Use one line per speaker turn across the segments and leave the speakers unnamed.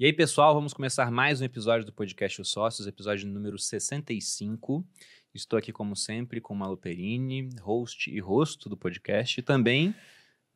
E aí, pessoal, vamos começar mais um episódio do podcast Os Sócios, episódio número 65. Estou aqui, como sempre, com Malu Perini, host e rosto do podcast, e também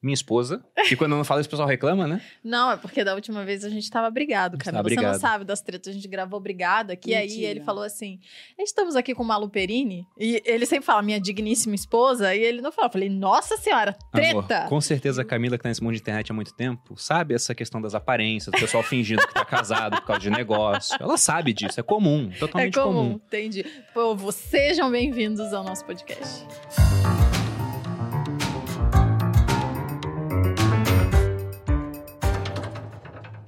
minha esposa, que quando eu não falo isso, o pessoal reclama, né?
Não, é porque da última vez a gente tava brigado, cara.
tava
Você
brigado.
não sabe das tretas, a gente gravou brigado aqui, aí
Mentira.
ele falou assim: estamos aqui com o Malu Perini, e ele sempre fala, minha digníssima esposa, e ele não fala. Eu falei, nossa senhora, treta!
Amor, com certeza a Camila, que tá nesse mundo de internet há muito tempo, sabe essa questão das aparências, do pessoal fingindo que tá casado por causa de negócio. Ela sabe disso, é comum,
é
totalmente
comum,
comum.
entendi. Povo, sejam bem-vindos ao nosso podcast.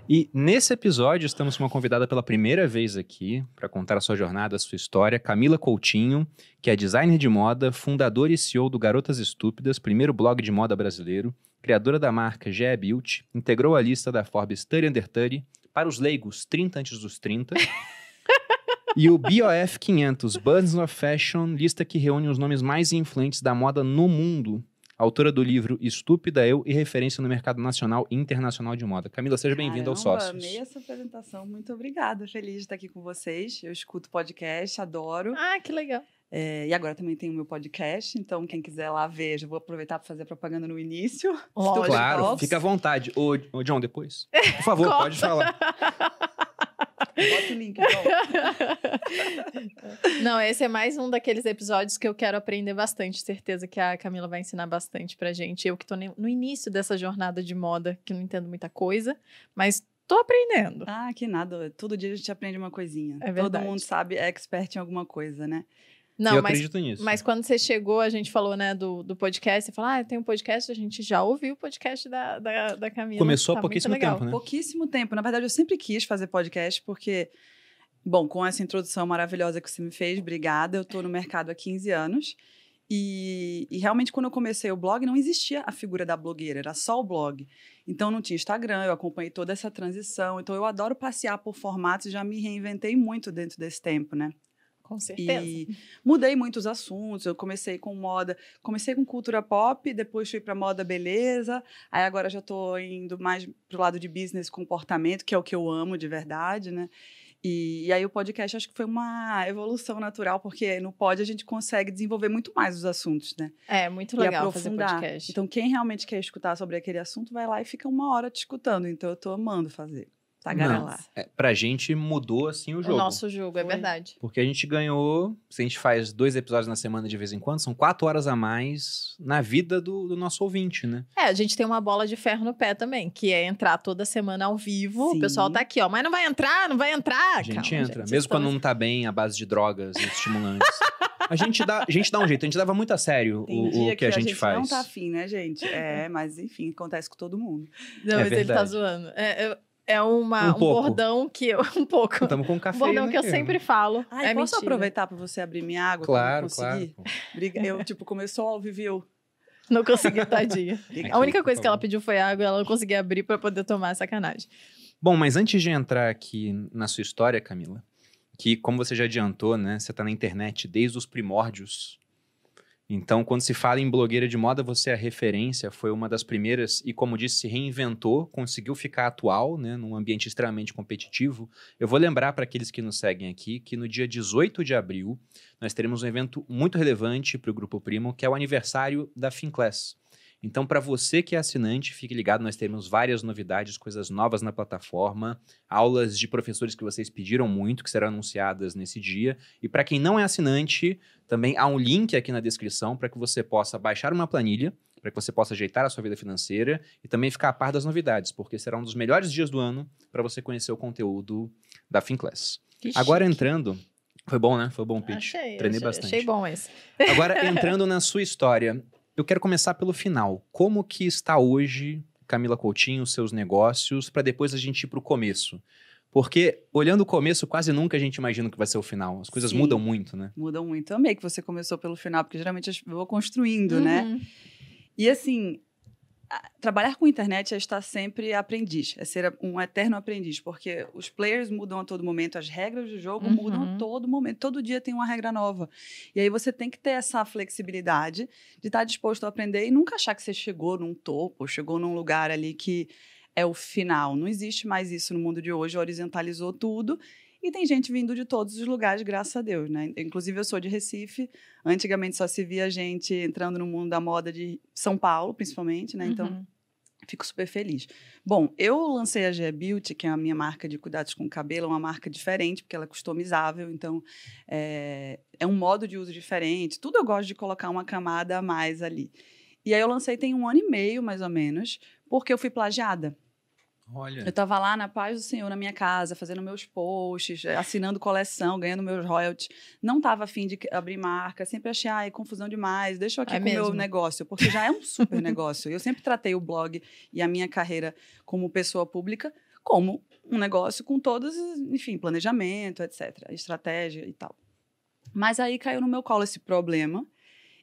E nesse episódio estamos com uma convidada pela primeira vez aqui para contar a sua jornada, a sua história, Camila Coutinho, que é designer de moda, fundadora e CEO do Garotas Estúpidas, primeiro blog de moda brasileiro, criadora da marca GE Beauty, integrou a lista da Forbes 30 Under 30 para os leigos 30 antes dos 30. e o BOF 500 Business of Fashion, lista que reúne os nomes mais influentes da moda no mundo. Autora do livro Estúpida Eu e referência no mercado nacional e internacional de moda. Camila, seja bem-vinda aos
Caramba,
sócios.
Amei essa apresentação, muito obrigada. Feliz de estar aqui com vocês. Eu escuto podcast, adoro.
Ah, que legal.
É, e agora também tem o meu podcast, então quem quiser lá ver, já vou aproveitar para fazer propaganda no início.
Lógico.
Claro, fica à vontade. Ô, ô, John, depois. Por favor, pode falar.
Bota o link, então.
Não, esse é mais um daqueles episódios que eu quero aprender bastante. Certeza que a Camila vai ensinar bastante pra gente. Eu que tô no início dessa jornada de moda, que não entendo muita coisa, mas tô aprendendo.
Ah, que nada. Todo dia a gente aprende uma coisinha.
É
Todo
verdade.
mundo sabe, é expert em alguma coisa, né?
Não,
eu
mas,
acredito nisso.
mas quando você chegou, a gente falou, né, do, do podcast. Você falou, ah, tem um podcast, a gente já ouviu o podcast da, da, da Camila.
Começou há
tá muito
pouquíssimo tempo, né?
Pouquíssimo tempo. Na verdade, eu sempre quis fazer podcast, porque, bom, com essa introdução maravilhosa que você me fez, obrigada. Eu estou no mercado há 15 anos. E, e realmente, quando eu comecei o blog, não existia a figura da blogueira, era só o blog. Então, não tinha Instagram, eu acompanhei toda essa transição. Então, eu adoro passear por formatos, já me reinventei muito dentro desse tempo, né?
Com certeza.
E mudei muitos assuntos. Eu comecei com moda, comecei com cultura pop, depois fui para moda beleza. Aí agora já estou indo mais pro lado de business comportamento, que é o que eu amo de verdade, né? E, e aí o podcast acho que foi uma evolução natural, porque no pod a gente consegue desenvolver muito mais os assuntos, né?
É, muito legal fazer podcast.
Então quem realmente quer escutar sobre aquele assunto vai lá e fica uma hora te escutando. Então eu tô amando fazer. Tagarelar.
É, pra gente mudou assim o
o
jogo.
nosso jogo, é verdade.
Porque a gente ganhou, se a gente faz dois episódios na semana de vez em quando, são quatro horas a mais na vida do, do nosso ouvinte, né?
É, a gente tem uma bola de ferro no pé também, que é entrar toda semana ao vivo.
Sim.
O pessoal tá aqui, ó, mas não vai entrar, não vai entrar.
A gente
Calma,
entra.
gente,
Mesmo quando não tá bem à base de drogas e estimulantes. a, gente dá, a gente dá um jeito, a gente leva muito a sério o, o que, a gente, faz.
não tá afim, né, gente? É, mas enfim, acontece com todo mundo.
Não,
É
mas ele tá
verdade.
zoando. É, é- é uma,
Um
um, bordão que eu. Um pouco.
Estamos com um
Um
café.
bordão que eu sempre falo.
Ai,
é
posso
mentira.
aproveitar para você abrir minha água?
Claro,
eu
claro.
conseguir? Briga- Eu, tipo, começou ao vivo e eu...
Não consegui, tadinha. A única coisa que ela pediu foi água e ela não conseguia abrir pra poder tomar sacanagem.
Bom, mas antes de entrar aqui na sua história, Camila, que como você já adiantou, né, você tá na internet desde os primórdios. Então, quando se fala em blogueira de moda, você é a referência, foi uma das primeiras e, como disse, se reinventou, conseguiu ficar atual, né, num ambiente extremamente competitivo. Eu vou lembrar para aqueles que nos seguem aqui que no dia 18 de abril nós teremos um evento muito relevante para o Grupo Primo, que é o aniversário da Finclass. Então, para você que é assinante, fique ligado, nós teremos várias novidades, coisas novas na plataforma, aulas de professores que vocês pediram muito, que serão anunciadas nesse dia. E para quem não é assinante, também há um link aqui na descrição para que você possa baixar uma planilha, para que você possa ajeitar a sua vida financeira e também ficar a par das novidades, porque será um dos melhores dias do ano para você conhecer o conteúdo da Finclass.
Que
Agora
chique.
entrando. Foi bom, né? Foi bom o pitch.
Achei,
Treinei
achei,
bastante.
achei bom esse.
Agora, entrando na sua história, eu quero começar pelo final. Como que está hoje, Camila Coutinho, os seus negócios, para depois a gente ir para o começo? Porque, olhando o começo, quase nunca a gente imagina que vai ser o final. As coisas
Sim.
mudam muito, né?
Mudam muito. Eu amei que você começou pelo final, porque geralmente eu vou construindo, né?
Uhum.
E assim, trabalhar com internet é estar sempre aprendiz, é ser um eterno aprendiz, porque os players mudam a todo momento, as regras do jogo
Uhum.
mudam a todo momento, todo dia tem uma regra nova. E aí você tem que ter essa flexibilidade de estar disposto a aprender e nunca achar que você chegou num topo, chegou num lugar ali que é o final. Não existe mais isso no mundo de hoje, horizontalizou tudo. E tem gente vindo de todos os lugares, graças a Deus, né? Inclusive, eu sou de Recife. Antigamente só se via gente entrando no mundo da moda de São Paulo, principalmente, né? Então,
Uhum.
Fico super feliz. Bom, eu lancei a G Beauty, que é a minha marca de cuidados com o cabelo, é uma marca diferente, porque ela é customizável, então é, é um modo de uso diferente. Tudo eu gosto de colocar uma camada a mais ali. E aí eu lancei tem um ano e meio, mais ou menos, porque eu fui plagiada.
Olha.
Eu estava lá na paz do Senhor, na minha casa, fazendo meus posts, eh, assinando coleção, ganhando meus royalties. Não estava afim de abrir marca, sempre achei, ai, confusão demais, deixa eu aqui
É
com o meu negócio, porque já é um super negócio. Eu sempre tratei o blog e a minha carreira como pessoa pública como um negócio com todos, enfim, planejamento, etc., estratégia e tal. Mas aí caiu no meu colo esse problema,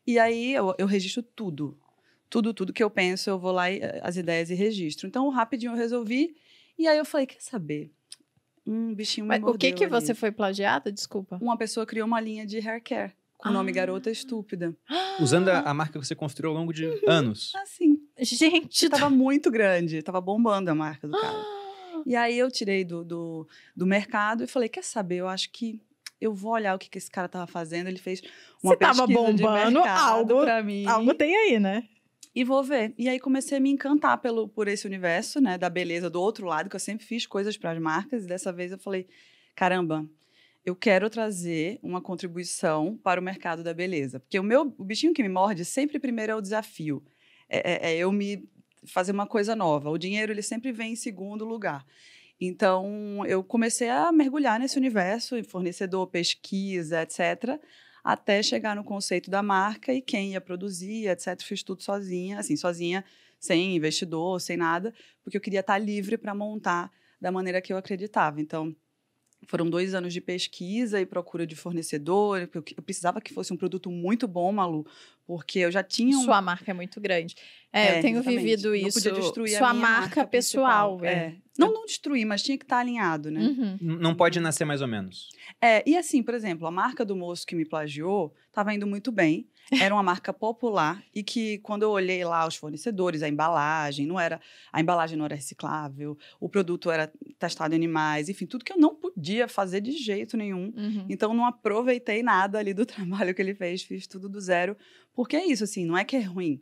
e aí eu, eu registro tudo. Tudo, tudo que eu penso, eu vou lá, e, eh, as ideias e registro. Então, rapidinho eu resolvi, e aí eu falei, quer saber? Um bichinho me
Mas o que que
ali.
você foi plagiada? Desculpa.
Uma pessoa criou uma linha de hair care com o nome
Ah.
Garota Estúpida.
Usando a, a marca que você construiu ao longo de anos.
Assim,
Gente,
tava muito grande, tava bombando a marca do cara.
Ah,
E aí eu tirei do, do, do mercado e falei, quer saber, eu acho que eu vou olhar o que, que esse cara tava fazendo. Ele fez uma
tava
pesquisa de
bombando,
mercado
algo-
pra mim.
Algo tem aí, né?
E vou ver. E aí comecei a me encantar pelo, por esse universo, né? Da beleza do outro lado, que eu sempre fiz coisas para as marcas. E dessa vez eu falei, caramba, eu quero trazer uma contribuição para o mercado da beleza. Porque o meu, o bichinho que me morde sempre primeiro é o desafio. É, é- é eu me fazer uma coisa nova. O dinheiro, ele sempre vem em segundo lugar. Então, eu comecei a mergulhar nesse universo, fornecedor, pesquisa, etc., até chegar no conceito da marca e quem ia produzir, etc. Fiz tudo sozinha, assim, sozinha, sem investidor, sem nada, porque eu queria estar livre para montar da maneira que eu acreditava. Então, foram dois anos de pesquisa e procura de fornecedor. Eu, eu precisava que fosse um produto muito bom, Malu, porque eu já tinha um,
Sua marca é muito grande. É,
É,
eu tenho
exatamente.
vivido
Não
isso.
podia destruir a
Sua
minha
marca,
marca
pessoal.
principal. É. Não, não destruir, mas tinha que estar alinhado, né?
Uhum.
Não pode nascer mais ou menos.
É, e assim, por exemplo, a marca do moço que me plagiou estava indo muito bem. Era uma marca popular e que, quando eu olhei lá os fornecedores, a embalagem, não era a embalagem não era reciclável, o produto era testado em animais, enfim, tudo que eu não podia fazer de jeito nenhum.
Uhum.
Então, não aproveitei nada ali do trabalho que ele fez, fiz tudo do zero. Porque é isso, assim, não é que é ruim.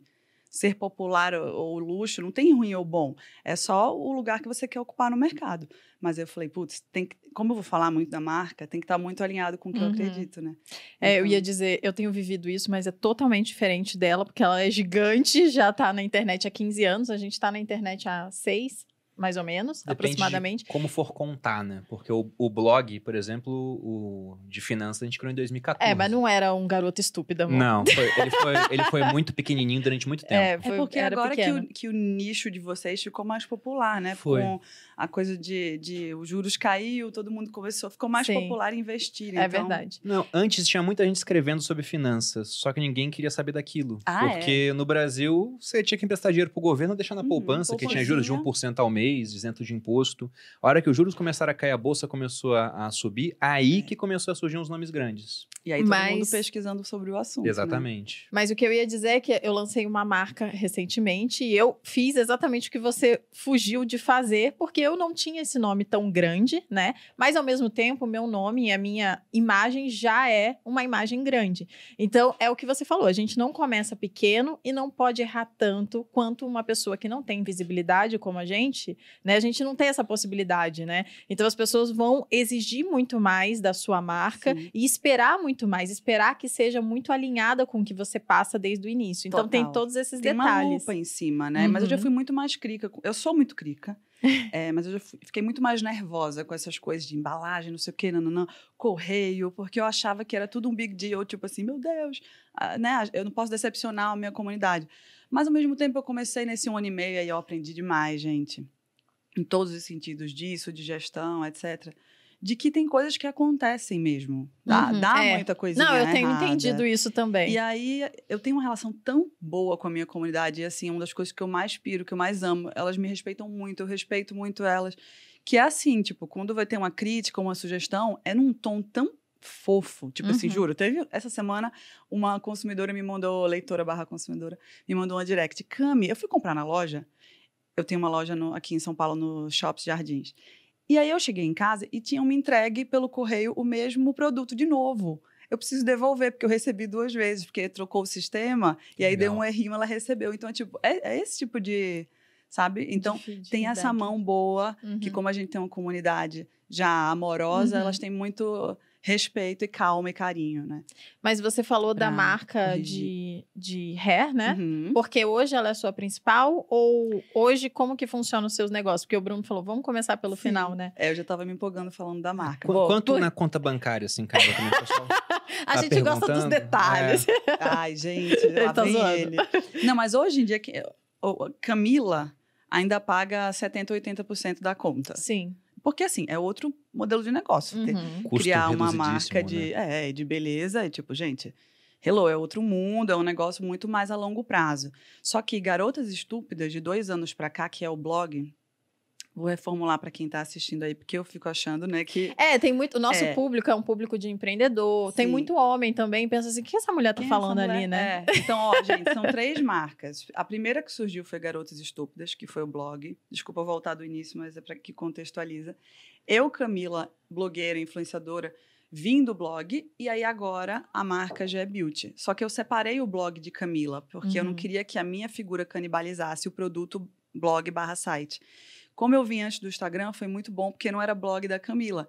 Ser popular ou, ou luxo não tem ruim ou bom. É só o lugar que você quer ocupar no mercado. Mas eu falei, putz, tem que, como eu vou falar muito da marca, tem que estar muito alinhado com o que eu
Uhum.
acredito, né?
É, eu
Então,
ia dizer, eu tenho vivido isso, mas é totalmente diferente dela, porque ela é gigante, já tá na internet há 15 anos, a gente tá na internet há 6, mais ou menos,
Depende
aproximadamente.
de como for contar, né? Porque o, o blog, por exemplo, o de finanças, a gente criou em 2014.
É, mas não era um garoto estúpido, amor.
Não, foi- ele, foi, ele foi muito pequenininho durante muito tempo.
É,
É
foi,
porque
era
agora que o, que o nicho de vocês ficou mais popular, né?
Foi.
Com a coisa de, de os juros caiu, todo mundo começou, ficou mais
Sim.
popular investir.
É
então-
verdade.
Não, antes tinha muita gente escrevendo sobre finanças, só que ninguém queria saber daquilo.
Ah,
porque no Brasil, você tinha que emprestar dinheiro pro governo deixar na
Uhum,
poupança, que tinha juros de
poupancinha.
1% ao mês, isento de imposto. A hora que os juros começaram a cair, a bolsa começou a, a subir, aí que começou a surgir uns nomes grandes.
E aí todo
Mas-
mundo pesquisando sobre o assunto. né?
Exatamente.
Mas o que eu ia dizer é que eu lancei uma marca recentemente e eu fiz exatamente o que você fugiu de fazer, porque eu não tinha esse nome tão grande, né? Mas ao mesmo tempo, o meu nome e a minha imagem já é uma imagem grande. Então, é o que você falou, a gente não começa pequeno e não pode errar tanto quanto uma pessoa que não tem visibilidade como a gente, né? A gente não tem essa possibilidade, né? Então as pessoas vão exigir muito mais da sua marca
Sim.
e esperar muito mais, esperar que seja muito alinhada com o que você passa desde o início. Então tem
Total.
todos esses
Tem uma
detalhes.
lupa em cima, né? Mas eu já
Uhum.
fui muito mais crica. Eu sou muito crica. é, mas eu já fiquei muito mais nervosa com essas coisas de embalagem, não sei o quê, nananã, correio, porque eu achava que era tudo um big deal, tipo assim, meu Deus, né? Eu não posso decepcionar a minha comunidade. Mas ao mesmo tempo eu comecei nesse um ano e meio e eu aprendi demais, gente. Em todos os sentidos disso, de gestão, etc. De que tem coisas que acontecem mesmo. Dá,
Uhum,
dá
é.
muita coisinha
Não, eu tenho
errada.
entendido isso também.
E aí, eu tenho uma relação tão boa com a minha comunidade, e assim, é uma das coisas que eu mais piro, que eu mais amo. Elas me respeitam muito, eu respeito muito elas. Que é assim, tipo, quando vai ter uma crítica, uma sugestão, é num tom tão fofo. Tipo assim,
Uhum.
juro, teve essa semana uma consumidora me mandou, leitora barra consumidora, me mandou uma direct. Cami, eu fui comprar na loja, Eu tenho uma loja no- aqui em São Paulo, no Shops Jardins. E aí eu cheguei em casa e tinham me entregue pelo correio o mesmo produto de novo. Eu preciso devolver, porque eu recebi duas vezes, porque trocou o sistema, e aí deu
Legal.
um errinho, ela recebeu. Então, é tipo, é, é esse tipo de. Sabe? Então,
De feed-
tem essa mão boa, que
Uhum.
como a gente tem uma comunidade já amorosa,
Uhum.
elas têm muito respeito e calma e carinho, né?
Mas você falou da
Pra
marca de, de hair, né?
Uhum.
Porque hoje ela é a sua principal ou hoje como que funcionam os seus negócios? Porque o Bruno falou, vamos começar pelo
Sim.
final, né?
É, eu já tava me empolgando falando da marca.
Qu- Quanto
por-
na conta bancária, assim, pessoal?
A
Tá
gente gosta dos detalhes.
Ai, gente, lá
Tá
vem
zoando.
ele. Não, mas hoje em dia, Camila ainda paga 70%, 80% da conta.
Sim.
Porque, assim, é outro modelo de negócio. Ter-
Uhum.
Custo
criar uma marca de,
né?
é, de beleza, e tipo, gente, hello, é outro mundo, é um negócio muito mais a longo prazo. Só que Garotas Estúpidas, de dois anos pra cá, que é o blog, vou reformular pra quem tá assistindo aí, porque eu fico achando, né, que...
É, tem muito. O nosso
É.
público é um público de empreendedor. Tem
Sim.
muito homem também. Pensa assim: o que essa mulher tá
Quem é
falando ali,
mulher?
né?
É. Então, ó, gente, são três marcas. A primeira que surgiu foi Garotas Estúpidas, que foi o blog. Desculpa voltar do início, mas é para que contextualiza. Eu, Camila, blogueira, influenciadora, vim do blog e aí agora a marca já é Beauty. Só que eu separei o blog de Camila, porque eu não
Uhum.
queria que a minha figura canibalizasse o produto blog barra site. Como eu vim antes do Instagram, foi muito bom, porque não era blog da Camila.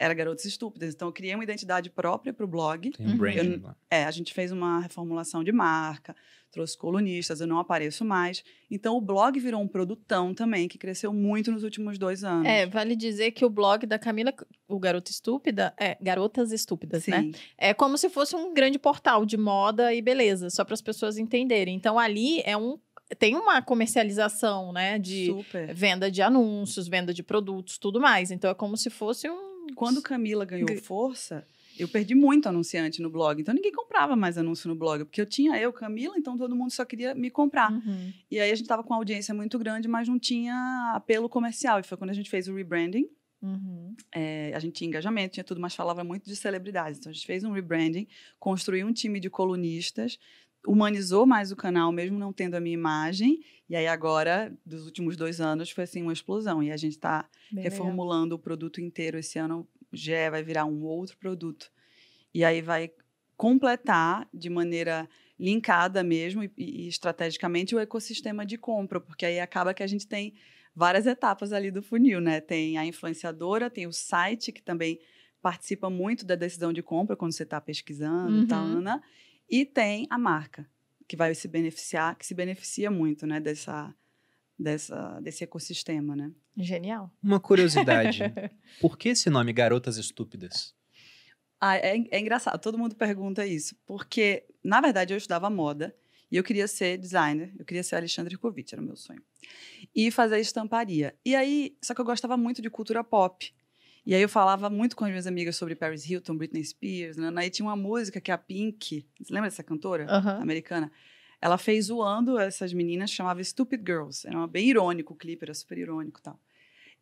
Era Garotas Estúpidas. Então, eu criei uma identidade própria para o blog.
Tem um
Uhum.
branding
Eu-
lá.
É, a gente fez uma reformulação de marca, trouxe colunistas, eu não apareço mais. Então, o blog virou um produtão também, que cresceu muito nos últimos dois anos.
É, vale dizer que o blog da Camila, o Garota Estúpida, é Garotas Estúpidas,
Sim,
né? É como se fosse um grande portal de moda e beleza, só para as pessoas entenderem. Então ali é um tem uma comercialização, né, de
super.
venda de anúncios, venda de produtos, tudo mais. Então é como se fosse um
Quando Camila ganhou força, eu perdi muito anunciante no blog. Então, ninguém comprava mais anúncio no blog, porque eu tinha eu, Camila, então todo mundo só queria me comprar.
Uhum.
E aí, a gente tava com uma audiência muito grande, mas não tinha apelo comercial. E foi quando a gente fez o rebranding.
Uhum.
É, a gente tinha engajamento, tinha tudo, mas falava muito de celebridades. Então a gente fez um rebranding, construiu um time de colunistas, humanizou mais o canal, mesmo não tendo a minha imagem. E aí agora, dos últimos dois anos, foi assim uma explosão. E a gente está
legal.
reformulando o produto inteiro. Esse ano já vai virar um outro produto. E aí vai completar de maneira linkada mesmo e, e estrategicamente o ecossistema de compra, porque aí acaba que a gente tem várias etapas ali do funil, né? Tem a influenciadora, tem o site que também participa muito da decisão de compra quando você está pesquisando
Uhum.
Ana, e tem a marca que vai se beneficiar, que se beneficia muito, né? Dessa, dessa, desse ecossistema, né?
Genial.
Uma curiosidade. Por que esse nome Garotas Estúpidas?
Ah, é, é engraçado, todo mundo pergunta isso, porque, na verdade, eu estudava moda e eu queria ser designer, eu queria ser Alexandre Kovic, era o meu sonho. E fazer estamparia. E aí, só que eu gostava muito de cultura pop. E aí eu falava muito com as minhas amigas sobre Paris Hilton, Britney Spears, né? Aí tinha uma música que é a Pink, você lembra dessa cantora? Americana. Ela fez zoando essas meninas, chamava Stupid Girls. Era uma- bem irônico o clipe, era super irônico e tal.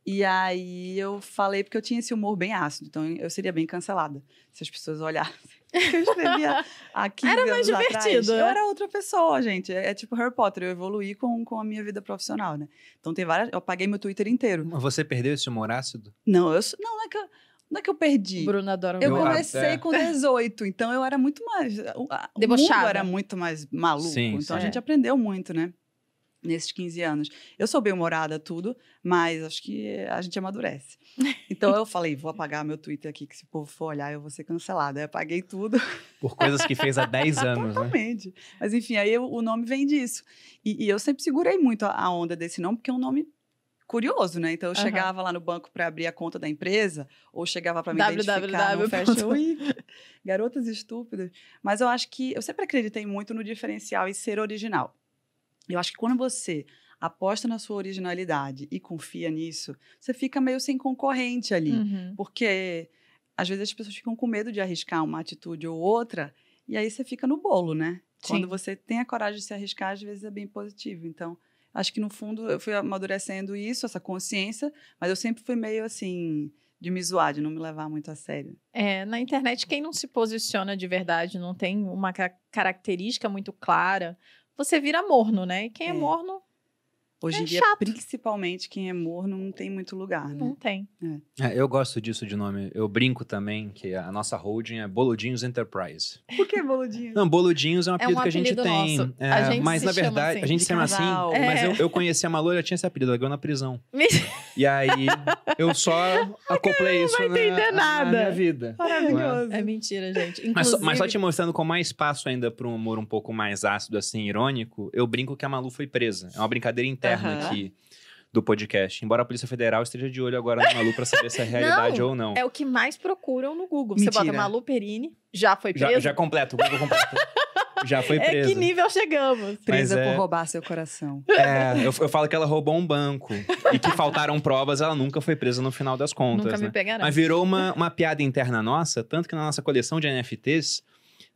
E aí eu falei, porque eu tinha esse humor bem ácido, então eu seria bem cancelada se as pessoas olhassem. Eu escrevia há 15
Era mais
anos atrás.
divertido,
Eu
né?
era outra pessoa, gente. É, é tipo Harry Potter, eu evoluí com, com a minha vida profissional, né? Então tem várias. Eu apaguei meu Twitter inteiro.
Você perdeu esse humor ácido?
Não, eu sou- não, não é que eu, não é que eu perdi.
Bruno adora
Eu
Eu
comecei
até-
com 18, então eu era muito mais. O,
Debochada.
mundo era muito mais maluco.
Sim,
então
sim.
a gente
É.
aprendeu muito, né? Nesses 15 anos. Eu sou bem-humorada, tudo, mas acho que a gente amadurece. Então eu falei, vou apagar meu Twitter aqui, que se o povo for olhar, eu vou ser cancelada. Aí apaguei tudo.
Por coisas que fez há 10 anos, né?
Totalmente. Mas enfim, aí eu- o nome vem disso. E, e eu sempre segurei muito a, a onda desse nome, porque é um nome curioso, né? Então eu
Aham.
chegava lá no banco para abrir a conta da empresa, ou chegava para me identificar
www.
no Fashion Week. Garotas estúpidas. Mas eu acho que eu sempre acreditei muito no diferencial e ser original. Eu acho que quando você aposta na sua originalidade e confia nisso, você fica meio sem concorrente ali.
Uhum.
Porque às vezes as pessoas ficam com medo de arriscar uma atitude ou outra, e aí você fica no bolo, né? Quando
Sim.
você tem a coragem de se arriscar, às vezes é bem positivo. Então, acho que no fundo eu fui amadurecendo isso, essa consciência, mas eu sempre fui meio assim, de me zoar, de não me levar muito a sério.
É, na internet, quem não se posiciona de verdade, não tem uma ca- característica muito clara, você vira morno, né? E quem é,
É.
morno
Hoje
É
em dia,
chato.
principalmente quem é morno, não tem muito lugar, né?
Não tem.
É, eu gosto disso de nome. Eu brinco também que a nossa holding é Boludinhos Enterprise.
Por que boludinho?
Não, Boludinhos é um
É
apelido
um
que a gente
apelido
tem.
nosso.
É,
A gente
mas
se
na
chama
verdade,
assim,
a gente se chama
casal.
assim. Mas
É.
eu, eu conheci a Malu, ela tinha esse apelido, ela ganhou na prisão. E aí eu só acoplei isso
vai
na,
entender
na
nada.
minha vida.
Maravilhoso.
É mentira, gente.
Mas, só- mas só
Inclusive-
te mostrando com mais espaço ainda para um humor um pouco mais ácido, assim, irônico, eu brinco que a Malu foi presa. É uma brincadeira interna
Aham.
aqui do podcast. Embora a Polícia Federal esteja de olho agora na Malu para saber se é realidade ou não.
É o que mais procuram no Google. Você
Mentira.
bota Malu Perini, já foi
Já,
preso?
já completo, o Google completo. já foi
é
presa.
que nível chegamos?
Presa
é-
por roubar seu coração.
É, eu, eu falo que ela roubou um banco e que faltaram provas, ela nunca foi presa no final das contas.
Nunca
né?
me pegará.
Mas virou uma, uma piada interna nossa, tanto que na nossa coleção de NFTs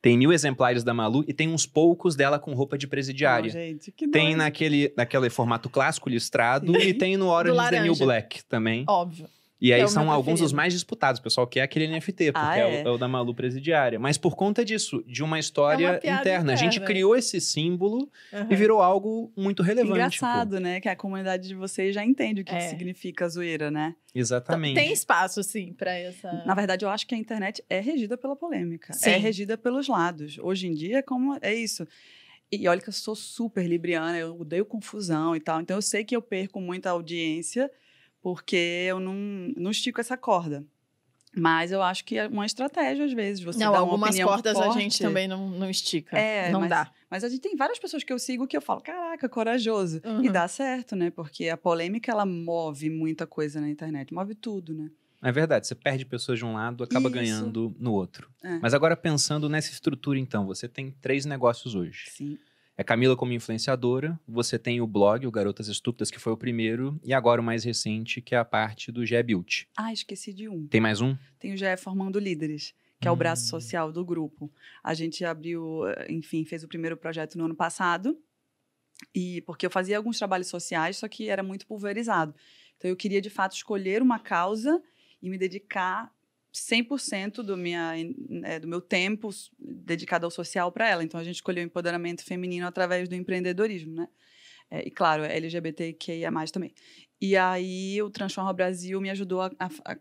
tem mil exemplares da Malu e tem uns poucos dela com roupa de presidiária.
Não, gente, que
tem
doido.
naquele, naquele formato clássico listrado
Sim.
e tem no Orange is the New. Black também.
Óbvio.
E
que
aí
é
são alguns dos mais disputados. O pessoal quer aquele NFT, porque
Ah,
é?
é?
o, é o da Malu presidiária. Mas por conta disso, de uma história
É uma piada
interna. A gente
interna.
criou esse símbolo
Uhum.
e virou algo muito relevante.
Engraçado, né? Que a comunidade de vocês já entende o que, que
É.
significa zoeira, né?
pô. Exatamente.
Tem espaço, sim, pra essa.
Na verdade, eu acho que a internet é regida pela polêmica.
Sim.
É regida pelos lados. Hoje em dia, como é isso. E olha que eu sou super libriana, eu odeio confusão e tal. Então, eu sei que eu perco muita audiência porque eu não, não estico essa corda. Mas eu acho que é uma estratégia, às vezes. Você
não,
dá uma
algumas
opinião
cordas a
forte.
gente também não, não estica.
É,
não
mas-
dá.
Mas a gente tem várias pessoas que eu sigo que eu falo, caraca, corajoso.
Uhum.
E dá certo, né? Porque a polêmica, ela move muita coisa na internet. Move tudo, né?
É verdade, você perde pessoas de um lado, acaba
Isso.
ganhando no outro.
É.
Mas agora pensando nessa estrutura, então, você tem três negócios hoje.
Sim.
É Camila como influenciadora, você tem o blog, o Garotas Estúpidas, que foi o primeiro, e agora o mais recente, que é a parte do GE Built.
Ah, esqueci de um.
Tem mais um?
Tem o GE Formando Líderes, que é o braço
Hum.
social do grupo. A gente abriu, enfim, fez o primeiro projeto no ano passado. E porque eu fazia alguns trabalhos sociais, só que era muito pulverizado. Então eu queria de fato escolher uma causa e me dedicar 100% do, minha, eh, do meu tempo dedicado ao social para ela. Então a gente escolheu empoderamento feminino através do empreendedorismo, né? Eh, e claro, LGBTQIA+, também. E aí o Transforma Brasil me ajudou a, a- a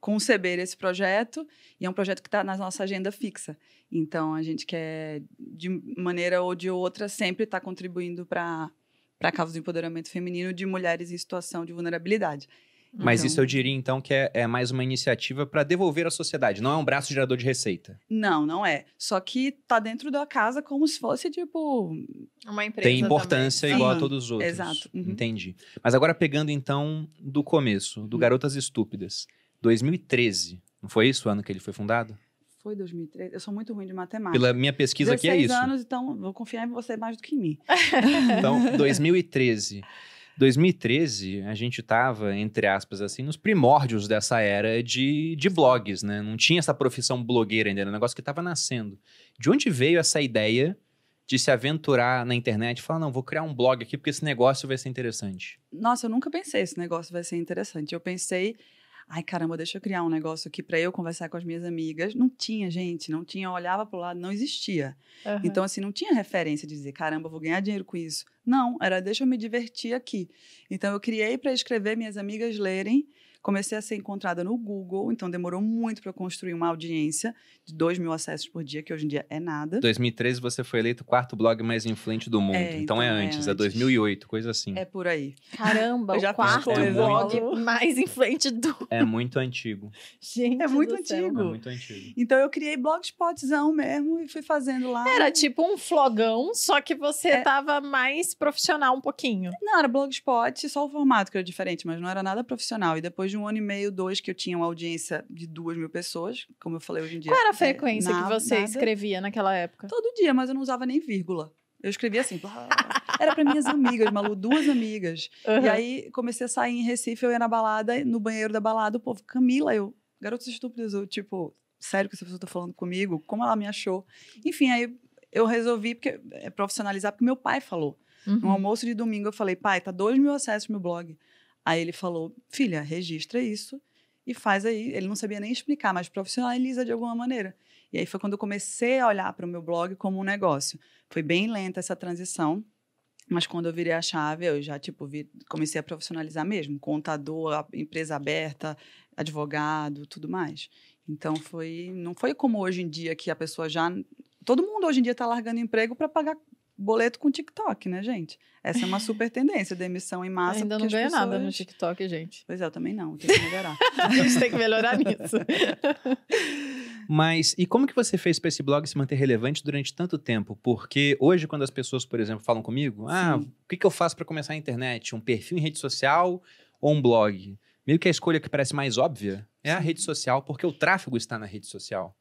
conceber esse projeto e é um projeto que está na nossa agenda fixa. Então a gente quer, de maneira ou de outra, sempre estar contribuindo para para a causa do empoderamento feminino de mulheres em situação de vulnerabilidade.
Mas
Então-
isso eu diria, então, que é, é mais uma iniciativa para devolver à sociedade, não é um braço gerador de receita.
Não, não é. Só que tá dentro da casa como se fosse tipo
Uma empresa
Tem importância
também.
igual a todos os outros.
exato, uhum.
Entendi. Mas agora pegando, então, do começo, do
Hum.
Garotas Estúpidas. 2013, não foi isso o ano que ele foi fundado?
foi 2013. Eu sou muito ruim de matemática.
Pela minha pesquisa aqui é
16
isso.
anos, então vou confiar em você mais do que em mim.
Então, 2013. 2013, a gente tava, entre aspas, assim, nos primórdios dessa era de, de blogs, né? Não tinha essa profissão blogueira ainda, era um negócio que tava nascendo. De onde veio essa ideia de se aventurar na internet e falar, não, vou criar um blog aqui porque esse negócio vai ser interessante?
Nossa, eu nunca pensei esse negócio vai ser interessante. Eu pensei, ai caramba, deixa eu criar um negócio aqui para eu conversar com as minhas amigas. Não tinha, gente, não tinha, eu olhava pro lado, não existia.
Aham.
Então, assim, não tinha referência de dizer, caramba, vou ganhar dinheiro com isso. Não, era deixa eu me divertir aqui. Então, eu criei para escrever, minhas amigas lerem. Comecei a ser encontrada no Google, então demorou muito para construir uma audiência de 2 mil acessos por dia, que hoje em dia é nada.
2013 você foi eleito o quarto blog mais influente do mundo.
É,
então, é
então é
antes, é
antes.
2008, coisa assim.
É por aí.
Caramba, o quarto
coisa,
blog
hein?
mais influente do.
É muito antigo.
Gente,
É muito antigo.
É muito antigo.
Então, eu criei blogspotzão mesmo e fui fazendo lá.
Era tipo um flogão, só que você
É.
tava mais profissional um pouquinho.
Não, era blogspot, só o formato que era diferente, mas não era nada profissional. E depois de um ano e meio, dois, que eu tinha uma audiência de duas mil pessoas, como eu falei hoje em dia.
Qual era a
é,
frequência
na-
que você
nada.
escrevia naquela época?
Todo dia, mas eu não usava nem vírgula. Eu escrevia assim, blá. era para minhas amigas, Malu, duas amigas. E
Aham.
aí comecei a sair em Recife, eu ia na balada, no banheiro da balada, o povo, Camila, eu, garotos estúpidos, eu, tipo, sério que essa pessoa tá falando comigo? Como ela me achou? Enfim, aí eu resolvi porque, é, profissionalizar, porque meu pai falou. No
Uhum.
almoço de domingo, eu falei, pai, tá dois mil acessos no meu blog. Aí ele falou, filha, registra isso e faz aí. Ele não sabia nem explicar, mas profissionaliza de alguma maneira. E aí foi quando eu comecei a olhar para o meu blog como um negócio. Foi bem lenta essa transição. Mas quando eu virei a chave, eu já, tipo, vi, comecei a profissionalizar mesmo. Contador, empresa aberta, advogado, tudo mais. Então, foi... Não foi como hoje em dia, que a pessoa já... Todo mundo hoje em dia está largando emprego para pagar boleto com TikTok, né, gente? Essa é uma super tendência, demissão em massa.
Ainda não ganha nada no
pessoas-
TikTok, gente.
Pois é, eu também não, tenho que melhorar.
A gente tem que melhorar nisso.
Mas e como que você fez para esse blog se manter relevante durante tanto tempo? Porque hoje, quando as pessoas, por exemplo, falam comigo, ah,
Sim.
o que, que eu faço para começar a internet? Um perfil em rede social ou um blog? Meio que a escolha que parece mais óbvia é a rede social, porque o tráfego está na rede social.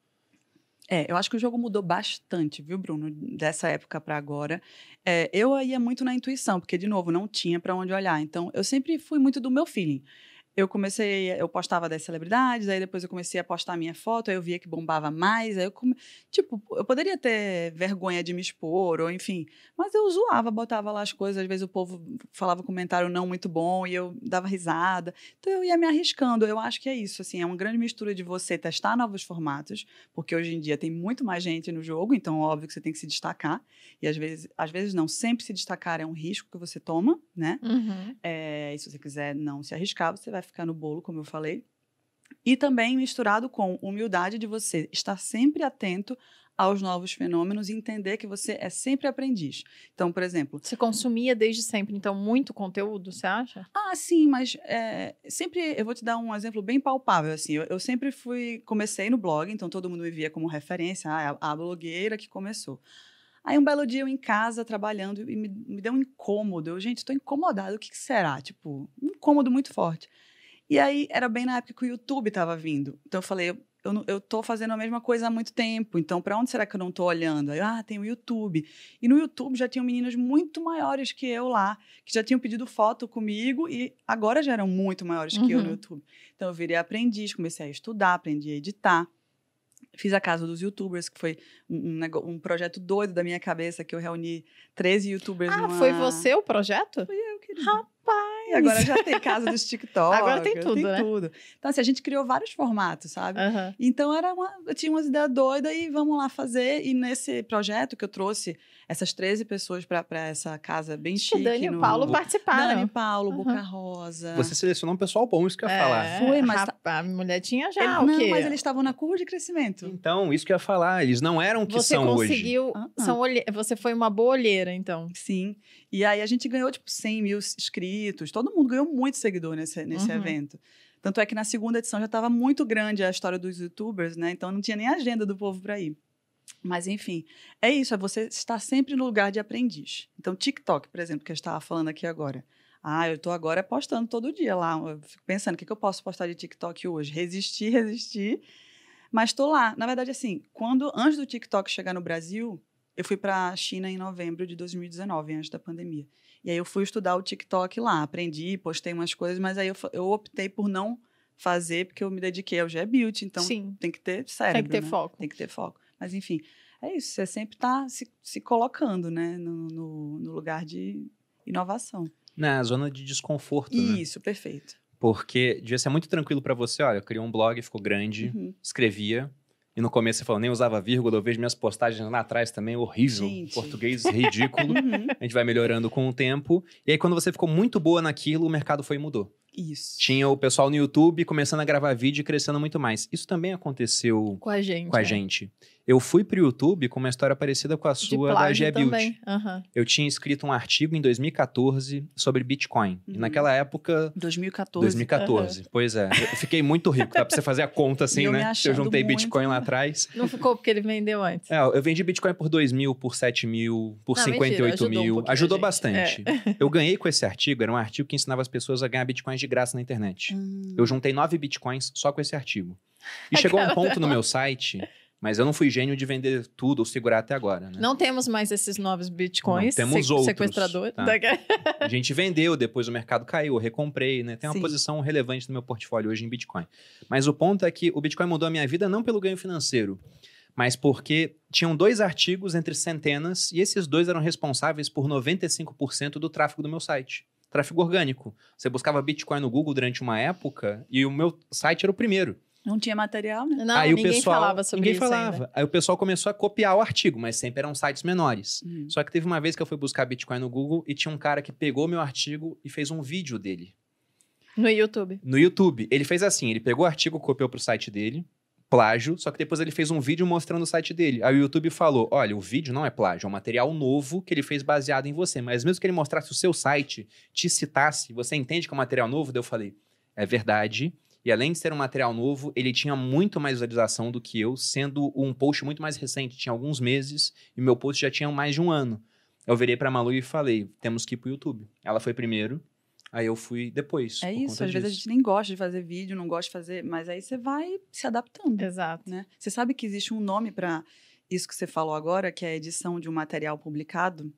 É, eu acho que o jogo mudou bastante, viu, Bruno, dessa época para agora. É, eu ia muito na intuição, porque, de novo, não tinha para onde olhar. Então, eu sempre fui muito do meu feeling. Eu comecei, eu postava das celebridades, aí depois eu comecei a postar minha foto, aí eu via que bombava mais, aí eu, come... tipo, eu poderia ter vergonha de me expor, ou enfim, mas eu zoava, botava lá as coisas, às vezes o povo falava um comentário não muito bom e eu dava risada, então eu ia me arriscando, eu acho que é isso, assim, é uma grande mistura de você testar novos formatos, porque hoje em dia tem muito mais gente no jogo, então óbvio que você tem que se destacar, e às vezes, às vezes não, sempre se destacar é um risco que você toma, né?
Uhum.
É, e se você quiser não se arriscar, você vai ficar no bolo, como eu falei. E também misturado com humildade de você estar sempre atento aos novos fenômenos e entender que você é sempre aprendiz. Então, por exemplo,
Você consumia desde sempre, então, muito conteúdo, você acha?
ah, sim, mas é, sempre eu vou te dar um exemplo bem palpável. Assim, eu, eu sempre fui, comecei no blog, então todo mundo me via como referência, ah, a, a blogueira que começou. Aí um belo dia eu em casa trabalhando e me, me deu um incômodo. Eu, gente, estou incomodado. O que, que será? Tipo, um incômodo muito forte. E aí era bem na época que o YouTube estava vindo. Então eu falei, eu, eu, tô fazendo a mesma coisa há muito tempo. Então para onde será que eu não tô olhando? Aí, ah, tem o YouTube. E no YouTube já tinham meninas muito maiores que eu lá, que já tinham pedido foto comigo e agora já eram muito maiores que eu no
Uhum.
YouTube. Então eu virei aprendiz, comecei a estudar, aprendi a editar. Fiz a Casa dos Youtubers, que foi um, um, um projeto doido da minha cabeça, que eu reuni 13 youtubers
Ah,
numa...
foi você o projeto?
Foi eu, querida.
Rapaz!
Agora já tem Casa dos TikTok.
Agora tem tudo, né?
tudo. Então, assim, a gente criou vários formatos, sabe?
Aham.
Então era uma, eu tinha umas ideias doidas e vamos lá fazer. E nesse projeto que eu trouxe essas 13 pessoas para essa casa bem
Que
chique.
Dani e
no-
Paulo
no-
participaram.
Dani, Paulo,
Aham.
Boca Rosa.
Você selecionou um pessoal bom, isso que eu ia falar.
É,
Foi, mas-
rapaz, a mulher tinha já
Ele-
o
não,
quê?
mas eles estavam na curva de crescimento.
Então, isso que eu ia falar. Eles não eram o que
Você
são hoje.
conseguiu.
Ah.
São olhe... Você foi uma boa olheira, então.
Sim. E aí a gente ganhou, tipo, 100 mil inscritos. Todo mundo ganhou muito seguidor nesse, nesse
Uhum.
evento. Tanto é que na segunda edição já estava muito grande a história dos youtubers, né? Então não tinha nem agenda do povo para ir. Mas, enfim, é isso, é você estar sempre no lugar de aprendiz. Então, TikTok, por exemplo, que eu estava falando aqui agora. Ah, eu estou agora postando todo dia lá. Eu fico pensando, o que, que eu posso postar de TikTok hoje? Resistir, resistir. Mas estou lá. Na verdade, assim, quando antes do TikTok chegar no Brasil, eu fui para a China em novembro de 2019, antes da pandemia. E aí eu fui estudar o TikTok lá, aprendi, postei umas coisas, mas aí eu, eu optei por não fazer, porque eu me dediquei ao G-Beauty, então
Sim.
tem que ter cérebro,
Tem que ter
né?
foco.
Tem que ter foco. Mas enfim, é isso, você sempre está se, se colocando, né, no, no, no lugar de inovação.
Na zona de desconforto, né?
Isso, perfeito.
Porque devia ser muito tranquilo pra você. Olha, eu criei um blog, ficou grande,
Uhum.
escrevia. E no começo você falou, nem usava vírgula, eu vejo minhas postagens lá atrás também, horrível.
Gente.
Português ridículo.
Uhum.
A gente vai melhorando com o tempo. E aí, quando você ficou muito boa naquilo, o mercado foi e mudou.
Isso.
Tinha o pessoal no YouTube começando a gravar vídeo e crescendo muito mais. Isso também aconteceu
Com a gente.
com a
é.
gente. Eu fui pro YouTube com uma história parecida com a sua da
plágio
G Build.
também. Aham.
Eu tinha escrito um artigo em 2014 sobre Bitcoin. E
Uhum.
naquela época
2014.
2014. Pois é. Eu fiquei muito rico, dá pra você fazer a conta assim,
E eu
né? Eu juntei
muito.
Bitcoin lá atrás.
Não ficou porque ele vendeu antes.
É, eu vendi Bitcoin por 2 mil, por 7 mil, por
Não,
58
mentira, ajudou um
mil.
a
Ajudou
gente.
bastante. Eu ganhei com esse artigo, era um artigo que ensinava as pessoas a ganhar Bitcoins de graça na internet.
Hum.
Eu juntei 9 Bitcoins só com esse artigo. E chegou um ponto no meu site, mas eu não fui gênio de vender tudo ou segurar até agora, né?
Não temos mais esses novos bitcoins.
Não, temos outros,
Sequestrador.
tá.
Da-
A gente vendeu, depois o mercado caiu, eu recomprei, né? Tem uma
Sim.
posição relevante no meu portfólio hoje em Bitcoin. Mas o ponto é que o Bitcoin mudou a minha vida não pelo ganho financeiro, mas porque tinham dois artigos entre centenas e esses dois eram responsáveis por 95% do tráfego do meu site. Tráfego orgânico. Você buscava Bitcoin no Google durante uma época e o meu site era o primeiro.
Não tinha material, né?
Não,
aí o
ninguém
pessoal,
falava sobre
ninguém
isso
falava.
ainda.
Aí o pessoal começou a copiar o artigo, mas sempre eram sites menores.
Uhum.
Só que teve uma vez que eu fui buscar Bitcoin no Google e tinha um cara que pegou meu artigo e fez um vídeo dele
No YouTube.
no YouTube. Ele fez assim, ele pegou o artigo, copiou pro site dele, plágio, só que depois ele fez um vídeo mostrando o site dele. Aí o YouTube falou, olha, o vídeo não é plágio, é um material novo que ele fez baseado em você. Mas mesmo que ele mostrasse o seu site, te citasse, você entende que é um material novo? Daí eu falei, é verdade. E além de ser um material novo, ele tinha muito mais visualização do que eu, sendo um post muito mais recente, tinha alguns meses, e meu post já tinha mais de um ano. Eu virei pra Malu e falei, temos que ir pro YouTube. Ela foi primeiro, aí eu fui depois.
É isso, às vezes a
disso.
gente nem gosta de fazer vídeo, não gosta de fazer, mas aí você vai se adaptando,
Exato.
né? Você sabe que existe um nome para isso que você falou agora, que é a edição de um material publicado?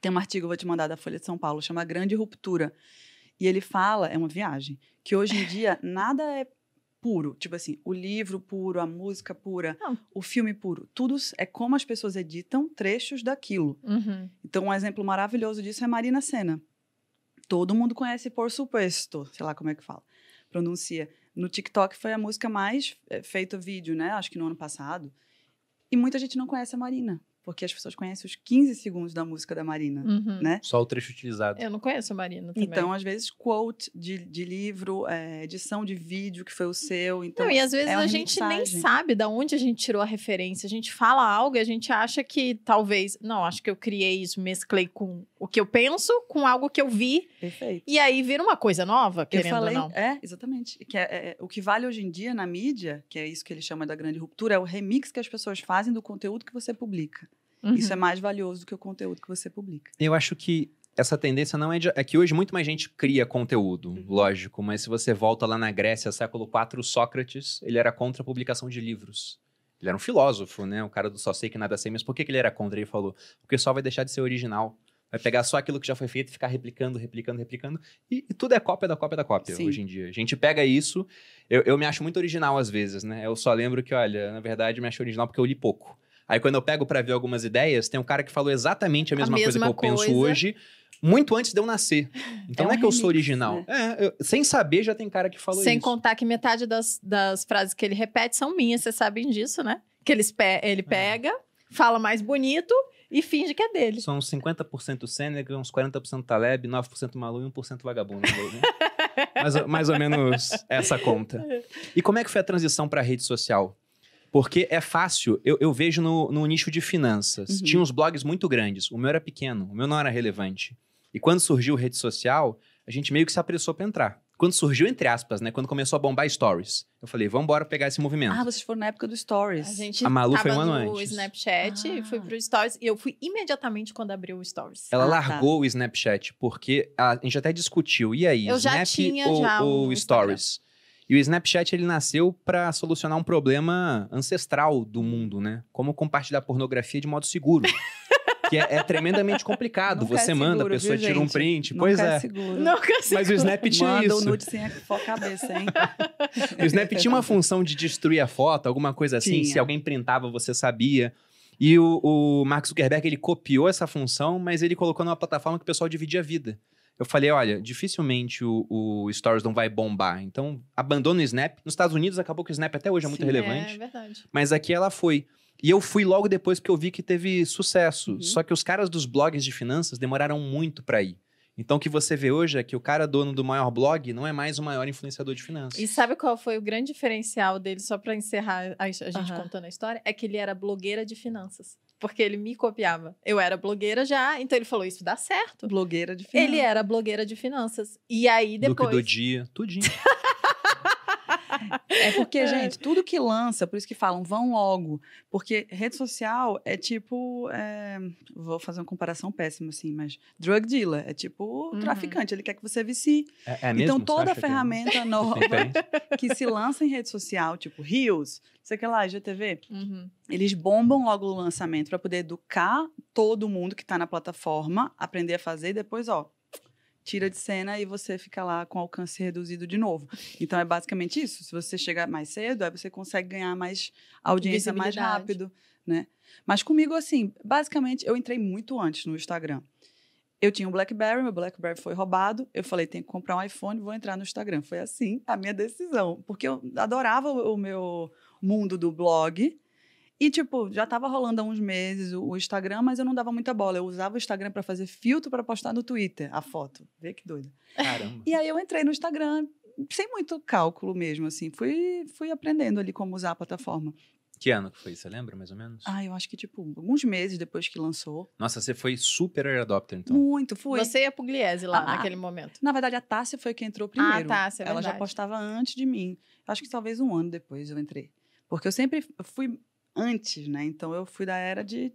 Tem um artigo, eu vou te mandar, da Folha de São Paulo, chama Grande Ruptura. E ele fala, é uma viagem, que hoje em dia nada é puro. Tipo assim, o livro puro, a música pura,
Não.
o filme puro. Tudo é como as pessoas editam trechos daquilo.
Uhum.
Então, um exemplo maravilhoso disso é Marina Senna. Todo mundo conhece Por Supuesto, sei lá como é que fala, pronuncia. No TikTok foi a música mais eh, feita vídeo, né? Acho que no ano passado. E muita gente não conhece a Marina, porque as pessoas conhecem os 15 segundos da música da Marina,
Uhum.
né?
Só o trecho utilizado.
Eu não conheço a Marina também.
Então, às vezes, quote de, de livro, eh, edição de vídeo que foi o seu. Então,
Não, e às vezes
é
a gente nem
remixagem.
sabe da onde a gente tirou a referência. A gente fala algo e a gente acha que talvez. Não, acho que eu criei isso, mesclei com o que eu penso, com algo que eu vi.
Perfeito.
E aí vira uma coisa nova,
Eu
querendo
falei,
ou não.
é, exatamente. Que é, é- o que vale hoje em dia na mídia, que é isso que ele chama da grande ruptura, é o remix que as pessoas fazem do conteúdo que você publica.
Uhum.
Isso é mais valioso do que o conteúdo que você publica.
Eu acho que essa tendência não é de. É que hoje muito mais gente cria conteúdo,
Uhum.
lógico, mas se você volta lá na Grécia, século IV, Sócrates, ele era contra a publicação de livros. Ele era um filósofo, né? O cara do só sei que nada sei, mas por que, que ele era contra? Ele falou: porque só vai deixar de ser original. Vai pegar só aquilo que já foi feito e ficar replicando, replicando, replicando. E, e tudo é cópia da cópia da cópia
Sim.
hoje em dia. A gente pega isso. Eu, eu me acho muito original às vezes, né? Eu só lembro que, olha, na verdade, eu me acho original porque eu li pouco. Aí quando eu pego pra ver algumas ideias, tem um cara que falou exatamente a
A
mesma, coisa que
mesma
eu penso
coisa.
hoje, muito antes de eu nascer. Então
É
não é
um
que eu sou
remix,
original. É, eu- sem saber já tem cara que falou
Sem
isso.
contar que metade das, das frases que ele repete são minhas, vocês sabem disso, né? Que eles pe- ele pega, fala mais bonito e finge que é dele.
São uns 50% Sêneca, uns 40% Taleb, 9% Malu e 1% vagabundo. né? mais, ou- mais ou menos essa conta. E como é que foi a transição para rede social? Porque é fácil, eu, eu vejo no, no nicho de finanças.
Uhum.
Tinha uns blogs muito grandes, o meu era pequeno, o meu não era relevante. E quando surgiu rede social, a gente meio que se apressou para entrar. Quando surgiu, entre aspas, né? Quando começou a bombar stories. Eu falei, vamos embora pegar esse movimento.
Ah, vocês foram na época do Stories.
A gente
A Malu
tava
foi um ano
no
antes.
Snapchat,
Ah.
fui pro Stories e eu fui imediatamente quando abriu o Stories.
Ela
Ah, tá.
largou o Snapchat, porque a, gente até discutiu. E aí,
Eu já
Snap
tinha
ou,
já
ou
um
Stories? E o Snapchat, ele nasceu para solucionar um problema ancestral do mundo, né? Como compartilhar pornografia de modo seguro. que é, é tremendamente complicado.
Nunca é
Você manda, a
seguro,
pessoa
viu,
tira um
gente?
print.
Nunca
pois
é
é.
seguro.
Nunca se...
Mas o Snap tinha
Manda
isso.
o nude sem a a cabeça, hein?
O Snap tinha uma função de destruir a foto, alguma coisa assim.
Tinha.
Se alguém printava, você sabia. E o, o Mark Zuckerberg, ele copiou essa função, mas ele colocou numa plataforma que o pessoal dividia a vida. Eu falei, olha, dificilmente o, o Stories não vai bombar. Então, abandona o Snap. Nos Estados Unidos, acabou que o Snap até hoje é muito
Sim.
relevante.
É verdade.
Mas aqui ela foi. E eu fui logo depois que eu vi que teve sucesso.
Uhum.
Só que os caras dos blogs de finanças demoraram muito pra ir. Então, o que você vê hoje é que o cara dono do maior blog não é mais o maior influenciador de finanças.
E sabe qual foi o grande diferencial dele, só pra encerrar a, a gente
Aham.
contando a história? É que ele era blogueira de finanças. Porque ele me copiava. Eu era blogueira já, então ele falou: Isso dá certo.
Blogueira de
Ele
finanças.
era blogueira de finanças. E aí
Look
depois.
do dia, tudinho.
É porque, gente, tudo que lança, por isso que falam, vão logo. Porque rede social é tipo. é, vou fazer uma comparação péssima, assim, mas drug dealer. É tipo
Uhum.
traficante, ele quer que você vicie.
É, é mesmo?
então, toda
que é?
ferramenta nova
Tem.
que se lança em rede social, tipo Rios, sei que lá, IGTV,
Uhum.
eles bombam logo o lançamento para poder educar todo mundo que está na plataforma, aprender a fazer e depois, ó, tira de cena e você fica lá com alcance reduzido de novo. Então é basicamente isso. Se você chegar mais cedo, aí você consegue ganhar mais audiência mais rápido, né? Mas comigo assim, basicamente eu entrei muito antes no Instagram. Eu tinha um BlackBerry, meu BlackBerry foi roubado. Eu falei, tenho que comprar um iPhone, vou entrar no Instagram. Foi assim a minha decisão, porque eu adorava o meu mundo do blog. E, tipo, já tava rolando há uns meses o, o Instagram, mas eu não dava muita bola. Eu usava o Instagram para fazer filtro para postar no Twitter a foto. Vê que doido.
Caramba.
E aí eu entrei no Instagram sem muito cálculo mesmo, assim. Fui, fui aprendendo ali como usar a plataforma.
Que ano que foi? Você lembra, mais ou menos?
Ah, eu acho que, tipo, alguns meses depois que lançou.
Nossa, você foi super early adopter, então.
Muito, fui.
Você e a Pugliese lá
Ah,
naquele momento.
Na verdade, a Tássia foi quem entrou primeiro.
Tássia, é
Ela já postava antes de mim. Acho que talvez um ano depois eu entrei. Porque eu sempre fui antes, né? Então eu fui da era de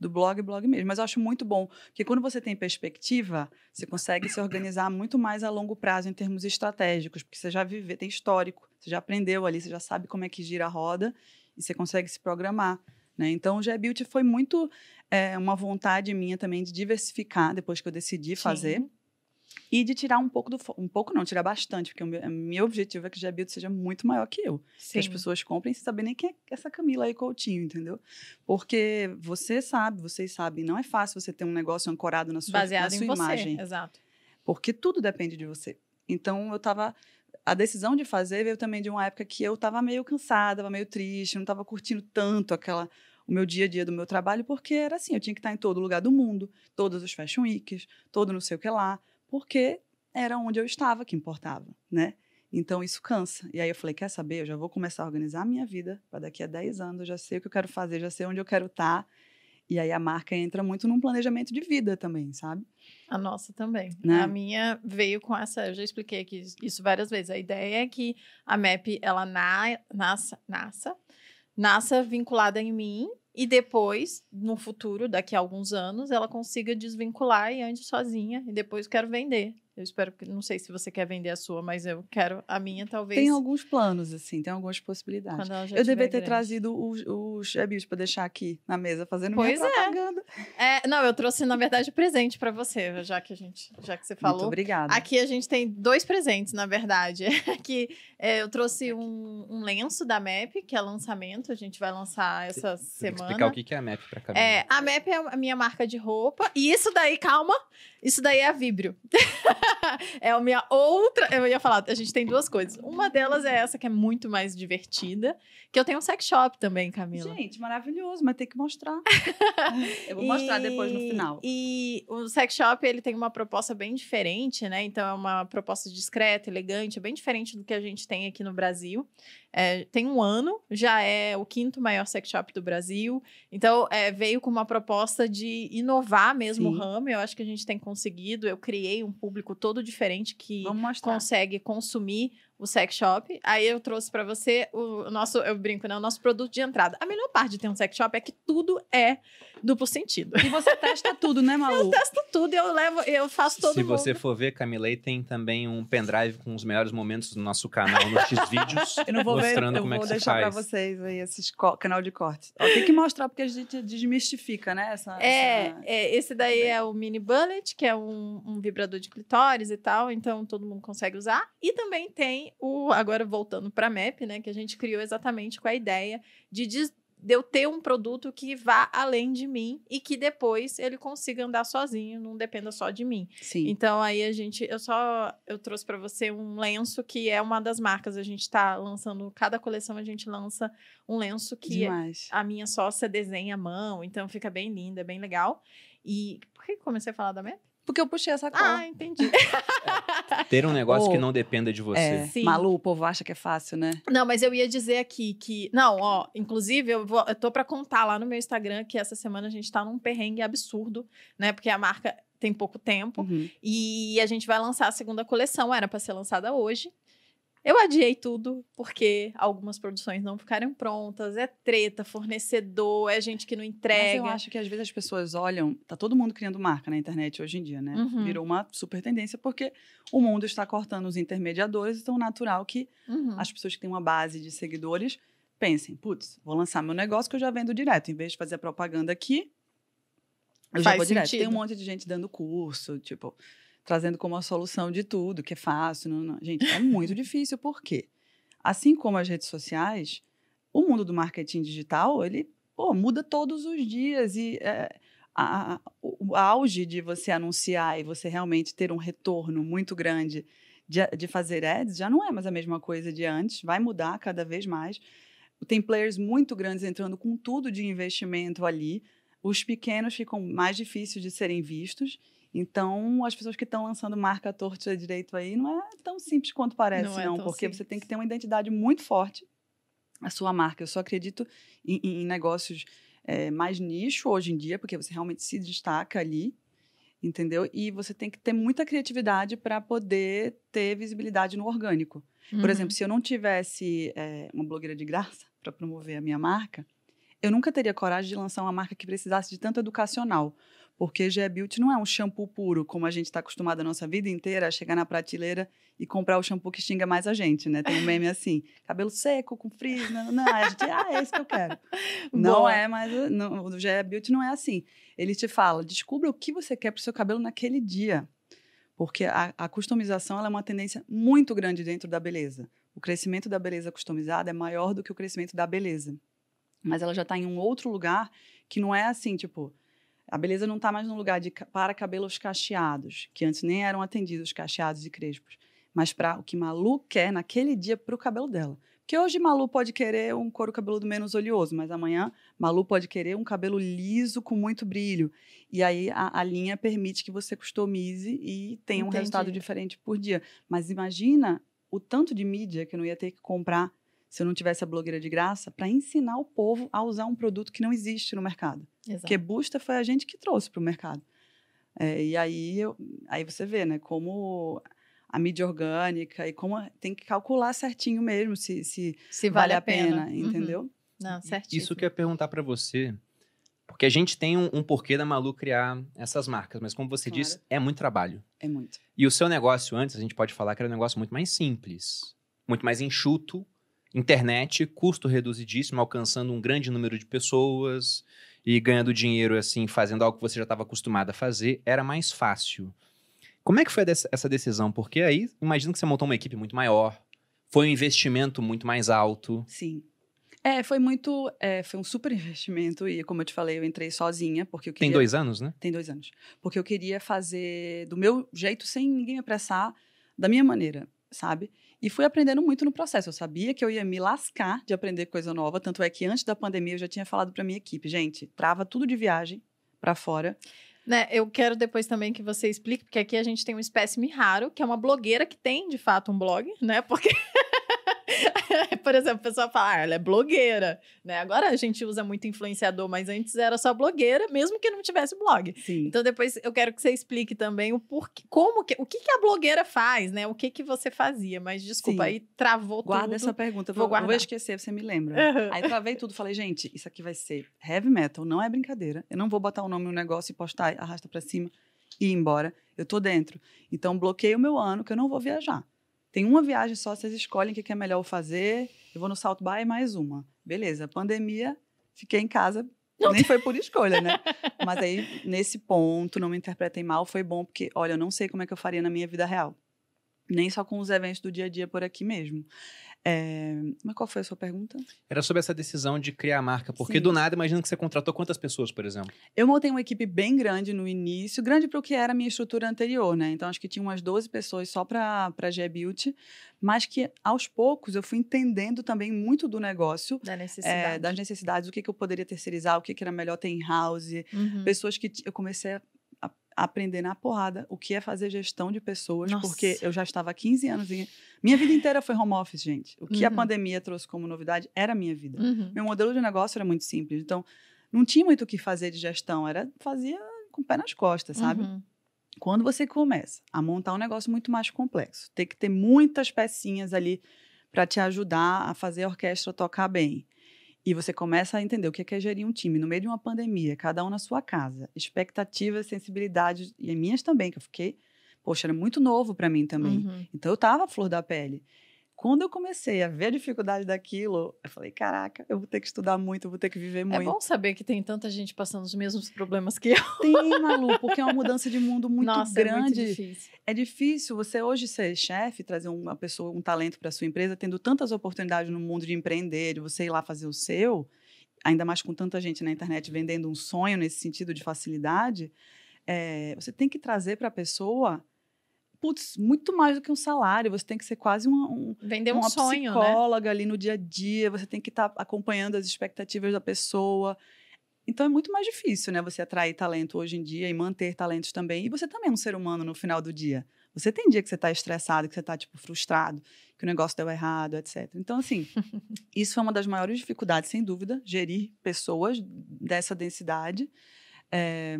do blog, blog mesmo. Mas eu acho muito bom, porque quando você tem perspectiva, você consegue se organizar muito mais a longo prazo em termos estratégicos, porque você já vive, tem histórico, você já aprendeu ali, você já sabe como é que gira a roda e você consegue se programar. Né? Então, o GBeauty foi muito é, uma vontade minha também de diversificar depois que eu decidi fazer.
Sim.
E de tirar um pouco do. Um pouco não, tirar bastante, porque o meu, meu objetivo é que o GBeauty seja muito maior que eu. Que as
Sim.
pessoas comprem sem saber nem quem é essa Camila aí Coutinho, entendeu? Porque você sabe, vocês sabem, não é fácil você ter um negócio ancorado na sua, na
Baseado
sua
em você.
imagem.
Exato.
Porque tudo depende de você. Então eu tava. A decisão de fazer veio também de uma época que eu tava meio cansada, tava meio triste, não tava curtindo tanto aquela o meu dia a dia do meu trabalho, porque era assim, eu tinha que estar em todo lugar do mundo, todos os fashion weeks, todo não sei o que lá, porque era onde eu estava que importava, né? Então isso cansa. E aí eu falei, quer saber? Eu já vou começar a organizar a minha vida para daqui a 10 anos, eu já sei o que eu quero fazer, já sei onde eu quero estar. E aí a marca entra muito num planejamento de vida também, sabe?
A nossa também.
Né?
A minha veio com essa, eu já expliquei aqui isso várias vezes. A ideia é que a MAP ela na, nasça, nasça, nasça vinculada em mim e depois, no futuro, daqui a alguns anos, ela consiga desvincular e ande sozinha e depois quero vender. Eu espero que não sei se você quer vender a sua, mas eu quero a minha talvez
Tem alguns planos, assim, tem algumas possibilidades.
quando ela já
Eu devia ter
grande.
trazido os, os para deixar aqui na mesa, fazendo
Pois
minha
é.
propaganda.
É, não, eu trouxe na verdade presente para você, já que a gente, já que você
Muito
falou.
obrigada.
Aqui a gente tem dois presentes, na verdade. Aqui é, eu trouxe um, um lenço da MAP, que é lançamento. A gente vai lançar essa
Você
semana.
explicar o que é a MAP pra Camila.
É, a MAP é a minha marca de roupa. E isso daí, calma, isso daí é a Vibrio. é a minha outra. Eu ia falar, a gente tem duas coisas. Uma delas é essa que é muito mais divertida. Que eu tenho um sex shop também, Camila.
Gente, maravilhoso, mas tem que mostrar. eu vou mostrar depois no final.
E o sex shop, ele tem uma proposta bem diferente, né? Então, é uma proposta discreta, elegante, bem diferente do que a gente tem aqui no Brasil. É, tem um ano, já é o quinto maior sex shop do Brasil. Então, é, veio com uma proposta de inovar mesmo o
Sim.
ramo. Eu acho que a gente tem conseguido. Eu criei um público todo diferente que consegue consumir o sex shop. Aí eu trouxe pra você o nosso, eu brinco, né? O nosso produto de entrada. A melhor parte de ter um sex shop é que tudo é duplo sentido.
E você testa tudo, né, Malu?
testo tudo e eu levo, eu faço todo
Se
mundo.
você for ver, Camila, aí tem também um pendrive com os melhores momentos do nosso canal no X-Vídeos.
Eu não vou ver,
mostrando
eu
como
vou
é que
deixar pra
faz.
vocês aí esses co- canal de cortes. Ó, tem que mostrar porque a gente desmistifica, né? Essa,
É,
essa-
é, esse daí é o mini bullet, que é um, um vibrador de clitóris e tal, então todo mundo consegue usar. E também tem o, agora voltando para MAP, né, que a gente criou exatamente com a ideia de, de eu ter um produto que vá além de mim e que depois ele consiga andar sozinho, não dependa só de mim.
Sim.
Então aí a gente, eu só eu trouxe para você um lenço que é uma das marcas. A gente tá lançando cada coleção a gente lança um lenço que é
Demais.
a minha sócia desenha à mão, então fica bem linda, bem legal. E por que comecei a falar da MAP?
Porque eu puxei essa cor.
Ah, entendi.
Ter um negócio
Oh.
que não dependa de você.
é,
Sim.
Malu, o povo acha que é fácil, né?
Não, mas eu ia dizer aqui que. Não, ó, inclusive, eu, vou, eu tô pra contar lá no meu Instagram que essa semana a gente tá num perrengue absurdo, né? Porque a marca tem pouco tempo.
Uhum.
E a gente vai lançar a segunda coleção, era para ser lançada hoje. Eu adiei tudo porque algumas produções não ficaram prontas, é treta, fornecedor, é gente que não
Mas
entrega.
eu acho que às vezes as pessoas olham, tá todo mundo criando marca na internet hoje em dia, né?
Uhum.
Virou uma super tendência porque o mundo está cortando os intermediadores, então é natural que
Uhum.
as pessoas que têm uma base de seguidores pensem, putz, vou lançar meu negócio que eu já vendo direto, em vez de fazer a propaganda aqui, eu já
Faz
vou direto. Tem um
sentido.
monte de gente dando curso, tipo, trazendo como a solução de tudo, que é fácil. Não, não. Gente, é muito difícil, por quê? Assim como as redes sociais, o mundo do marketing digital, ele pô, muda todos os dias e é, a- o auge de você anunciar e você realmente ter um retorno muito grande de, de fazer ads já não é mais a mesma coisa de antes, vai mudar cada vez mais. Tem players muito grandes entrando com tudo de investimento ali. Os pequenos ficam mais difíceis de serem vistos. Então, as pessoas que estão lançando marca torta direito aí não é tão simples quanto parece, não, não é porque simples. você tem que ter uma identidade muito forte, a sua marca. Eu só acredito em, em negócios é, mais nicho hoje em dia, porque você realmente se destaca ali, entendeu? E você tem que ter muita criatividade para poder ter visibilidade no orgânico. Uhum. Por exemplo, se eu não tivesse é, uma blogueira de graça para promover a minha marca, eu nunca teria coragem de lançar uma marca que precisasse de tanto educacional. Porque GE Beauty não é um shampoo puro, como a gente está acostumado a nossa vida inteira a chegar na prateleira e comprar o shampoo que xinga mais a gente, né? Tem um meme assim, cabelo seco, com frizz, não, não, a gente, ah, é esse que eu quero. não é, mas não, o GE Beauty não é assim. Ele te fala, descubra o que você quer para o seu cabelo naquele dia. Porque a, a customização é uma tendência muito grande dentro da beleza. O crescimento da beleza customizada é maior do que o crescimento da beleza. Mas ela já está em um outro lugar que não é assim, tipo, a beleza não está mais no lugar de para cabelos cacheados, que antes nem eram atendidos cacheados e crespos, mas para o que Malu quer naquele dia para o cabelo dela. Porque hoje Malu pode querer um couro cabeludo menos oleoso, mas amanhã Malu pode querer um cabelo liso com muito brilho. E aí a, a linha permite que você customize e tenha Entendi. um resultado diferente por dia. Mas imagina o tanto de mídia que eu não ia ter que comprar se eu não tivesse a blogueira de graça, para ensinar o povo a usar um produto que não existe no mercado. Exato. Porque Busta foi a gente que trouxe para o mercado. É, e aí, eu, aí você vê, né, como a mídia orgânica e como tem que calcular certinho mesmo se, se, se vale, vale, a pena, pena uhum. entendeu? Uhum.
Não, certinho.
Isso que eu ia perguntar para você, porque a gente tem um, um, porquê da Malu criar essas marcas, mas como você claro. disse, é muito trabalho.
É muito.
E o seu negócio antes, a gente pode falar que era um negócio muito mais simples, muito mais enxuto, internet, custo reduzidíssimo, alcançando um grande número de pessoas e ganhando dinheiro assim, fazendo algo que você já estava acostumado a fazer, era mais fácil. Como é que foi essa decisão? Porque aí, imagino que você montou uma equipe muito maior, foi um investimento muito mais alto.
Sim. É, foi muito. É, foi um super investimento e, como eu te falei, eu entrei sozinha, porque eu queria.
Tem dois anos, né?
Tem dois anos. Porque eu queria fazer do meu jeito, sem ninguém me apressar, da minha maneira, sabe? E fui aprendendo muito no processo. Eu sabia que eu ia me lascar de aprender coisa nova. Tanto é que antes da pandemia eu já tinha falado para minha equipe, gente, trava tudo de viagem para fora.
Né, eu quero depois também que você explique, porque aqui a gente tem um espécime raro, que é uma blogueira que tem, de fato, um blog, né? Porque Por exemplo, a pessoa fala, ah, ela é blogueira, né? Agora a gente usa muito influenciador, mas antes era só blogueira, mesmo que não tivesse blog.
Sim.
Então depois eu quero que você explique também o porquê, como que, o que, que a blogueira faz, né? O que que você fazia? Mas desculpa, Sim. aí travou
Guarda
tudo.
Guarda essa pergunta, vou, vou, vou esquecer, você me lembra. Uhum. Aí travei tudo, falei, gente, isso aqui vai ser heavy metal, não é brincadeira. Eu não vou botar o nome no negócio e postar, arrasta para cima e ir embora. Eu tô dentro. Então bloqueei o meu ano que eu não vou viajar. Tem uma viagem só, vocês escolhem o que é melhor fazer. Eu vou no South By mais uma. Beleza, pandemia, fiquei em casa. Não. Nem foi por escolha, né? Mas aí, nesse ponto, não me interpretem mal, foi bom, porque, olha, eu não sei como é que eu faria na minha vida real. Nem só com os eventos do dia a dia por aqui mesmo. É... Mas qual foi a sua pergunta?
Era sobre essa decisão de criar a marca. Porque Sim. do nada, imagino que você contratou quantas pessoas, por exemplo?
Eu montei uma equipe bem grande no início, grande para o que era a minha estrutura anterior, né? Então, acho que tinha umas 12 pessoas só para a G-Beauty, mas que aos poucos eu fui entendendo também muito do negócio.
Da necessidade.
É, das necessidades, o que, que eu poderia terceirizar, o que, que era melhor ter in-house. Uhum. Pessoas que eu comecei a aprender na porrada o que é fazer gestão de pessoas, Nossa. porque eu já estava há 15 anos em... Minha vida inteira foi home office, gente. O que uhum. a pandemia trouxe como novidade era a minha vida. Uhum. Meu modelo de negócio era muito simples. Então, não tinha muito o que fazer de gestão. Era fazia com o pé nas costas, sabe? Uhum. Quando você começa a montar um negócio muito mais complexo, tem que ter muitas pecinhas ali para te ajudar a fazer a orquestra tocar bem. E você começa a entender o que é gerir um time no meio de uma pandemia, cada um na sua casa, expectativas, sensibilidades, e minhas também, que eu fiquei, poxa, era muito novo para mim também. Uhum. Então eu tava a flor da pele. Quando eu comecei a ver a dificuldade daquilo, eu falei: caraca, eu vou ter que estudar muito, eu vou ter que viver muito.
É bom saber que tem tanta gente passando os mesmos problemas que eu.
Tem, Malu, porque é uma mudança de mundo muito Nossa, grande. É, muito difícil. é difícil você hoje ser chefe, trazer uma pessoa, um talento para sua empresa, tendo tantas oportunidades no mundo de empreender, de você ir lá fazer o seu, ainda mais com tanta gente na internet vendendo um sonho nesse sentido de facilidade é, você tem que trazer para a pessoa, putz, muito mais do que um salário. Você tem que ser quase uma, um,
Vender um
uma
sonho, né?
psicóloga ali no dia a dia. Você tem que estar acompanhando as expectativas da pessoa. Então é muito mais difícil, né? Você atrair talento hoje em dia e manter talentos também. E você também é um ser humano no final do dia. Você tem dia que você está estressado, que você está tipo frustrado, que o negócio deu errado, etc. Então assim, isso foi uma das maiores dificuldades, sem dúvida, gerir pessoas dessa densidade. É,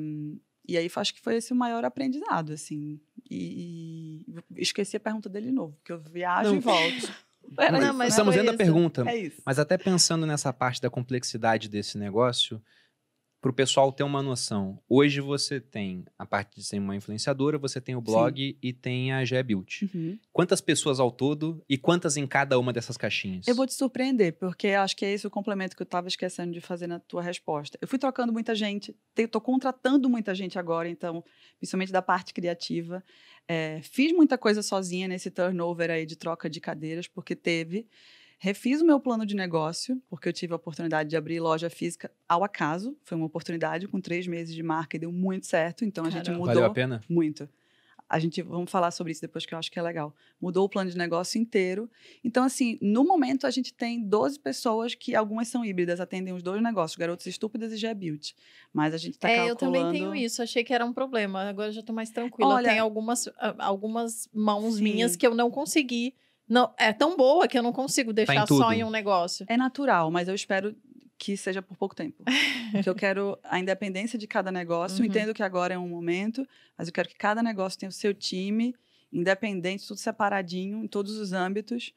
e aí acho que foi esse o maior aprendizado, assim. E, e esqueci a pergunta dele de novo, porque eu viajo
Não.
e volto.
Não,
isso,
mas
Estamos
foi
dentro da
isso.
pergunta.
É isso.
Mas até pensando nessa parte da complexidade desse negócio, para o pessoal ter uma noção. Hoje você tem, a parte de ser uma influenciadora, você tem o blog e tem a GE Built.
Uhum.
Quantas pessoas ao todo e quantas em cada uma dessas caixinhas?
Eu vou te surpreender, porque acho que é esse o complemento que eu estava esquecendo de fazer na tua resposta. Eu fui trocando muita gente, estou contratando muita gente agora, então, principalmente da parte criativa. É, fiz muita coisa sozinha nesse turnover aí de troca de cadeiras, porque teve. Refiz o meu plano de negócio, porque eu tive a oportunidade de abrir loja física ao acaso. Foi uma oportunidade com três meses de marca e deu muito certo. Então a gente
Caramba.
mudou.
Valeu a pena?
Muito. A gente, vamos falar sobre isso depois que eu acho que é legal. Mudou o plano de negócio inteiro. Então, assim, no momento a gente tem 12 pessoas que algumas são híbridas, atendem os dois negócios, Garotos Estúpidas e G-Build. Mas a gente está
É,
calculando...
eu também tenho isso. Achei que era um problema. Agora já tô mais tranquila.
Olha-
Tem algumas, ah, algumas mãos
Sim.
minhas que eu não consegui. Não, é tão boa que eu não consigo deixar
tudo.
só em um negócio.
É natural, mas eu espero que seja por pouco tempo. Porque eu quero a independência de cada negócio. Eu
Uhum.
entendo que agora é um momento, mas eu quero que cada negócio tenha o seu time, independente, tudo separadinho, em todos os âmbitos,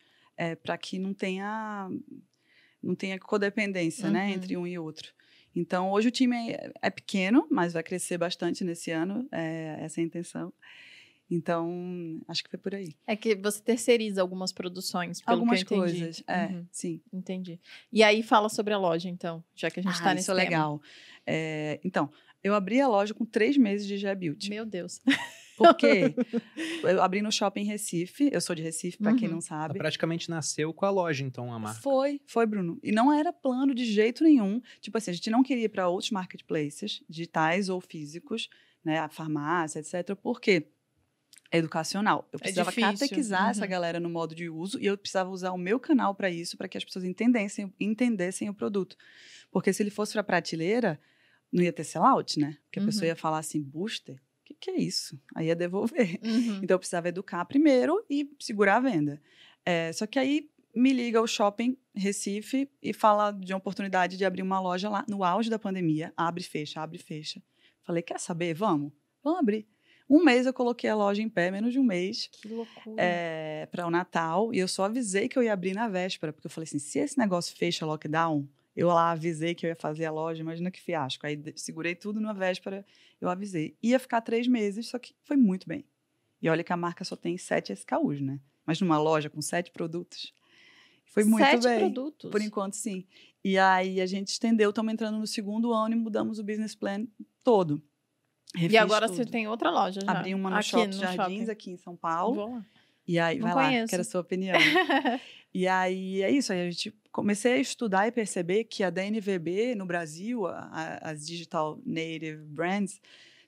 para que não tenha, não tenha codependência né,
Uhum.
entre um e outro. Então, hoje o time é, é pequeno, mas vai crescer bastante nesse ano, é, essa é a intenção. Então, acho que foi por aí.
É que você terceiriza algumas produções, pelo
Algumas
que eu entendi.
coisas, é,
Uhum,
sim.
entendi. E aí fala sobre a loja, então, já que a gente
Ah,
tá nesse
isso é
tema.
legal. É, então, eu abri a loja com três meses de G-Beauty.
Meu Deus.
Porque eu abri no shopping Recife, eu sou de Recife, para quem
Uhum.
não
Ela
sabe.
praticamente nasceu com a loja, então, a marca.
Foi, foi, Bruno. E não era plano de jeito nenhum. Tipo assim, a gente não queria ir para outros marketplaces, digitais ou físicos, né, a farmácia, etc. Por quê? É educacional. Eu precisava
difícil,
catequizar essa
uhum.
galera no modo de uso e eu precisava usar o meu canal para isso, para que as pessoas entendessem, entendessem o produto. Porque se ele fosse para prateleira, não ia ter sellout, né? Porque a pessoa
Uhum.
ia falar assim, booster? O que, que é isso? Aí ia devolver.
Uhum.
Então eu precisava educar primeiro e segurar a venda. É, só que aí me liga o shopping Recife e fala de uma oportunidade de abrir uma loja lá no auge da pandemia. Abre fecha, abre e fecha. Falei, quer saber? Vamos? Vamos abrir. Um mês eu coloquei a loja em pé, menos de um mês,
Que loucura.
para o Natal. E eu só avisei que eu ia abrir na véspera, porque eu falei assim: se esse negócio fecha lockdown, eu lá avisei que eu ia fazer a loja, imagina que fiasco. Aí segurei tudo na véspera, eu avisei. Ia ficar três meses, só que foi muito bem. E olha que a marca só tem sete SKUs, né? Mas numa loja com sete produtos. Foi muito
Sete
bem.
produtos.
Por enquanto, sim. E aí a gente estendeu, estamos entrando no segundo ano e mudamos o business plan todo.
E
Refiz
agora
tudo.
você tem outra loja já.
Abri uma no
aqui
Shopping
no
Jardins,
shopping.
aqui em São Paulo.
Lá.
E aí,
Não
vai lá,
conheço.
quero a sua opinião. e aí, é isso. Aí a gente comecei a estudar e perceber que a DNVB no Brasil, a- a- as Digital Native Brands,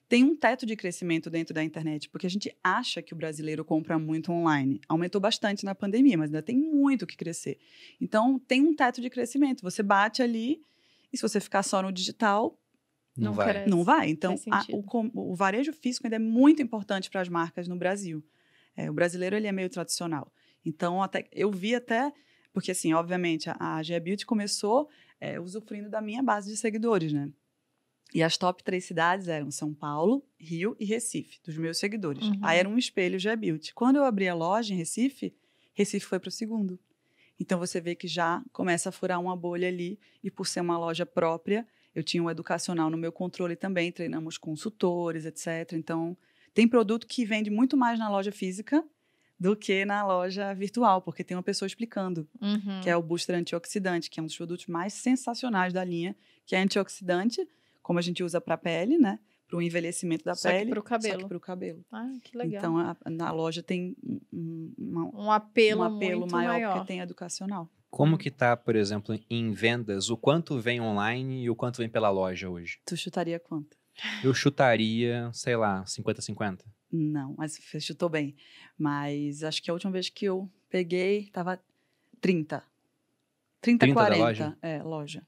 tem um teto de crescimento dentro da internet, porque a gente acha que o brasileiro compra muito online. Aumentou bastante na pandemia, mas ainda tem muito o que crescer. Então, tem um teto de crescimento. Você bate ali, e se você ficar só no digital,
Não,
Não
vai.
cresce.
não vai. Então, a- o, o varejo físico ainda é muito importante para as marcas no Brasil. É, o brasileiro ele é meio tradicional. Então, até, eu vi até, porque assim, obviamente, a, a G Beauty começou é, usufruindo da minha base de seguidores, né? E as top três cidades eram São Paulo, Rio e Recife, dos meus seguidores.
Uhum.
Aí era um espelho G Beauty. Quando eu abri a loja em Recife, Recife foi para o segundo. Então você vê que já começa a furar uma bolha ali, e por ser uma loja própria, eu tinha um educacional no meu controle também, treinamos consultores, etc. Então, tem produto que vende muito mais na loja física do que na loja virtual, porque tem uma pessoa explicando,
Uhum.
que é o booster antioxidante, que é um dos produtos mais sensacionais da linha, que é antioxidante, como a gente usa para a pele, né? Para o envelhecimento da
Só
pele.
pro
Só
cabelo.
que para o cabelo.
Ah, que legal.
Então, a- na loja tem um, um- uma-
um apelo,
um apelo
muito
maior,
maior.
porque tem educacional.
Como que tá, por exemplo, em vendas, o quanto vem online e o quanto vem pela loja hoje?
Tu chutaria quanto?
Eu chutaria, sei lá, 50-50.
Não, mas chutou bem. Mas acho que a última vez que eu peguei tava 30. 30,
30 da
40.
loja?
É, loja.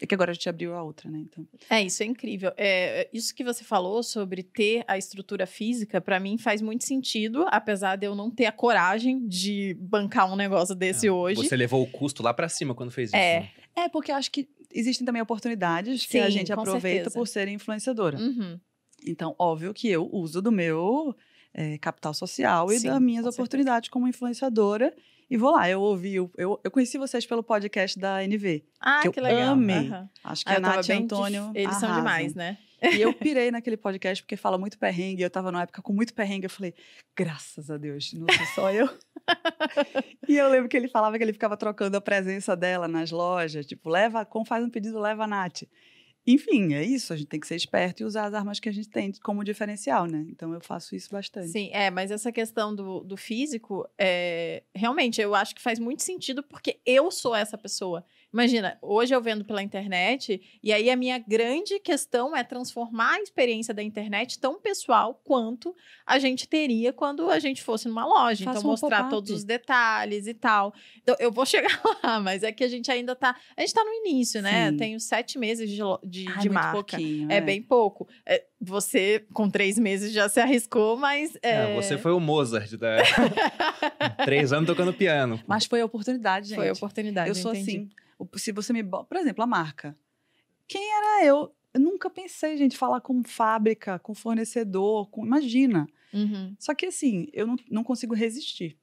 É que agora a gente abriu a outra, né? Então.
É, isso é incrível. É, isso que você falou sobre ter a estrutura física, pra mim faz muito sentido, apesar de eu não ter a coragem de bancar um negócio desse
É,
hoje.
Você levou o custo lá pra cima quando fez isso.
É.
né?
É, porque eu acho que existem também oportunidades que a
Sim,
gente aproveita
certeza.
por ser influenciadora.
Uhum.
Então, óbvio que eu uso do meu eh, capital social e
Sim,
das minhas
com certeza.
oportunidades como influenciadora. E vou lá, eu ouvi, eu, eu conheci vocês pelo podcast da NV.
Ah,
Que
que,
eu
legal.
amei.
Aham.
Acho que
Ah,
a Nath e Antônio.
Eles são
arrasam.
demais, né?
E eu pirei naquele podcast porque fala muito perrengue. Eu tava numa época com muito perrengue. Eu falei, graças a Deus, não sou só eu. e eu lembro que ele falava que ele ficava trocando a presença dela nas lojas. Tipo, leva, como faz um pedido, leva a Nath. Enfim, é isso. A gente tem que ser esperto e usar as armas que a gente tem como diferencial, né? Então eu faço isso bastante.
Sim, é, mas essa questão do, do físico, é, realmente, eu acho que faz muito sentido porque eu sou essa pessoa. Imagina, hoje eu vendo pela internet, e aí a minha grande questão é transformar a experiência da internet tão pessoal quanto a gente teria quando a gente fosse numa loja.
Faça
então,
um
mostrar todos os detalhes e tal. Então, eu vou chegar lá, mas é que a gente ainda tá. A gente tá no início, né?
Sim.
Tenho sete meses de, de,
Ai,
de
muito
marca.
pouquinho.
É bem pouco. É, você, com três meses, já se arriscou, mas.
É,
É,
você foi o Mozart da... Três anos tocando piano.
Mas foi a oportunidade, gente.
Foi a oportunidade.
Eu sou
entendi.
assim. Se você me. Por exemplo, a marca. Quem era eu? Eu nunca pensei, gente, falar com fábrica, com fornecedor, com. Imagina.
Uhum.
Só que assim, eu não, não consigo resistir.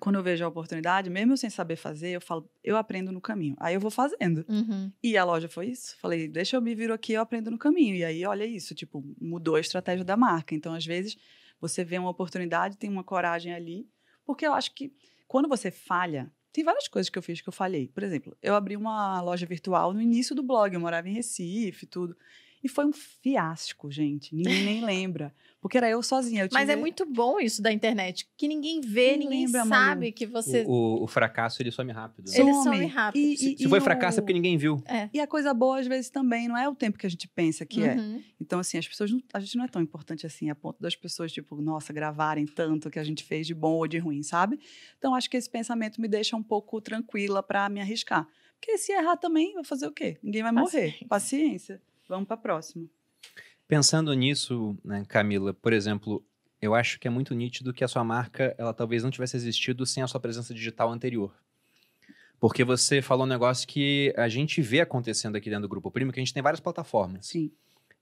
Quando eu vejo a oportunidade, mesmo eu sem saber fazer, eu falo, eu aprendo no caminho. Aí eu vou fazendo.
Uhum.
E a loja foi isso. Falei, deixa eu me vir aqui, eu aprendo no caminho. E aí, olha isso, tipo, mudou a estratégia da marca. Então, às vezes, você vê uma oportunidade, tem uma coragem ali. Porque eu acho que quando você falha, tem várias coisas que eu fiz que eu falhei. Por exemplo, eu abri uma loja virtual no início do blog, eu morava em Recife, tudo. E foi um fiasco, gente. Ninguém nem lembra. Porque era eu sozinha. Eu
Mas é muito bom isso da internet, que ninguém vê,
Quem
ninguém
lembra,
sabe
Malu?
que você.
O, o- o fracasso, ele some rápido. né?
Ele
Some.
some rápido.
E-
Se,
e-
se
e
foi
o-
fracasso é porque ninguém viu.
E a coisa boa, às vezes, também não é o tempo que a gente pensa que é.
Uhum.
Então, assim, as pessoas. Não, a gente não é tão importante assim, a ponto das pessoas, tipo, nossa, gravarem tanto que a gente fez de bom ou de ruim, sabe? Então, acho que esse pensamento me deixa um pouco tranquila para me arriscar. Porque se errar também, vai fazer o quê? Ninguém vai morrer.
Paciência.
Vamos para próxima.
Pensando nisso, né, Camila, por exemplo, eu acho que é muito nítido que a sua marca, ela talvez não tivesse existido sem a sua presença digital anterior. Porque você falou um negócio que a gente vê acontecendo aqui dentro do Grupo Primo, que a gente tem várias plataformas.
Sim.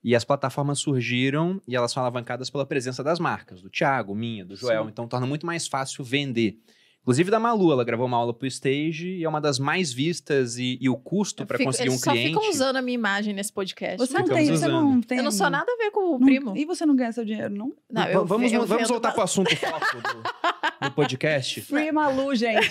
E as plataformas surgiram e elas são alavancadas pela presença das marcas, do Thiago, minha, do Joel.
Sim.
Então torna muito mais fácil vender. Inclusive da Malu, ela gravou uma aula pro Stage e é uma das mais vistas e, e o custo
Eu
para conseguir um
eles só
cliente.
ficam usando a minha imagem nesse podcast.
Você não, tem, você não tem.
Eu não sou nada a ver com o
não-
primo.
E você não ganha seu dinheiro, não?
Não, eu
vamos
eu
vamos
vendo
voltar pro assunto foco do podcast.
Free Malu, gente.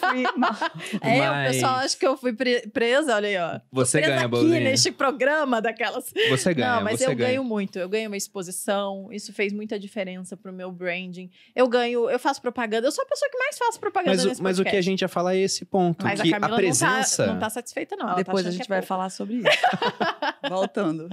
Free Malu.
É,
Mas-
o pessoal acha que eu fui pre- presa, olha aí, ó.
Você
presa
ganha,
aqui
Bolinha.
neste programa daquelas.
Você ganha,
Não, mas
você
eu
ganha.
ganho muito. Eu ganho uma exposição. Isso fez muita diferença pro meu branding. Eu ganho, eu faço propaganda. Eu sou a pessoa que mais faço propaganda
Mas, o-
nesse
mas o que a
podcast.
gente ia falar é esse ponto,
Mas
que
a
a,
Camila
presença,
não, tá, não tá satisfeita, não. Ela tá
Depois a
achando
gente
é
vai
pouco.
falar sobre isso. Voltando.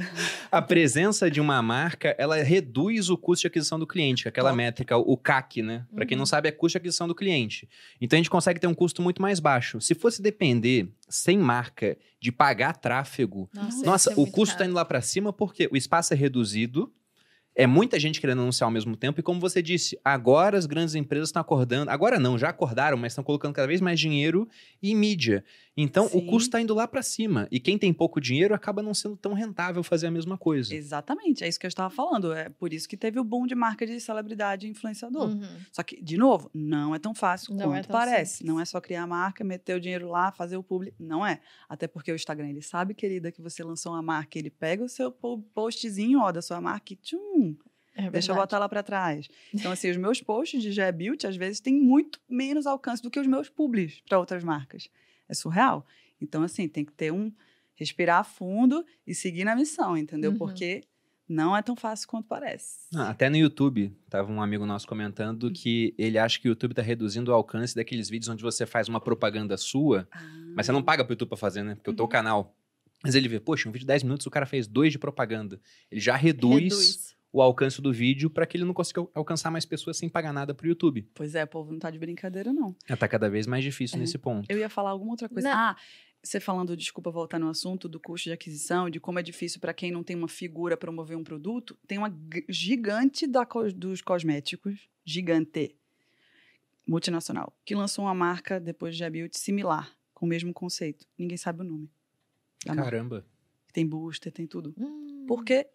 a presença de uma marca, ela reduz o custo de aquisição do cliente, que é aquela
Top.
métrica, o CAC, né? Pra quem
Uhum.
não sabe, é custo de aquisição do cliente. Então a gente consegue ter um custo muito mais baixo. Se fosse depender sem marca de pagar tráfego,
Nossa,
nossa,
é
o custo
caro.
tá indo lá pra cima porque o espaço é reduzido. É muita gente querendo anunciar ao mesmo tempo, e como você disse, agora as grandes empresas estão acordando. Agora não, já acordaram, mas estão colocando cada vez mais dinheiro em mídia. Então o
Sim.
custo está indo lá para cima. E quem tem pouco dinheiro acaba não sendo tão rentável fazer a mesma coisa.
Exatamente, é isso que eu estava falando. É por isso que teve o boom de marca de celebridade e influenciador.
Uhum.
Só que, de novo, não é tão fácil
Não
quanto
é tão
parece.
simples.
Não é só criar a marca, meter o dinheiro lá, fazer o publi. Não é. Até porque o Instagram, ele sabe, querida, que você lançou uma marca, ele pega o seu po- postzinho, ó, da sua marca e tchum,
É
deixa eu botar lá para trás. Então, assim, os meus posts de Beauty, às vezes, têm muito menos alcance do que os meus publis para outras marcas. É surreal. Então, assim, tem que ter um... Respirar fundo e seguir na missão, entendeu?
Uhum.
Porque não é tão fácil quanto parece.
Ah, até no YouTube, tava um amigo nosso comentando que ele acha que o YouTube tá reduzindo o alcance daqueles vídeos onde você faz uma propaganda sua, mas você não paga pro YouTube pra fazer, né? Porque o teu
Uhum.
canal. Mas ele vê, poxa, um vídeo de 10 minutos, o cara fez dois de propaganda. Ele já reduz,
Reduz.
O alcance do vídeo para que ele não consiga alcançar mais pessoas sem pagar nada pro YouTube.
Pois é, o povo não tá de brincadeira, não.
É, tá cada vez mais difícil
É.
nesse ponto.
Eu ia falar alguma outra coisa.
Não.
Ah, você falando, desculpa voltar no assunto do custo de aquisição, de como é difícil para quem não tem uma figura promover um produto, tem uma gigante da co- dos cosméticos, gigante, multinacional, que lançou uma marca depois de Beauty similar, com o mesmo conceito. Ninguém sabe o nome. da marca.
Caramba.
Tem booster, tem tudo.
Hum.
Porque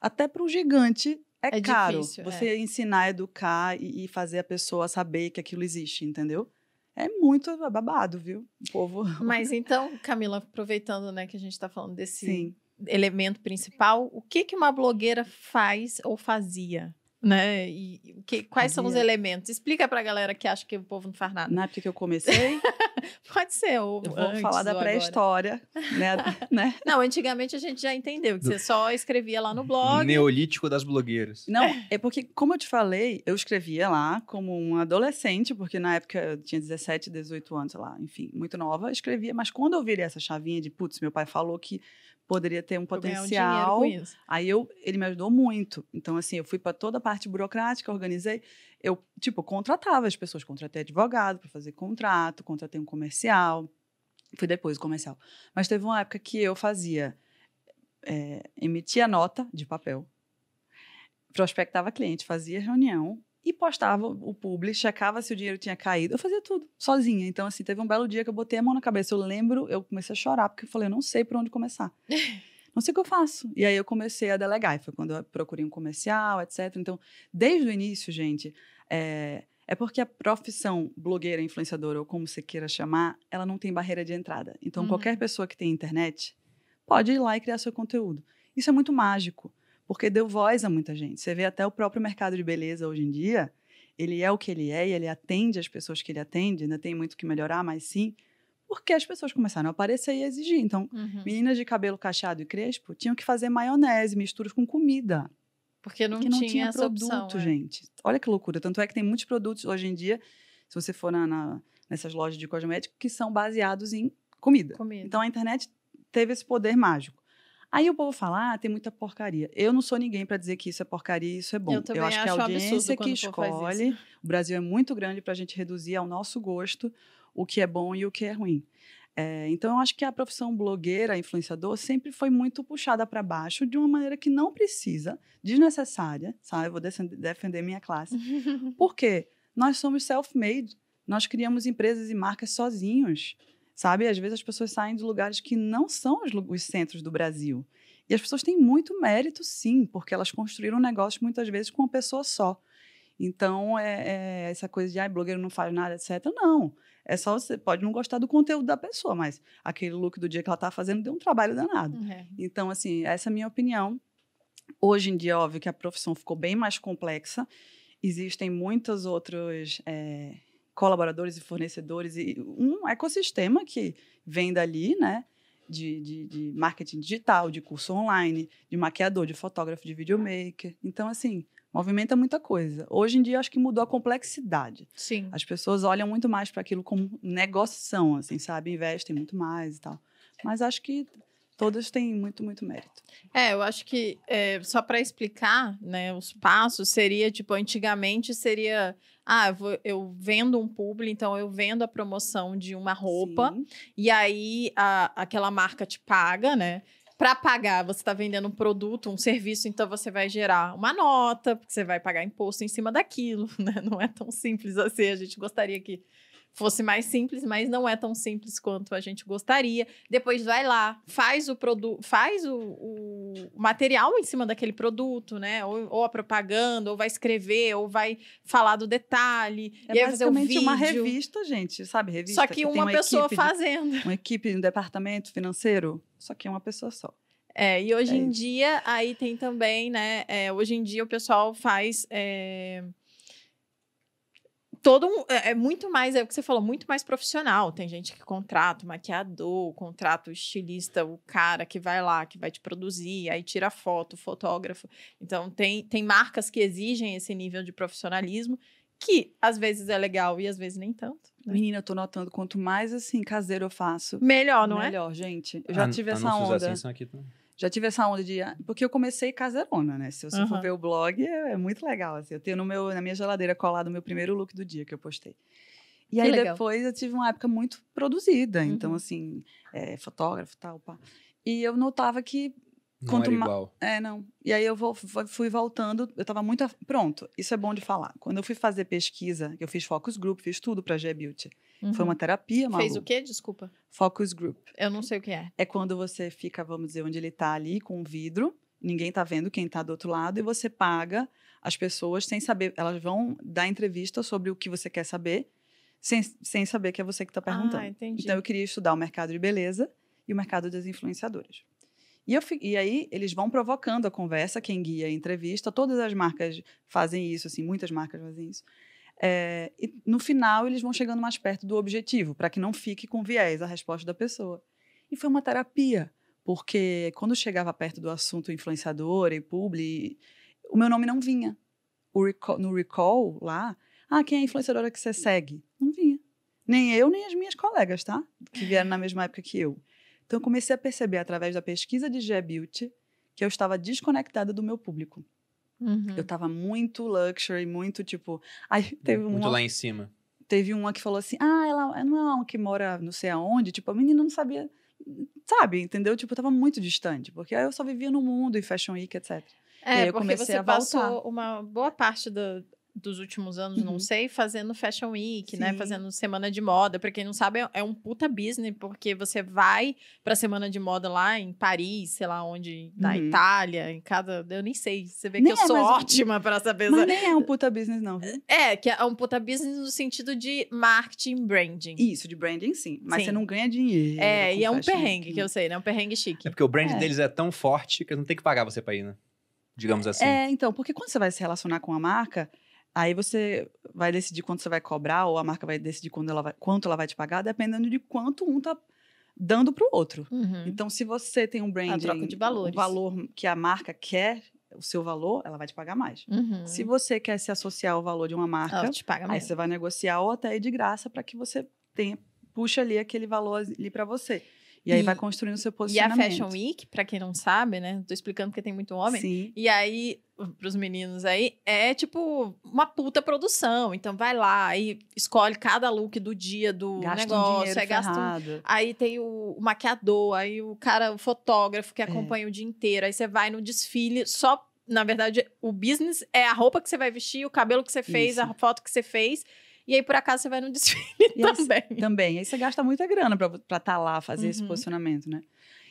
até para um gigante é,
É
caro
difícil,
você ensinar, educar e, e fazer a pessoa saber que aquilo existe, entendeu? É muito babado, viu? O povo.
Mas então, Camila, aproveitando né, que a gente está falando desse
Sim.
elemento principal, o que, que uma blogueira faz ou fazia? Né? E que, quais são os
Fazia.
elementos? Explica pra galera que acha que o povo não faz nada.
Na época que eu comecei,
Pode ser, ou
eu vou falar da pré-história, né? né?
Não, antigamente a gente já entendeu que você só escrevia lá no blog.
Neolítico das blogueiras.
Não, é porque, como eu te falei, eu escrevia lá como um adolescente, porque na época eu tinha 17, 18 anos, sei lá, enfim, muito nova, eu escrevia, mas quando eu virei essa chavinha de, putz, meu pai falou que poderia ter um
um
potencial,
isso.
Aí eu, ele me ajudou muito. Então, assim, eu fui para toda a parte burocrática, organizei. Eu, tipo, contratava as pessoas, contratei advogado para fazer contrato, contratei um comercial. Fui depois o comercial. Mas teve uma época que eu fazia, é, emitia nota de papel, prospectava cliente, fazia reunião e postava o publi, checava se o dinheiro tinha caído. Eu fazia tudo, sozinha. Então, assim, teve um belo dia que eu botei a mão na cabeça. Eu lembro, eu comecei a chorar, porque eu falei, eu não sei por onde começar. não sei o que eu faço. E aí eu comecei a delegar. E foi quando eu procurei um comercial, etc. Então, desde o início, gente, é, é porque a profissão blogueira, influenciadora, ou como você queira chamar, ela não tem barreira de entrada. Então,
Uhum.
qualquer pessoa que tem internet pode ir lá e criar seu conteúdo. Isso é muito mágico, porque deu voz a muita gente. Você vê até o próprio mercado de beleza hoje em dia, ele é o que ele é e ele atende as pessoas que ele atende, ainda tem muito que melhorar, mas sim, porque as pessoas começaram a aparecer e a exigir. Então,
Uhum.
meninas de cabelo cacheado e crespo tinham que fazer maionese, misturas com comida.
Porque não,
Porque não
tinha,
tinha, produto,
opção, é.
gente. Olha que loucura. Tanto é que tem muitos produtos hoje em dia, se você for na, na- nessas lojas de cosméticos, que são baseados em comida.
Comida.
Então a internet teve esse poder mágico. Aí o povo fala, ah, tem muita porcaria. Eu não sou ninguém para dizer que isso é porcaria e isso é bom.
Eu também
acho que é a audiência que escolhe. O Brasil é muito grande para a gente reduzir ao nosso gosto o que é bom e o que é ruim. É, então, eu acho que a profissão blogueira, influenciador, sempre foi muito puxada para baixo de uma maneira que não precisa, desnecessária, sabe? Eu vou defender minha classe. Por quê? Nós somos self-made. Nós criamos empresas e marcas sozinhos, sabe? Às vezes as pessoas saem de lugares que não são os, os centros do Brasil. E as pessoas têm muito mérito, sim, porque elas construíram negócios muitas vezes com uma pessoa só. Então, é, é essa coisa de, ah, blogueiro não faz nada, etc. Não. É só você pode não gostar do conteúdo da pessoa, mas aquele look do dia que ela está fazendo deu um trabalho danado.
É.
Então, assim, essa é a minha opinião. Hoje em dia, óbvio que a profissão ficou bem mais complexa. Existem muitos outros é, colaboradores e fornecedores e um ecossistema que vem dali, né? De, de, de marketing digital, de curso online, de maquiador, de fotógrafo, de videomaker. Então, assim, movimenta muita coisa. Hoje em dia, acho que mudou a complexidade.
Sim.
As pessoas olham muito mais para aquilo como negociação, assim, sabe? Investem muito mais e tal. Mas acho que todas têm muito, muito mérito.
É, eu acho que é, só para explicar, né, os passos seria tipo antigamente seria, ah, eu, vou- eu vendo um publi, então eu vendo a promoção de uma roupa
Sim.
e aí a- aquela marca te paga, né? Para pagar, você está vendendo um produto, um serviço, então você vai gerar uma nota, porque você vai pagar imposto em cima daquilo, né? Não é tão simples assim. A gente gostaria que fosse mais simples, mas não é tão simples quanto a gente gostaria. Depois vai lá, faz o produto, faz o, o material em cima daquele produto, né? Ou, ou a propaganda, ou vai escrever, ou vai falar do detalhe,
É
e aí fazer vídeo.
uma revista, gente, sabe? Revista
Só que
tem
uma, pessoa
equipe de-
fazendo.
uma equipe no departamento financeiro, só que é uma pessoa só.
É, e hoje
É
em
isso.
dia, aí tem também, né? é, hoje em dia o pessoal faz. é, todo um, é é muito mais, é o que você falou, muito mais profissional. Tem gente que contrata o maquiador, contrata o estilista, o cara que vai lá, que vai te produzir, aí tira foto, o fotógrafo. Então, tem, tem marcas que exigem esse nível de profissionalismo que às vezes é legal e às vezes nem tanto. né?
Menina, eu tô notando, quanto mais assim, caseiro eu faço,
Melhor, não é?
melhor, gente. Eu já
An-
tive essa
anúncios
onda.
assim aqui também.
Já tive essa onda de. Porque eu comecei caseirona, né? Se você for
Aham.
ver o blog, é, é muito legal. Assim, eu tenho no meu, na minha geladeira colado o meu primeiro look do dia que eu postei. E
Que
aí
legal.
depois eu tive uma época muito produzida. Então,
Uhum.
assim, é, fotógrafo e tal, pá. E eu notava que.
Não
Quanto
era igual.
É, não. E aí eu vou, fu- fui voltando, eu tava muito. af- Pronto, isso é bom de falar. Quando eu fui fazer pesquisa, eu fiz focus group, fiz tudo pra G-Beauty. Foi
Uhum.
uma terapia, Malu.
Fez o quê? Desculpa.
Focus group.
Eu não sei o que é.
É quando você fica, vamos dizer, onde ele está ali com o vidro, ninguém está vendo quem está do outro lado, e você paga as pessoas sem saber. Elas vão dar entrevista sobre o que você quer saber, sem, sem saber que é você que está perguntando.
Ah, entendi.
então eu queria estudar o mercado de beleza e o mercado das influenciadoras. E, eu, e aí eles vão provocando a conversa, quem guia a entrevista, todas as marcas fazem isso, assim, muitas marcas fazem isso. É, e no final eles vão chegando mais perto do objetivo, para que não fique com viés a resposta da pessoa. E foi uma terapia, porque quando chegava perto do assunto influenciador e publi, o meu nome não vinha. Recall- no recall lá, ah, quem é a influenciadora que você segue? Não vinha. Nem eu, nem as minhas colegas, tá? Que vieram na mesma época que eu. Então eu comecei a perceber através da pesquisa de G-Beauty que eu estava desconectada do meu público.
Uhum.
Eu estava muito luxury, muito tipo. Aí teve
Muito
uma,
lá em cima.
teve uma que falou assim: ah, ela não é uma que mora não sei aonde. Tipo, a menina não sabia. Sabe, entendeu? Tipo, eu tava muito distante, porque eu só vivia no mundo e Fashion Week, etc. E aí
É,
eu
porque
comecei
você passou uma boa parte do- dos últimos anos, não
Uhum.
sei, fazendo Fashion Week, né?
Sim.
Fazendo semana de moda. Pra quem não sabe, é- é um puta business, porque você vai pra semana de moda lá em Paris, sei lá onde, na
Uhum.
Itália, em cada. Eu nem sei. Você vê
Nem
que eu
é,
sou
mas-
ótima pra saber.
Mas
essa-
nem é um puta business, não?
É, que é um puta business no sentido de marketing branding.
Isso, de branding, sim. Mas
Sim.
você não ganha dinheiro.
É, e é um perrengue, que eu sei, né? Um perrengue chique.
É porque o brand
É.
deles é tão forte que eles não tem que pagar você pra ir, né? Digamos assim.
É, então, porque quando você vai se relacionar com a marca, aí você vai decidir quanto você vai cobrar, ou a marca vai decidir quando ela vai- quanto ela vai te pagar, dependendo de quanto um tá dando pro outro.
Uhum.
Então, se você tem um branding,
troca de valores.
o valor que a marca quer, o seu valor, ela vai te pagar mais.
Uhum.
Se você quer se associar ao valor de uma marca,
Ela te paga
aí
mesmo.
você vai negociar ou até ir de graça para que você tenha, puxa ali aquele valor ali para você. E aí
E-
vai construindo o seu
E a
posicionamento.
Fashion Week, pra quem não sabe, né? Tô explicando porque tem muito homem.
Sim.
E aí, pros meninos aí, é tipo uma puta produção. Então vai lá, aí escolhe cada look do dia do
Gasta um
negócio,
dinheiro
aí gasta um-. Aí tem o, maquiador, aí o cara, o fotógrafo
É.
que acompanha o dia inteiro. Aí você vai no desfile, só. Na verdade, o business é a roupa que você vai vestir, o cabelo que você fez,
Isso.
a foto que você fez. E aí, por acaso, você vai no desfile
E aí,
também.
Também. Aí você gasta muita grana para estar tá lá, fazer esse
Uhum.
posicionamento, né?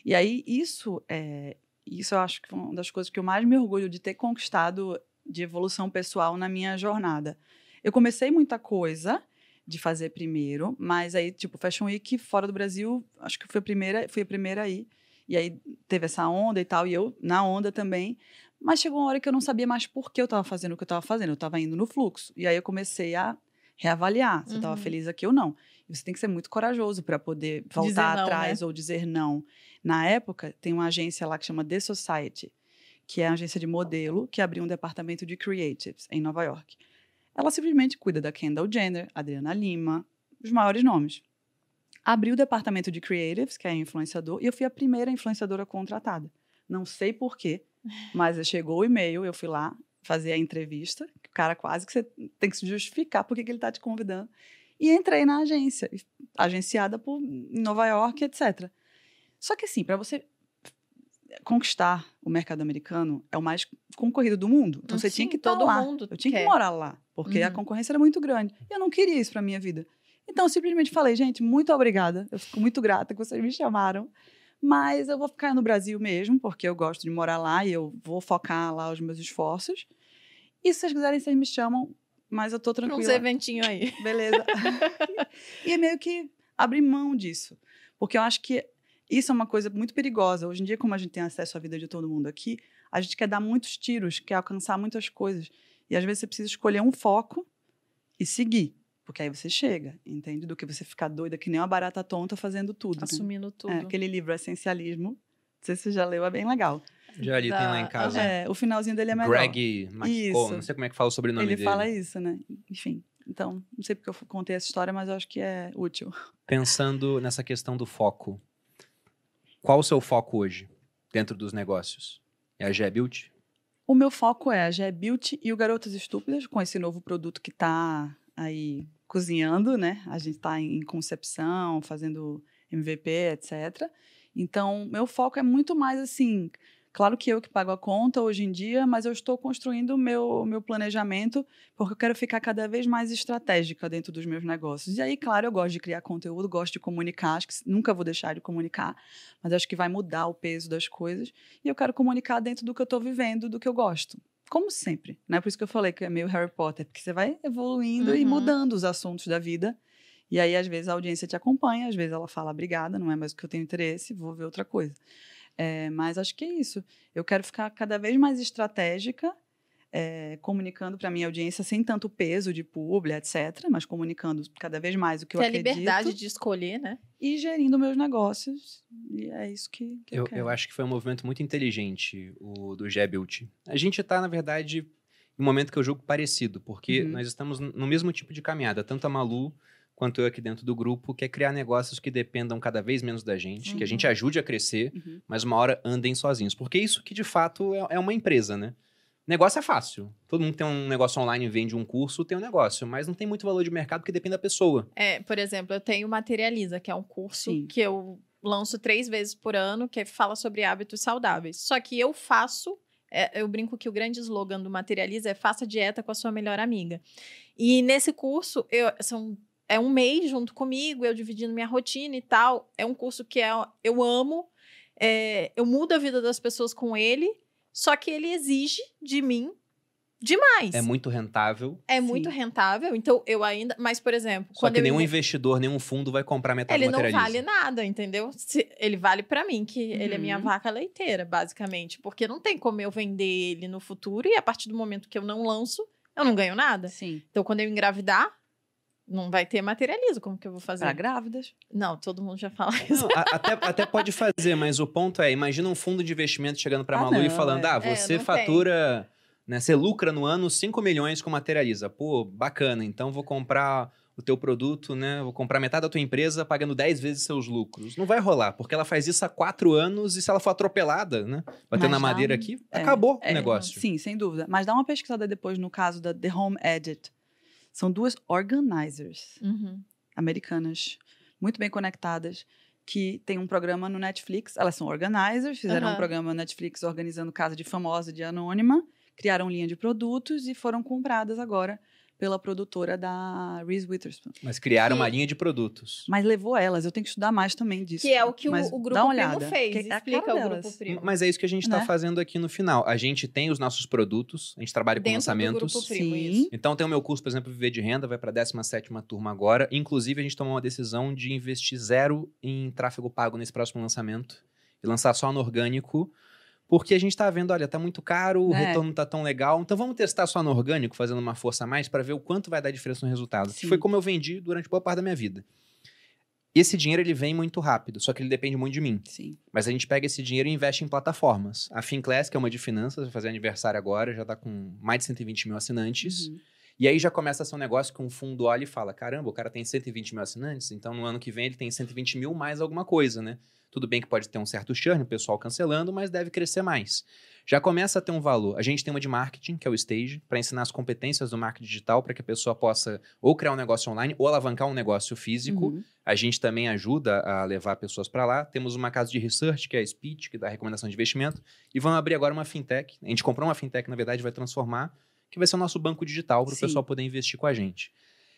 E aí, isso é. Isso eu acho que foi uma das coisas que eu mais me orgulho de ter conquistado de evolução pessoal na minha jornada. Eu comecei muita coisa de fazer primeiro, mas aí, tipo, Fashion Week fora do Brasil, acho que foi a primeira, fui a primeira aí. E aí teve essa onda e tal, e eu na onda também. Mas chegou uma hora que eu não sabia mais por que eu estava fazendo o que eu estava fazendo. Eu estava indo no fluxo. E aí eu comecei a reavaliar se eu estava
Uhum.
feliz aqui ou não. E você tem que ser muito corajoso para poder voltar
não,
atrás ou dizer não. Na época, tem uma agência lá que chama The Society, que é a agência de modelo que abriu um departamento de creatives em Nova York. Ela simplesmente cuida da Kendall Jenner, Adriana Lima, os maiores nomes. Abriu o departamento de creatives, que é influenciador, e eu fui a primeira influenciadora contratada. Não sei porquê, mas chegou o e-mail, eu fui lá fazer a entrevista, o cara quase que você tem que se justificar por que que ele está te convidando. E entrei na agência, agenciada por Nova York, etc. Só que assim, para você conquistar o mercado americano é o mais concorrido do mundo. Então você tinha
Sim,
que estar
todo
lá.
mundo
Eu tinha
quer.
que morar lá, porque a
Uhum.
concorrência era muito grande. E eu não queria isso para minha vida. Então eu simplesmente falei, gente, muito obrigada. Eu fico muito grata que vocês me chamaram. Mas eu vou ficar no Brasil mesmo, porque eu gosto de morar lá e eu vou focar lá os meus esforços. E se vocês quiserem, vocês me chamam, mas eu tô
Uns
tranquila.
eventinhos aí.
Beleza. e é meio que abrir mão disso. Porque eu acho que isso é uma coisa muito perigosa. Hoje em dia, como a gente tem acesso à vida de todo mundo aqui, a gente quer dar muitos tiros, quer alcançar muitas coisas. E às vezes você precisa escolher um foco e seguir. Porque aí você chega, entende? Do que você ficar doida que nem uma barata tonta fazendo tudo. né?
Assumindo tudo.
É, aquele livro Essencialismo, não sei se você já leu, é bem legal.
Já ali, tem lá em casa.
É, o finalzinho dele é melhor.
Greg McCall, não sei como é que fala o sobrenome
Ele
dele.
fala isso, né? Enfim. Então, não sei porque eu contei essa história, mas eu acho que é útil.
Pensando nessa questão do foco, qual o seu foco hoje dentro dos negócios? É a G-Build?
O meu foco é a G Beauty e o Garotas Estúpidas, com esse novo produto que está aí cozinhando, né? A gente está em concepção, fazendo MVP, etc. Então, meu foco é muito mais assim. Claro que eu que pago a conta hoje em dia, mas eu estou construindo o meu, meu planejamento porque eu quero ficar cada vez mais estratégica dentro dos meus negócios. E aí, claro, eu gosto de criar conteúdo, gosto de comunicar, acho que nunca vou deixar de comunicar, mas acho que vai mudar o peso das coisas. E eu quero comunicar dentro do que eu estou vivendo, do que eu gosto. Como sempre, né? Por isso que eu falei que é meio Harry Potter, porque você vai evoluindo e
Uhum.
mudando os assuntos da vida. E aí, às vezes, a audiência te acompanha, às vezes ela fala, obrigada, não é mais o que eu tenho interesse, vou ver outra coisa. É, mas acho que é isso. Eu quero ficar cada vez mais estratégica, é, comunicando para minha audiência sem tanto peso de publi, etc., mas comunicando cada vez mais o que eu
Ter a
acredito
liberdade de escolher, né?
e gerindo meus negócios. E é isso que, que eu,
Eu,
quero.
eu acho que foi um movimento muito inteligente o do G-Build. A gente está, na verdade, em um momento que eu julgo parecido, porque
Uhum.
nós estamos no mesmo tipo de caminhada, tanto a Malu quanto eu aqui dentro do grupo, que é criar negócios que dependam cada vez menos da gente, que a
Uhum.
gente ajude a crescer,
Uhum.
mas uma hora andem sozinhos. Porque isso que de fato é, é uma empresa, né? Negócio é fácil. Todo mundo que tem um negócio online e vende um curso, tem um negócio, mas não tem muito valor de mercado porque depende da pessoa.
É, por exemplo, eu tenho o Materializa, que é um curso
Sim.
que eu lanço três vezes por ano, que fala sobre hábitos saudáveis. Só que eu faço, é, eu brinco que o grande slogan do Materializa é faça dieta com a sua melhor amiga. E nesse curso, eu, são, é um mês junto comigo, eu dividindo minha rotina e tal. É um curso que é, eu amo, é, eu mudo a vida das pessoas com ele, só que ele exige de mim demais.
É muito rentável.
É
Sim.
muito rentável, então eu ainda. Mas, por exemplo,
Só
quando
que nenhum
inve-
investidor, nenhum fundo vai comprar metade
ele
do
não
materializa.
vale nada, entendeu? Se- ele vale pra mim, que ele é minha
Uhum.
vaca leiteira, basicamente. Porque não tem como eu vender ele no futuro e a partir do momento que eu não lanço, eu não ganho nada.
Sim.
Então, quando eu engravidar, não vai ter materializo. Como que eu vou fazer?
Para grávidas.
Não, todo mundo já fala isso.
Não, a- até, até pode fazer, mas o ponto é, imagina um fundo de investimento chegando para
Ah,
Malu e
não,
falando,
é.
ah,
É,
você
tem.
fatura, né, você lucra no ano 5 milhões com materializa. Pô, bacana, então vou comprar o teu produto, né, vou comprar metade da tua empresa pagando 10 vezes seus lucros. Não vai rolar, porque ela faz isso há 4 anos e se ela for atropelada, né, batendo na madeira aqui,
é,
acabou
é,
o negócio.
Sim, sem dúvida. Mas dá uma pesquisada depois no caso da The Home Edit. São duas organizers
Uhum.
americanas, muito bem conectadas, que tem um programa no Netflix. Elas são organizers, fizeram um
Aham.
programa no Netflix organizando casa de famosa de anônima, criaram linha de produtos e foram compradas agora pela produtora da Reese Witherspoon.
Mas criaram
Que-
uma linha de produtos.
Mas levou elas, eu tenho que estudar mais também disso.
Que é o que o,
Mas
o
dá
Grupo
uma
Primo
olhada,
fez.
que é a
Explica o
delas.
Grupo Primo.
Mas é isso que a gente está
Né?
fazendo aqui no final. A gente tem os nossos produtos, a gente trabalha com
Dentro do
lançamentos.
Grupo Primo,
Sim.
isso.
Então tem o meu curso, por exemplo, Viver de Renda, vai para a 17ª turma agora. Inclusive, a gente tomou uma decisão de investir zero em tráfego pago nesse próximo lançamento e lançar só no orgânico, porque a gente está vendo, olha, tá muito caro, o
É.
retorno não tá tão legal. Então vamos testar só no orgânico, fazendo uma força a mais para ver o quanto vai dar diferença no resultado. Que foi como eu vendi durante boa parte da minha vida. Esse dinheiro ele vem muito rápido, só que ele depende muito de mim.
Sim.
Mas a gente pega esse dinheiro e investe em plataformas. A Finclass, que é uma de finanças, vai fazer aniversário agora, já está com mais de 120 mil assinantes.
Uhum.
E aí já começa a ser um negócio que um fundo olha e fala: caramba, o cara tem 120 mil assinantes, então no ano que vem ele tem 120 mil mais alguma coisa, né? Tudo bem que pode ter um certo churn, o pessoal cancelando, mas deve crescer mais. Já começa a ter um valor. A gente tem uma de marketing, que é o Stage, para ensinar as competências do marketing digital para que a pessoa possa ou criar um negócio online ou alavancar um negócio físico.
Uhum.
A gente também ajuda a levar pessoas para lá. Temos uma casa de research, que é a Speech, que dá recomendação de investimento. E vamos abrir agora uma fintech. A gente comprou uma fintech, na verdade, vai transformar, que vai ser o nosso banco digital para o pessoal poder investir com a gente.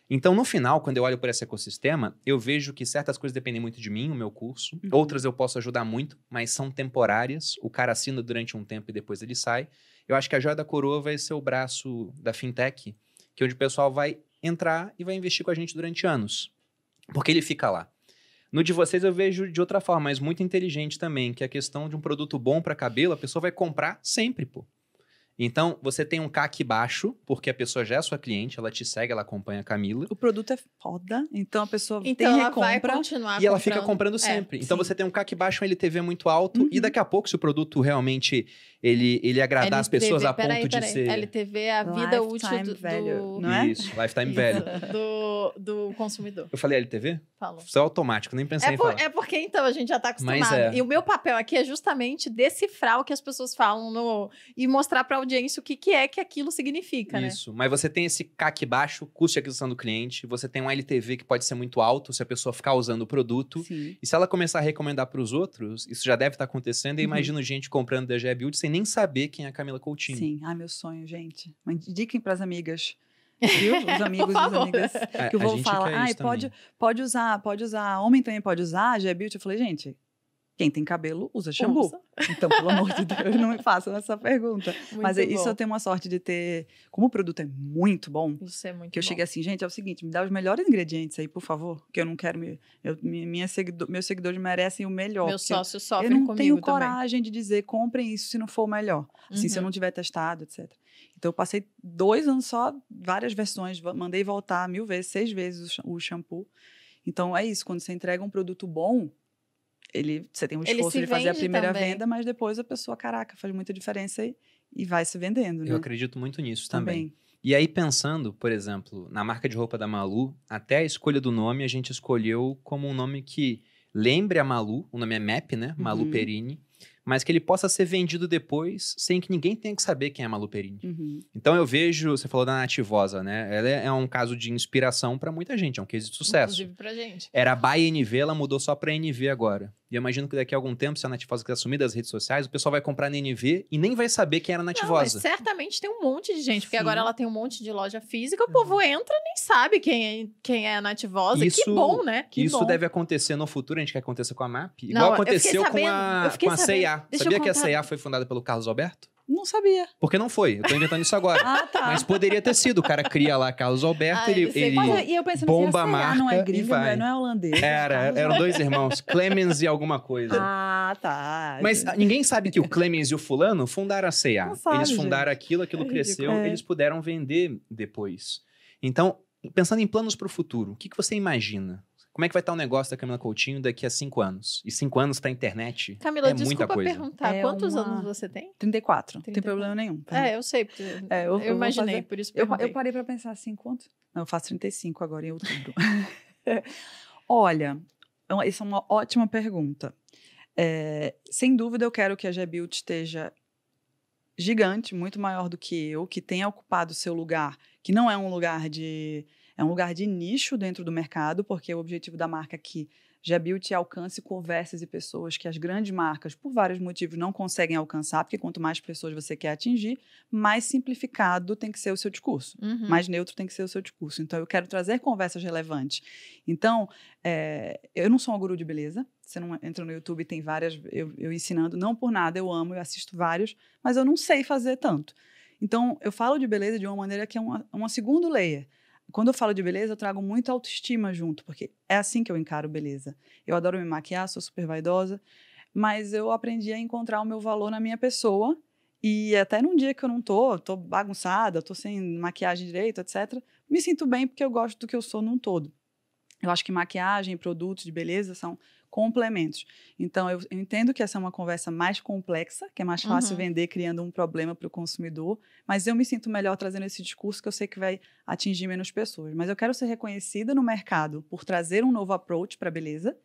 Então, no final, quando eu olho por esse ecossistema, eu vejo que certas coisas dependem muito de mim, o meu curso.
Uhum.
Outras eu posso ajudar muito, mas são temporárias. O cara assina durante um tempo e depois ele sai. Eu acho que a joia da coroa vai ser o braço da fintech, que é onde o pessoal vai entrar e vai investir com a gente durante anos. Porque ele fica lá. No de vocês eu vejo de outra forma, mas muito inteligente também, que é a questão de um produto bom para cabelo, a pessoa vai comprar sempre, pô. Então, você tem um CAC baixo, porque a pessoa já é sua cliente, ela te segue, ela acompanha a Camila.
O produto é foda, então a pessoa
Então
tem
ela vai
recompra.
continuar
E ela fica
comprando.
comprando sempre. então
sim.
você tem um CAC baixo, um LTV muito alto.
Uhum.
E daqui a pouco, se o produto realmente ele, ele agradar as pessoas a ponto
peraí,
de
peraí.
ser.
LTV é a vida útil
Lifetime
do,
value,
do,
não é?
Isso, lifetime value.
do, do consumidor.
Eu falei LTV?
Falou.
Isso é automático, nem pensei
É,
em
por-
falar.
é porque então a gente já tá
Mas
acostumado.
é.
E o meu papel aqui é justamente decifrar o que as pessoas falam no, e mostrar pra audiência o que, que é que aquilo significa, né?
Isso. Mas você tem esse CAC baixo, custo de aquisição do cliente. Você tem um LTV que pode ser muito alto se a pessoa ficar usando o produto.
Sim.
E se ela começar a recomendar para os outros, isso já deve estar acontecendo. E
Uhum.
imagino gente comprando DG Build sem nem saber quem é a Camila Coutinho.
Sim. Ai, meu sonho, gente. Indiquem pras amigas. Viu? Os amigos e as amigas.
É,
Que o
a
vovô
gente
fala,
quer
ai,
isso
pode,
também.
pode usar, pode usar. Homem também pode usar, beauty. Eu falei, gente, quem tem cabelo usa shampoo.
Usa.
Então, pelo amor de Deus, não me façam essa pergunta. Mas é
Muito
isso
bom.
eu tenho uma sorte de ter. Como o produto é muito bom,
Isso é muito
que eu
bom.
cheguei assim, gente, é o seguinte, me dá os melhores ingredientes aí, por favor. Que eu não quero me. Eu, mi- minha seguido- meus seguidores merecem o melhor.
Meus
porque eu-
sócios
eu
sofrem
não
comigo
tenho
também.
coragem de dizer comprem isso se não for o melhor. Assim, se eu
Uhum.
não tiver testado, etc. Então, eu passei dois anos só, várias versões, mandei voltar mil vezes, seis vezes o shampoo. Então, é isso, quando você entrega um produto bom, ele, você tem um esforço de fazer a primeira
também.
venda, mas depois a pessoa, caraca, faz muita diferença e, e vai se vendendo, né?
Eu acredito muito nisso também.
Também.
E aí, pensando, por exemplo, na marca de roupa da Malu, até a escolha do nome a gente escolheu como um nome que lembre a Malu, o nome é MAP, né? Malu
Uhum.
Perini, mas que ele possa ser vendido depois sem que ninguém tenha que saber quem é a Malu Perini.
Uhum.
Então eu vejo, você falou da Nativosa, né? Ela é é um caso de inspiração para muita gente, é um case de sucesso.
Inclusive pra gente.
Era by NV, ela mudou só pra NV agora. E eu imagino que daqui a algum tempo, se a Nativosa quiser assumir das redes sociais, o pessoal vai comprar na NV e nem vai saber quem era a
Não, mas
Nativosa.
certamente tem um monte de gente, porque
Sim.
agora ela tem um monte de loja física, o povo entra e nem sabe quem é, quem é a Nativosa.
Isso-
que bom, né? Que
Isso
bom.
deve acontecer no futuro, a gente quer que aconteça com a MAP.
Não,
Igual
fiquei
aconteceu com
sabendo,
a,
eu fiquei
com a
sabendo.
C&A.
Eu
Sabia que a. C&A foi fundada pelo Carlos Alberto?
Não sabia.
Porque não foi, eu tô inventando isso agora.
Ah, tá.
Mas poderia ter sido. O cara cria lá Carlos Alberto,
Ah,
ele,
ele
Mas eu- e eu pensando
bomba a
assim, a C&A não
marca
é
e
gringa,
vai.
não é holandês.
Era,
Carlos
eram dois irmãos, Clemens e alguma coisa.
Ah, tá.
Mas ninguém sabe que o Clemens e o fulano fundaram a C&A. Eles fundaram aquilo, aquilo
É
cresceu.
É.
eles puderam vender depois. Então, pensando em planos para o futuro, o que, que você imagina? Como é que vai estar o negócio da Camila Coutinho daqui a cinco anos? E cinco anos para internet
Camila,
é muita
desculpa
coisa.
perguntar,
É
quantos
uma-
anos você tem?
34. Não tem
34.
problema nenhum.
É, eu sei. porque
É, eu-
eu, imaginei,
fazer-
por isso
Eu,
perguntei.
eu parei pra pensar assim, quanto? Não, eu faço 35 agora em outubro. Olha, então, essa é uma ótima pergunta. É, sem dúvida, eu quero que a G-Build esteja gigante, muito maior do que eu, que tenha ocupado o seu lugar, que não é um lugar de. É um lugar de nicho dentro do mercado, porque o objetivo da marca aqui, G-Build, alcance conversas e pessoas que as grandes marcas, por vários motivos, não conseguem alcançar, porque quanto mais pessoas você quer atingir, mais simplificado tem que ser o seu discurso.
Uhum.
Mais neutro tem que ser o seu discurso. Então, eu quero trazer conversas relevantes. Então, é, eu não sou uma guru de beleza. Você não entra no YouTube tem várias, eu, eu ensinando, não por nada, eu amo, eu assisto vários, mas eu não sei fazer tanto. Então, eu falo de beleza de uma maneira que é uma, uma segundo layer. Quando eu falo de beleza, eu trago muita autoestima junto, porque é assim que eu encaro beleza. Eu adoro me maquiar, sou super vaidosa, mas eu aprendi a encontrar o meu valor na minha pessoa e até num dia que eu não tô, tô bagunçada, tô sem maquiagem direito, etc., me sinto bem porque eu gosto do que eu sou num todo. Eu acho que maquiagem produtos de beleza são complementos. Então, eu, eu entendo que essa é uma conversa mais complexa, que é mais fácil
Uhum.
vender criando um problema para o consumidor, mas eu me sinto melhor trazendo esse discurso que eu sei que vai atingir menos pessoas. Mas eu quero ser reconhecida no mercado por trazer um novo approach para a beleza,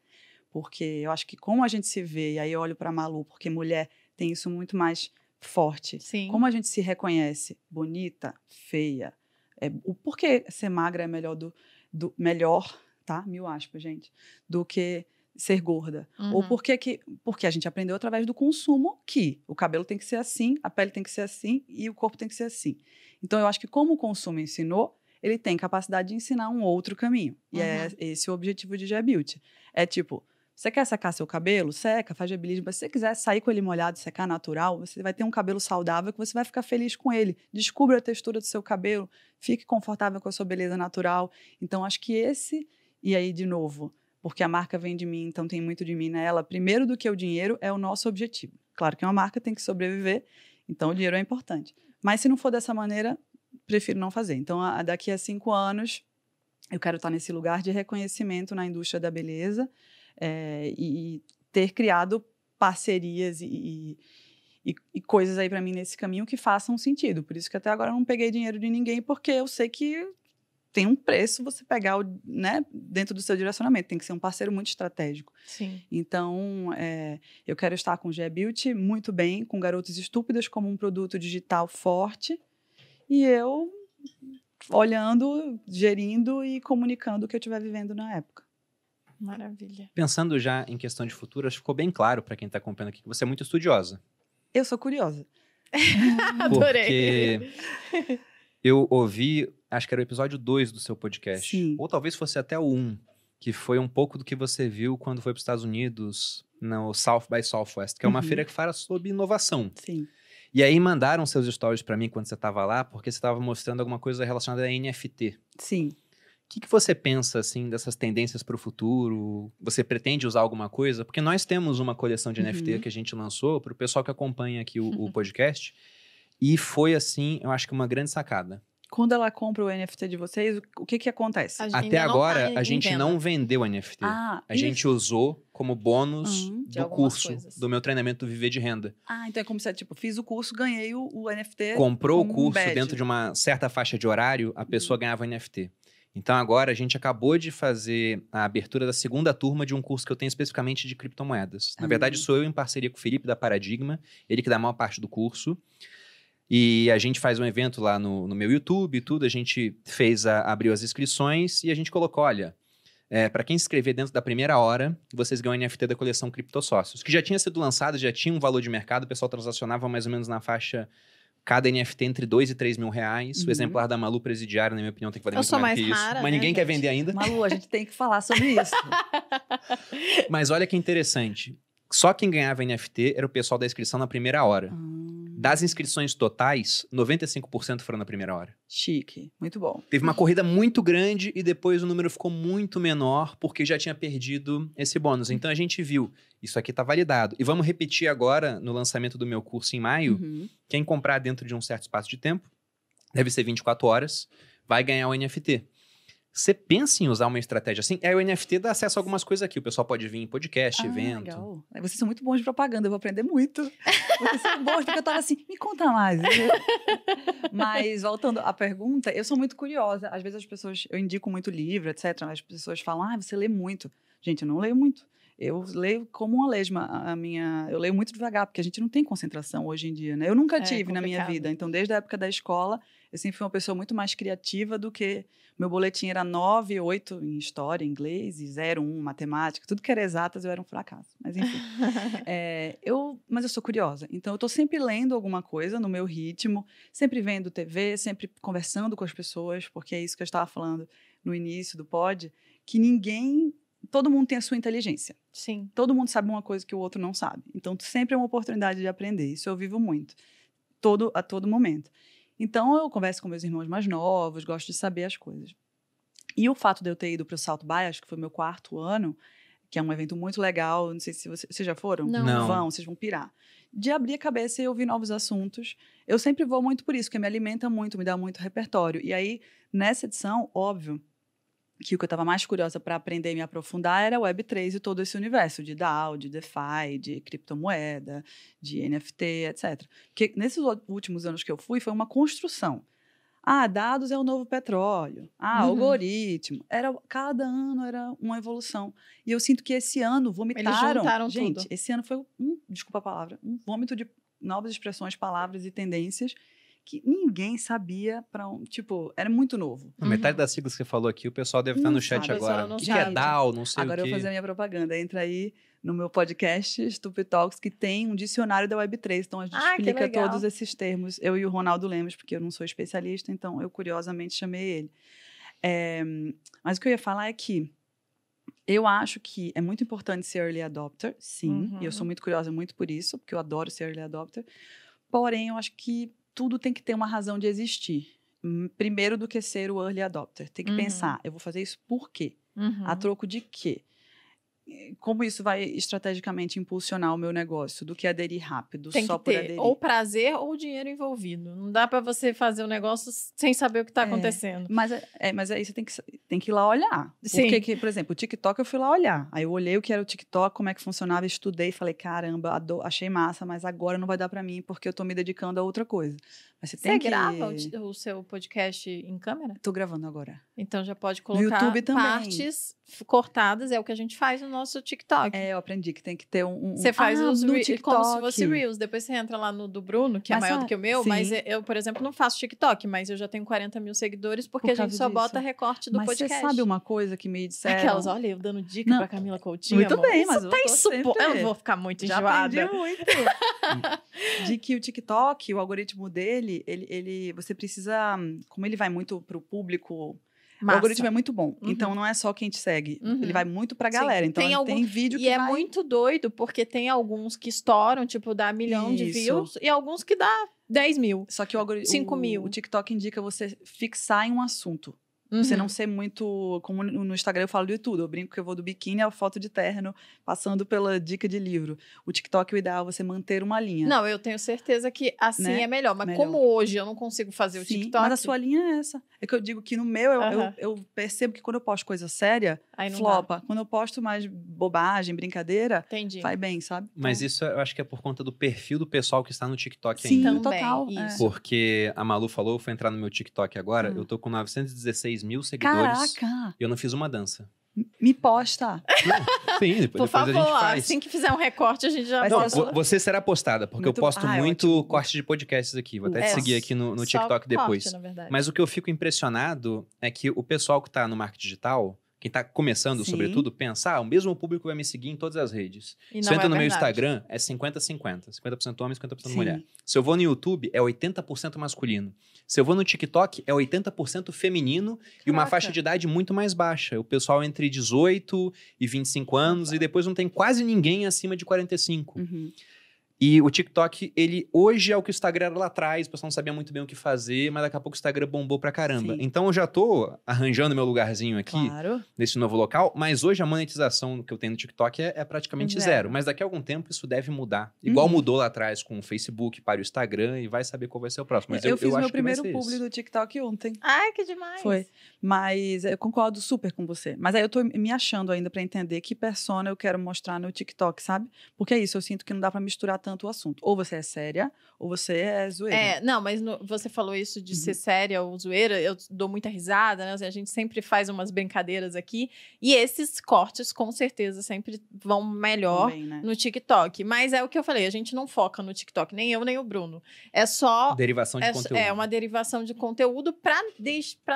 porque eu acho que como a gente se vê, e aí eu olho para Malu, porque mulher tem isso muito mais forte.
Sim.
Como a gente se reconhece bonita, feia, é, o porquê ser magra é melhor do, do melhor, tá? Mil aspas, gente, do que ser gorda. Ou
Uhum.
por que que porque a gente aprendeu através do consumo que o cabelo tem que ser assim, a pele tem que ser assim e o corpo tem que ser assim. Então eu acho que como o consumo ensinou, ele tem capacidade de ensinar um outro caminho. E é
Uhum.
esse o objetivo de G-Beauty. É tipo, você quer secar seu cabelo? Seca, faz gebilismo. Mas se você quiser sair com ele molhado, secar natural, você vai ter um cabelo saudável que você vai ficar feliz com ele. Descubra a textura do seu cabelo, fique confortável com a sua beleza natural. Então, acho que esse, e aí de novo, porque a marca vem de mim, então tem muito de mim nela, primeiro do que o dinheiro é o nosso objetivo. Claro que uma marca tem que sobreviver, então o dinheiro é importante. Mas se não for dessa maneira, prefiro não fazer. Então, a, daqui a cinco anos, eu quero estar nesse lugar de reconhecimento na indústria da beleza é, e ter criado parcerias e, e, e coisas aí para mim nesse caminho que façam sentido. Por isso que até agora eu não peguei dinheiro de ninguém, porque eu sei que tem um preço você pegar o, né, dentro do seu direcionamento. Tem que ser um parceiro muito estratégico.
Sim.
Então, é, eu quero estar com o G Beauty muito bem, com Garotas Estúpidas como um produto digital forte. E eu olhando, gerindo e comunicando o que eu estiver vivendo na época.
Maravilha.
Pensando já em questão de futuro, acho que ficou bem claro para quem está acompanhando aqui que você é muito estudiosa.
Eu sou curiosa.
Adorei.
Porque eu ouvi, acho que era o episódio 2 do seu podcast.
Sim.
Ou talvez fosse até o 1, um, que foi um pouco do que você viu quando foi para os Estados Unidos, no South by Southwest, que é uma
Uhum.
feira que fala sobre inovação.
Sim.
E aí mandaram seus stories para mim quando você estava lá, porque você estava mostrando alguma coisa relacionada a NFT.
Sim.
O que, que você pensa, assim, dessas tendências para o futuro? Você pretende usar alguma coisa? Porque nós temos uma coleção de
Uhum.
NFT que a gente lançou para o pessoal que acompanha aqui o, o podcast. E foi, assim, eu acho que uma grande sacada.
Quando ela compra o NFT de vocês, o que que acontece?
Até agora,
tá
a gente
venda.
não vendeu NFT.
Ah,
a
isso.
gente usou como bônus
Uhum.
Do curso,
coisas.
do meu treinamento Viver de Renda.
Ah, então é como se, tipo, fiz o curso, ganhei o, o NFT.
Comprou o
um
curso
badge.
dentro de uma certa faixa de horário, a pessoa
Uhum.
ganhava NFT. Então agora a gente acabou de fazer a abertura da segunda turma de um curso que eu tenho especificamente de criptomoedas. Na
Ah.
verdade, sou eu em parceria com o Felipe da Paradigma, ele que dá a maior parte do curso. E a gente faz um evento lá no, no meu YouTube e tudo. A gente fez a, abriu as inscrições e a gente colocou: olha, para quem se inscrever dentro da primeira hora, vocês ganham o NFT da coleção Criptosócios, que já tinha sido lançado, já tinha um valor de mercado, o pessoal transacionava mais ou menos na faixa. Cada NFT entre 2 e 3 mil reais. O
Uhum.
exemplar da Malu Presidiário, na minha opinião, tem que valer
Eu
muito mais
mais
que isso.
rara,
Mas
né,
ninguém quer
gente?
vender ainda.
Malu, a gente tem que falar sobre isso.
Mas olha que interessante. Só quem ganhava NFT era o pessoal da inscrição na primeira hora.
Hum,
Das inscrições totais, 95% foram na primeira hora.
chique. Muito bom.
Teve uma corrida muito grande e depois o número ficou muito menor porque já tinha perdido esse bônus. Então a gente viu, isso aqui está validado. E vamos repetir agora no lançamento do meu curso em maio.
Uhum.
Quem comprar dentro de um certo espaço de tempo, deve ser 24 horas, vai ganhar o NFT. Você pensa em usar uma estratégia assim? É, o NFT dá acesso a algumas coisas aqui. O pessoal pode vir em podcast,
Ah,
evento.
legal. Vocês são muito bons de propaganda, eu vou aprender muito. Vocês são bons, porque eu tava assim, me conta mais. Mas, voltando à pergunta, eu sou muito curiosa. Às vezes as pessoas, eu indico muito livro, etc. As pessoas falam, ah, você lê muito. Gente, eu não leio muito. Eu leio como uma lesma. A minha, eu leio muito devagar, porque a gente não tem concentração hoje em dia, né? Eu nunca
É
tive na minha
complicado.
vida. Então, desde a época da escola, eu sempre fui uma pessoa muito mais criativa do que meu boletim era 9, 8 em história, inglês, e 0, 1, matemática, tudo que era exatas eu era um fracasso. Mas enfim. É, eu, mas eu sou curiosa, então eu estou sempre lendo alguma coisa no meu ritmo, sempre vendo TV, sempre conversando com as pessoas, porque é isso que eu estava falando no início do pod, que ninguém, todo mundo tem a sua inteligência.
Sim.
Todo mundo sabe uma coisa que o outro não sabe. Então sempre é uma oportunidade de aprender. Isso eu vivo muito, todo a todo momento. Então eu converso com meus irmãos mais novos, gosto de saber as coisas. E o fato de eu ter ido para o Salto By, acho que foi meu quarto ano, que é um evento muito legal. Não sei se você- vocês já foram.
Não.
Não.
Vão, vocês vão pirar. De abrir a cabeça e ouvir novos assuntos. Eu sempre vou muito por isso, porque me alimenta muito, me dá muito repertório. E aí, nessa edição, óbvio, que o que eu estava mais curiosa para aprender e me aprofundar era Web3 e todo esse universo de DAO, de DeFi, de criptomoeda, de NFT, etc. Porque nesses últimos anos que eu fui, foi uma construção. Ah, dados é o novo petróleo. Ah,
Uhum.
algoritmo. Era, cada ano era uma evolução. E eu sinto que esse ano vomitaram.
juntaram
gente,
tudo.
esse ano foi um, desculpa a palavra, um vômito de novas expressões, palavras e tendências que ninguém sabia para um, tipo, era muito novo.
A Metade das siglas que você falou aqui, o pessoal deve estar
Não
no chat
sabe,
agora.
não
O que, que é. DAO, não sei
Agora
o
eu
quê.
vou fazer a minha propaganda. Entra aí no meu podcast, Stupid Talks, que tem um dicionário da Web3. Então a gente
Ah, que
explica todos esses termos. Eu e o Ronaldo Lemos, porque eu não sou especialista, então eu curiosamente chamei ele. É, mas o que eu ia falar é que eu acho que é muito importante ser early adopter, sim. E eu sou
Uhum.
muito curiosa muito por isso, porque eu adoro ser early adopter. Porém, eu acho que tudo tem que ter uma razão de existir. Hum, Primeiro do que ser o early adopter. Tem que
Uhum.
pensar, eu vou fazer isso por quê?
Uhum.
A troco de quê? Como isso vai estrategicamente impulsionar o meu negócio do que aderir rápido,
Tem
só
que
por
ter
aderir.
ou prazer ou dinheiro envolvido. Não dá pra você fazer o negócio sem saber o que tá
É.
acontecendo.
Mas, é- é, mas aí você tem que, tem que ir lá olhar.
Sim.
Porque, que, por exemplo, o TikTok eu fui lá olhar. Aí eu olhei o que era o TikTok, como é que funcionava, estudei, falei, caramba, ado- achei massa, mas agora não vai dar pra mim porque eu tô me dedicando a outra coisa. Mas você,
Você
tem que...
grava o, o seu podcast em câmera?
Tô gravando agora.
Então já pode colocar partes cortadas, é o que a gente faz no nosso TikTok.
É, eu aprendi que tem que ter um... um-
Você faz
ah,
os
no
re- como se
TikTok.
fosse Reels. Depois você entra lá no do Bruno, que é
Mas
maior
sa-
do que o meu, mas
sim.
eu, por exemplo, não faço TikTok, mas eu já tenho 40 mil seguidores porque
Por
a gente só
disso.
bota recorte do
Mas
podcast.
você sabe uma coisa que me disseram?
Aquelas, olha, eu dando dica
Não.
pra Camila Coutinho.
Muito
amor.
bem,
Isso
mas eu
tá
tô
insupo-
sempre-
Eu vou ficar muito
Já
enjoada.
aprendi muito. de que o TikTok, o algoritmo dele, ele, ele, você precisa, como ele vai muito pro público,
Massa.
o algoritmo é muito bom.
Uhum.
Então não é só quem te segue,
Uhum.
ele vai muito pra
Sim.
galera. Então
Tem
tem,
algum-
tem vídeo que
E é
vai...
muito doido, porque tem alguns que estouram, tipo, dá milhão de
Isso.
views, e alguns que dá 10 mil.
Só que o algoritmo,
Cinco
o,
mil.
o TikTok indica você fixar em um assunto. Você
Uhum.
não ser muito. Como no Instagram eu falo de tudo. Eu brinco que eu vou do biquíni à foto de terno, passando pela dica de livro. O TikTok, o ideal é você manter uma linha.
Não, eu tenho certeza que assim
Né?
é melhor. Mas
Melhor.
como hoje eu não consigo fazer o
Sim,
TikTok,
mas a sua linha é essa. É que eu digo que no meu, eu, eu-
Aham.
eu percebo que quando eu posto coisa séria, flopa. Quando eu posto mais bobagem, brincadeira,
dá. Entendi.
vai bem, sabe?
Mas
Então,
isso eu acho que é por conta do perfil do pessoal que está no TikTok
Sim,
ainda.
Também,
total. é.
isso.
Porque a Malu falou, eu fui entrar no meu TikTok agora,
Hum.
eu tô com 916 mil seguidores
Caraca!
e eu não fiz uma dança.
Me posta.
Não, sim, depois,
Por
depois
favor,
a gente faz.
assim que fizer um recorte, a gente já
Não, você será postada, porque
Muito-
eu posto
Ah, é
muito
ótimo.
corte de podcasts aqui. Vou até te
É,
seguir aqui no, no TikTok depois.
corte, na verdade.
Mas o que eu fico impressionado é que o pessoal que tá no marketing digital, quem tá começando,
Sim.
sobretudo, pensa, ah, o mesmo público vai me seguir em todas as redes.
E
Se eu entro
é
no meu
verdade.
Instagram, é 50-50. 50% homem, 50%
Sim.
mulher. Se eu vou no YouTube, é 80% masculino. Se eu vou no TikTok, é 80% feminino e uma
Caraca.
faixa de idade muito mais baixa. O pessoal entre 18 e 25 anos e depois não tem quase ninguém acima de 45.
Uhum.
E o TikTok, ele hoje é o que o Instagram era lá atrás, o pessoal não sabia muito bem o que fazer, mas daqui a pouco o Instagram bombou pra caramba.
Sim.
Então eu já tô arranjando meu lugarzinho aqui
Claro.
nesse novo local, mas hoje a monetização que eu tenho no TikTok é, é praticamente
Zero.
zero. Mas daqui a algum tempo isso deve mudar. Igual
Uhum.
mudou lá atrás com o Facebook para o Instagram e vai saber qual vai ser o próximo. Mas eu,
eu fiz
eu
meu primeiro publi
isso.
do TikTok ontem.
Ai, que demais.
Foi. Mas eu concordo super com você. Mas aí eu tô me achando ainda pra entender que persona eu quero mostrar no TikTok, sabe? Porque é isso, eu sinto que não dá pra misturar tanto o assunto. Ou você é séria, ou você é zoeira.
É, não, mas no- você falou isso de
Uhum.
ser séria ou zoeira, eu dou muita risada, né? A gente sempre faz umas brincadeiras aqui. E esses cortes, com certeza, sempre vão melhor
Também, né?
no TikTok. Mas é o que eu falei, a gente não foca no TikTok, nem eu, nem o Bruno. É só.
Derivação de
É,
conteúdo.
é uma derivação de conteúdo pra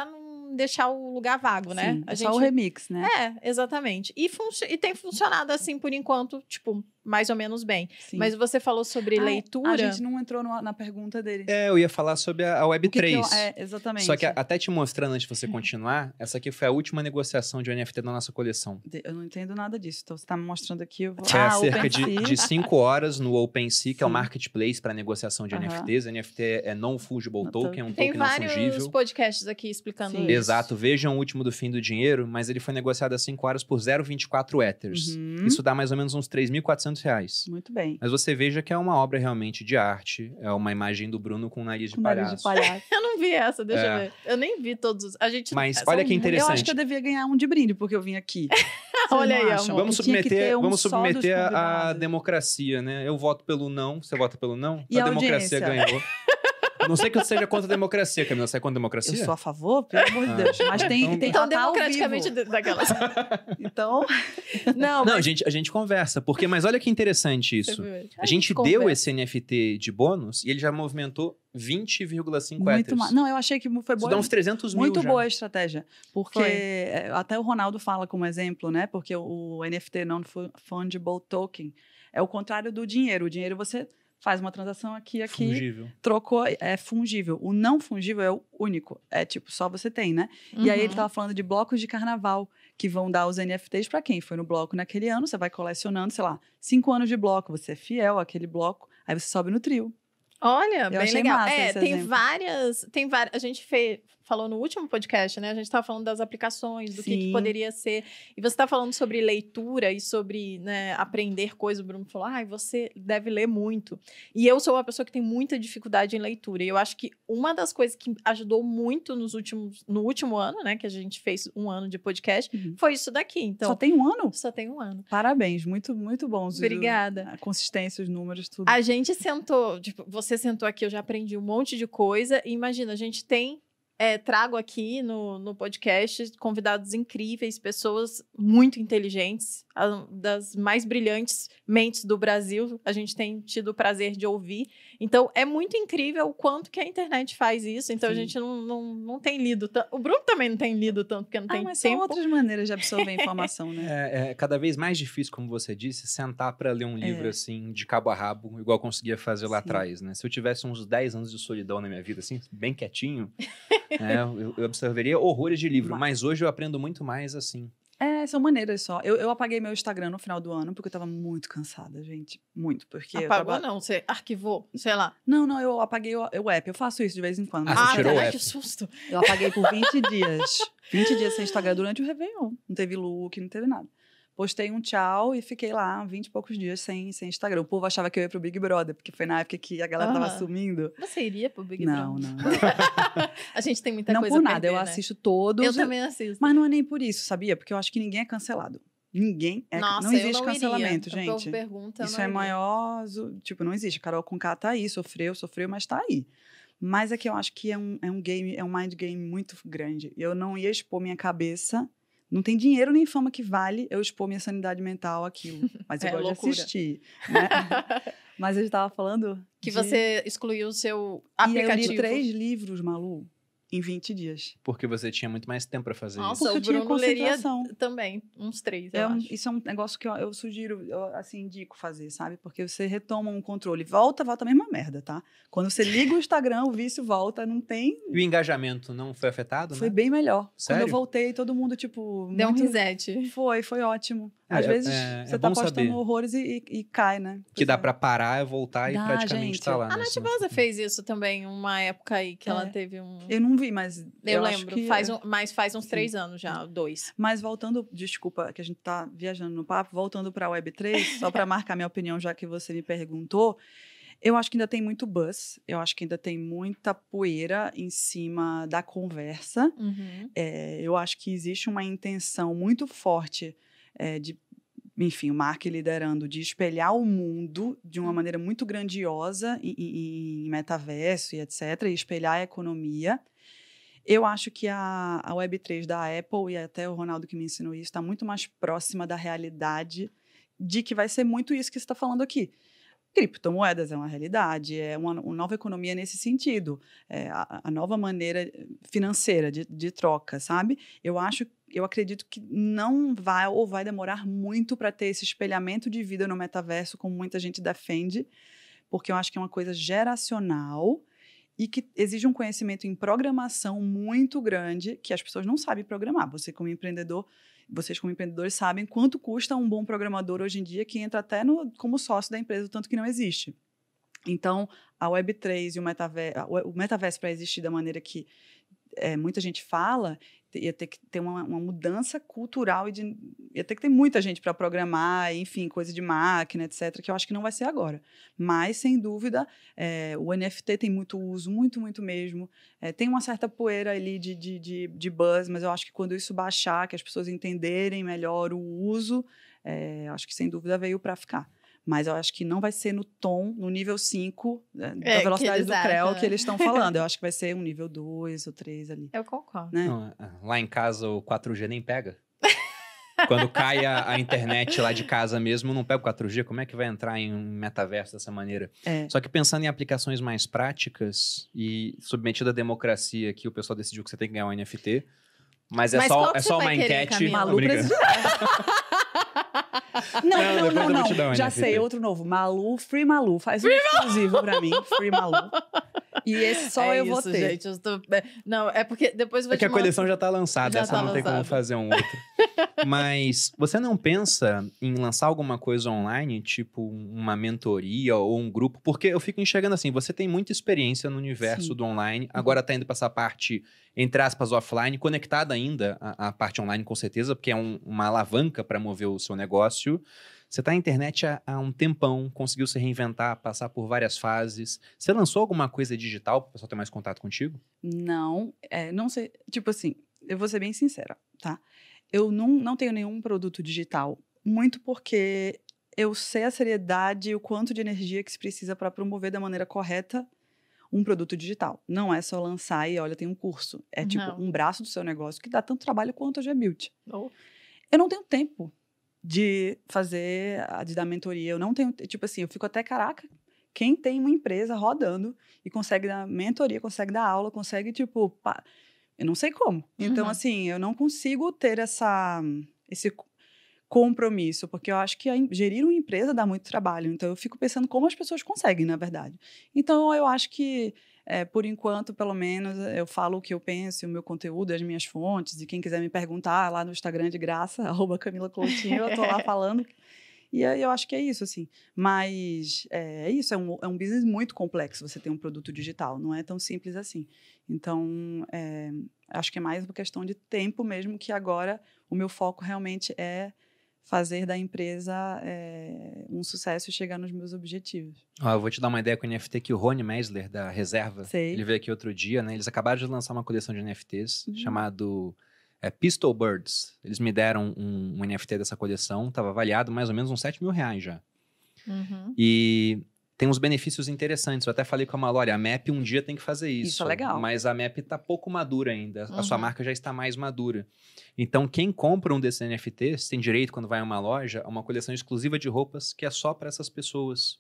não deixar o lugar vago, né?
Sim,
a
é só o remix, né?
É, exatamente. E, funci- e tem funcionado assim por enquanto, tipo, mais ou menos bem.
Sim.
Mas você falou sobre
Ah,
leitura.
A gente não entrou no- na pergunta dele.
É, eu ia falar sobre a, a
O que que eu-
Web3.
é, exatamente.
Só que até te mostrando antes de você continuar, essa aqui foi a última negociação de NFT da nossa coleção.
Eu não entendo nada disso. Então, você tá me mostrando aqui, eu vou...
Há
Ah,
cerca de, de cinco horas no OpenSea, que é o
Sim.
marketplace para negociação de
Aham.
NFTs. NFT é Non-Fungible
Não,
Token, é um
Tem
token não
vários
fungível.
podcasts aqui explicando
Sim.
isso.
Exato, vejam o último do fim do dinheiro, mas ele foi negociado às 5 horas por 0,24 Ethers.
Uhum.
Isso dá mais ou menos uns 3.400 reais.
Muito bem.
Mas você veja que é uma obra realmente de arte, é uma imagem do Bruno com nariz de
Com nariz
palhaço.
de palhaço.
Eu não vi essa, deixa
É.
eu ver. Eu nem vi todos os. A gente
Mas
são
olha que interessante.
Eu acho que eu devia ganhar um de brinde, porque eu vim aqui.
Olha aí, amor.
Vamos submeter,
ter um
vamos submeter a democracia, né? Eu voto pelo não, você vota pelo não,
E
a,
a
democracia ganhou. Não sei que eu seja contra a democracia, Camila. Você é contra a democracia?
Eu sou a favor, pelo amor de
Ah.
Deus. Mas tem,
Então-
tem
Então,
tá ao
democraticamente
vivo.
de- daquelas.
Então,
Não,
Não, a
mas.
gente, a gente conversa, porque, mas olha que interessante isso. A gente deu
conversa.
esse NFT de bônus e ele já movimentou 20,5
muito
Ethers.
mal. Não, eu achei que foi
Isso
boa.
dá uns 300 mil
Muito
já.
boa a estratégia. Porque
Foi.
é, até o Ronaldo fala como exemplo, né? Porque o NFT Non-Fungible Token é o contrário do dinheiro. O dinheiro você faz uma transação aqui, aqui,
Fungível.
trocou, é fungível. O não fungível é o único. É tipo, só você tem, né? E aí ele
Uhum.
tava falando de blocos de carnaval que vão dar os NFTs para quem foi no bloco naquele ano. Você vai colecionando, sei lá, cinco anos de bloco. Você é fiel àquele bloco. Aí você sobe no trio.
Olha, bem
achei
legal. É, tem
exemplo.
várias. Tem várias. A gente fe- falou no último podcast, né? A gente estava falando das aplicações, do que, que poderia ser. E você está falando sobre leitura e sobre né, aprender coisas. O Bruno falou, ah, você deve ler muito. E eu sou uma pessoa que tem muita dificuldade em leitura. E eu acho que uma das coisas que ajudou muito nos últimos, no último ano, né? Que a gente fez um ano de podcast,
Uhum.
foi isso daqui. Então,
Só tem um ano?
só tem um ano.
Parabéns, muito, muito bons.
Obrigada.
A consistência, os números, tudo.
A gente sentou, tipo, você sentou aqui, eu já aprendi um monte de coisa. E imagina, a gente tem. É, trago aqui no, no podcast convidados incríveis, pessoas muito inteligentes, a- das mais brilhantes mentes do Brasil. A gente tem tido o prazer de ouvir. Então, é muito incrível o quanto que a internet faz isso. Então, a
Sim.
gente não, não, não tem lido tanto. O Bruno também não tem lido tanto, porque não
ah,
tem
mas são
tempo.
outras maneiras de absorver informação, né?
É, é cada vez mais difícil, como você disse, sentar para ler um livro
É.
assim, de cabo a rabo, igual eu conseguia fazer lá
Sim.
atrás, né? Se eu tivesse uns 10 anos de solidão na minha vida, assim, bem quietinho, né, eu, eu absorveria horrores de livro.
Mas-
Mas hoje eu aprendo muito mais assim.
É, são maneiras só. Eu, eu apaguei meu Instagram no final do ano porque eu tava muito cansada, gente. Muito. Porque eu
Apagou,
tava...
não, você arquivou, sei lá.
Não, não, eu apaguei o, o app. Eu faço isso de vez em quando.
Ah, tirou o
ai, que susto.
Eu apaguei por 20 dias. 20 dias sem Instagram durante o Réveillon. Não teve look, não teve nada. Postei um tchau e fiquei lá 20 e poucos dias sem, sem Instagram. O povo achava que eu ia pro Big Brother, porque foi na época que a galera tava
Aham.
sumindo.
Você iria pro Big
não,
Brother?
não.
A gente tem muita
não
coisa
por
a
nada,
perder,
eu
né?
assisto todos.
Eu também assisto.
Mas não é nem por isso, sabia? Porque eu acho que ninguém é cancelado. Ninguém é.
Nossa,
não existe
não
cancelamento,
iria.
Gente.
pergunta,
Isso
não
é
iria.
maior. Tipo, não existe. Carol Conká tá aí, sofreu, sofreu, mas tá aí. Mas é que eu acho que é um, é um game, é um mind game muito grande. Eu não ia expor minha cabeça. Não tem dinheiro nem fama que vale eu expor minha sanidade mental aquilo. Mas eu
É
gosto
loucura.
de assistir. Né? Mas eu estava falando.
que
de-
você excluiu o seu
E eu
aplicativo.
li três livros, Malu, em 20 dias.
Porque você tinha muito mais tempo para fazer
Nossa,
isso.
Porque
o
eu tinha
Bruno leria
concentração.
também, uns três, eu
É um-
acho.
isso é um negócio que eu, eu sugiro, eu assim, indico fazer, sabe? Porque você retoma um controle. Volta, volta a mesma merda, tá? Quando você liga o Instagram, o vício volta, não tem.
E o engajamento não foi afetado,
Foi
né?
bem melhor. Quando
Sério?
eu voltei, todo mundo, tipo.
Deu um
muito-
reset.
Foi, foi ótimo.
É,
Às
é-
vezes
é-
você
é
tá postando
saber.
horrores e, e- e cai, né?
Que dá
é.
para parar, voltar e
Dá,
praticamente
gente.
tá lá.
A
né?
Nath Baza fez isso também, uma época aí que ela
É.
teve um...
Eu não vi, mas.
Eu,
acho
lembro,
que
faz
é.
um, mas faz uns
Sim.
três anos já, dois.
Mas voltando, desculpa que a gente tá viajando no papo, voltando para a Web3, só para marcar minha opinião, já que você me perguntou, eu acho que ainda tem muito buzz, eu acho que ainda tem muita poeira em cima da conversa.
Uhum.
É, eu acho que existe uma intenção muito forte é, de, enfim, o Mark liderando, de espelhar o mundo de uma maneira muito grandiosa em, em- em metaverso e etc., e espelhar a economia. Eu acho que a, a Web3 da Apple, e até o Ronaldo que me ensinou isso, está muito mais próxima da realidade de que vai ser muito isso que você está falando aqui. Criptomoedas é uma realidade, é uma, uma nova economia nesse sentido, é a, a nova maneira financeira de, de troca, sabe? Eu acho, eu acredito que não vai ou vai demorar muito para ter esse espelhamento de vida no metaverso, como muita gente defende, porque eu acho que é uma coisa geracional e que exige um conhecimento em programação muito grande que as pessoas não sabem programar. Você como empreendedor, vocês como empreendedores sabem quanto custa um bom programador hoje em dia que entra até no, como sócio da empresa, tanto que não existe. Então, a Web3 e o metaverso, o metaverso para existir da maneira que é, muita gente fala, ia ter que ter uma, uma, mudança cultural e de, ia ter que ter muita gente para programar, enfim, coisa de máquina, etc., que eu acho que não vai ser agora. Mas, sem dúvida, é, o NFT tem muito uso, muito, muito mesmo. É, tem uma certa poeira ali de, de, de, de, buzz, mas eu acho que quando isso baixar, que as pessoas entenderem melhor o uso, é, acho que sem dúvida veio para ficar. Mas eu acho que não vai ser no tom, no nível 5 da
É,
velocidade do CREL
acham,
que eles estão falando. Eu acho que vai ser um nível 2 ou 3 ali.
Eu concordo.
Né?
Não, lá em casa o 4G nem pega. Quando cai a, a, internet lá de casa mesmo, não pega o 4G, como é que vai entrar em um metaverso dessa maneira?
É.
Só que pensando em aplicações mais práticas e submetido à democracia, que o pessoal decidiu que você tem que ganhar um NFT, mas é
mas
só, é só uma enquete.
Malu Não,
Não,
não, não, não. Já sei, outro novo. Malu, Free Malu. Faz um exclusivo pra mim. Free Malu. E esse só
é
eu
isso,
vou ter.
gente. eu tô- Não, é porque depois eu vou
É que a
mostrar-
coleção já tá lançada,
Já
essa
tá
não tem como
lançada.
fazer um outro. Mas você não pensa em lançar alguma coisa online, tipo uma mentoria ou um grupo? Porque eu fico enxergando assim, você tem muita experiência no universo
Sim.
do online, agora tá indo pra essa parte, entre aspas, offline, conectada ainda à, à parte online com certeza, porque é um- uma alavanca para mover o seu negócio. Você tá na internet há, há um tempão, conseguiu se reinventar, passar por várias fases. Você lançou alguma coisa digital para o pessoal ter mais contato contigo?
Não, é, não sei. Tipo assim, eu vou ser bem sincera, tá? Eu não, não tenho nenhum produto digital, muito porque eu sei a seriedade e o quanto de energia que se precisa para promover da maneira correta um produto digital. Não é só lançar e olha, tem um curso. É tipo
Não.
um braço do seu negócio que dá tanto trabalho quanto a G-Build.
Oh,
Eu não tenho tempo de fazer, a- de dar mentoria. Eu não tenho, tipo assim, eu fico até, caraca, quem tem uma empresa rodando e consegue dar mentoria, consegue dar aula, consegue, tipo, pá, eu não sei como. Então,
Uhum.
assim, eu não consigo ter essa, esse co- compromisso, porque eu acho que gerir uma empresa dá muito trabalho. Então, eu fico pensando como as pessoas conseguem, na verdade. Então, eu acho que, é, por enquanto, pelo menos, eu falo o que eu penso, o meu conteúdo, as minhas fontes, e quem quiser me perguntar lá no Instagram de graça, arroba Camila Coutinho, eu tô lá falando. E aí eu acho que é isso, assim. Mas é, é isso, é um, é um business muito complexo você ter um produto digital, não é tão simples assim. Então, é, acho que é mais uma questão de tempo mesmo, que agora o meu foco realmente é fazer da empresa é, um sucesso e chegar nos meus objetivos.
Ó, eu vou te dar uma ideia com o NFT que o Rony Meisler, da Reserva,
Sei.
ele veio aqui outro dia, né? Eles acabaram de lançar uma coleção de NFTs
Uhum.
chamado é, Pistol Birds. Eles me deram um, um NFT dessa coleção, tava avaliado mais ou menos uns 7 mil reais já.
uhum.
E tem uns benefícios interessantes. Eu até falei com a Mallory, a MAP um dia tem que fazer isso.
Isso é legal.
Mas a MAP tá pouco madura ainda. A sua
Uhum.
marca já está mais madura. Então, quem compra um desses NFTs tem direito, quando vai a uma loja, a uma coleção exclusiva de roupas que é só para essas pessoas.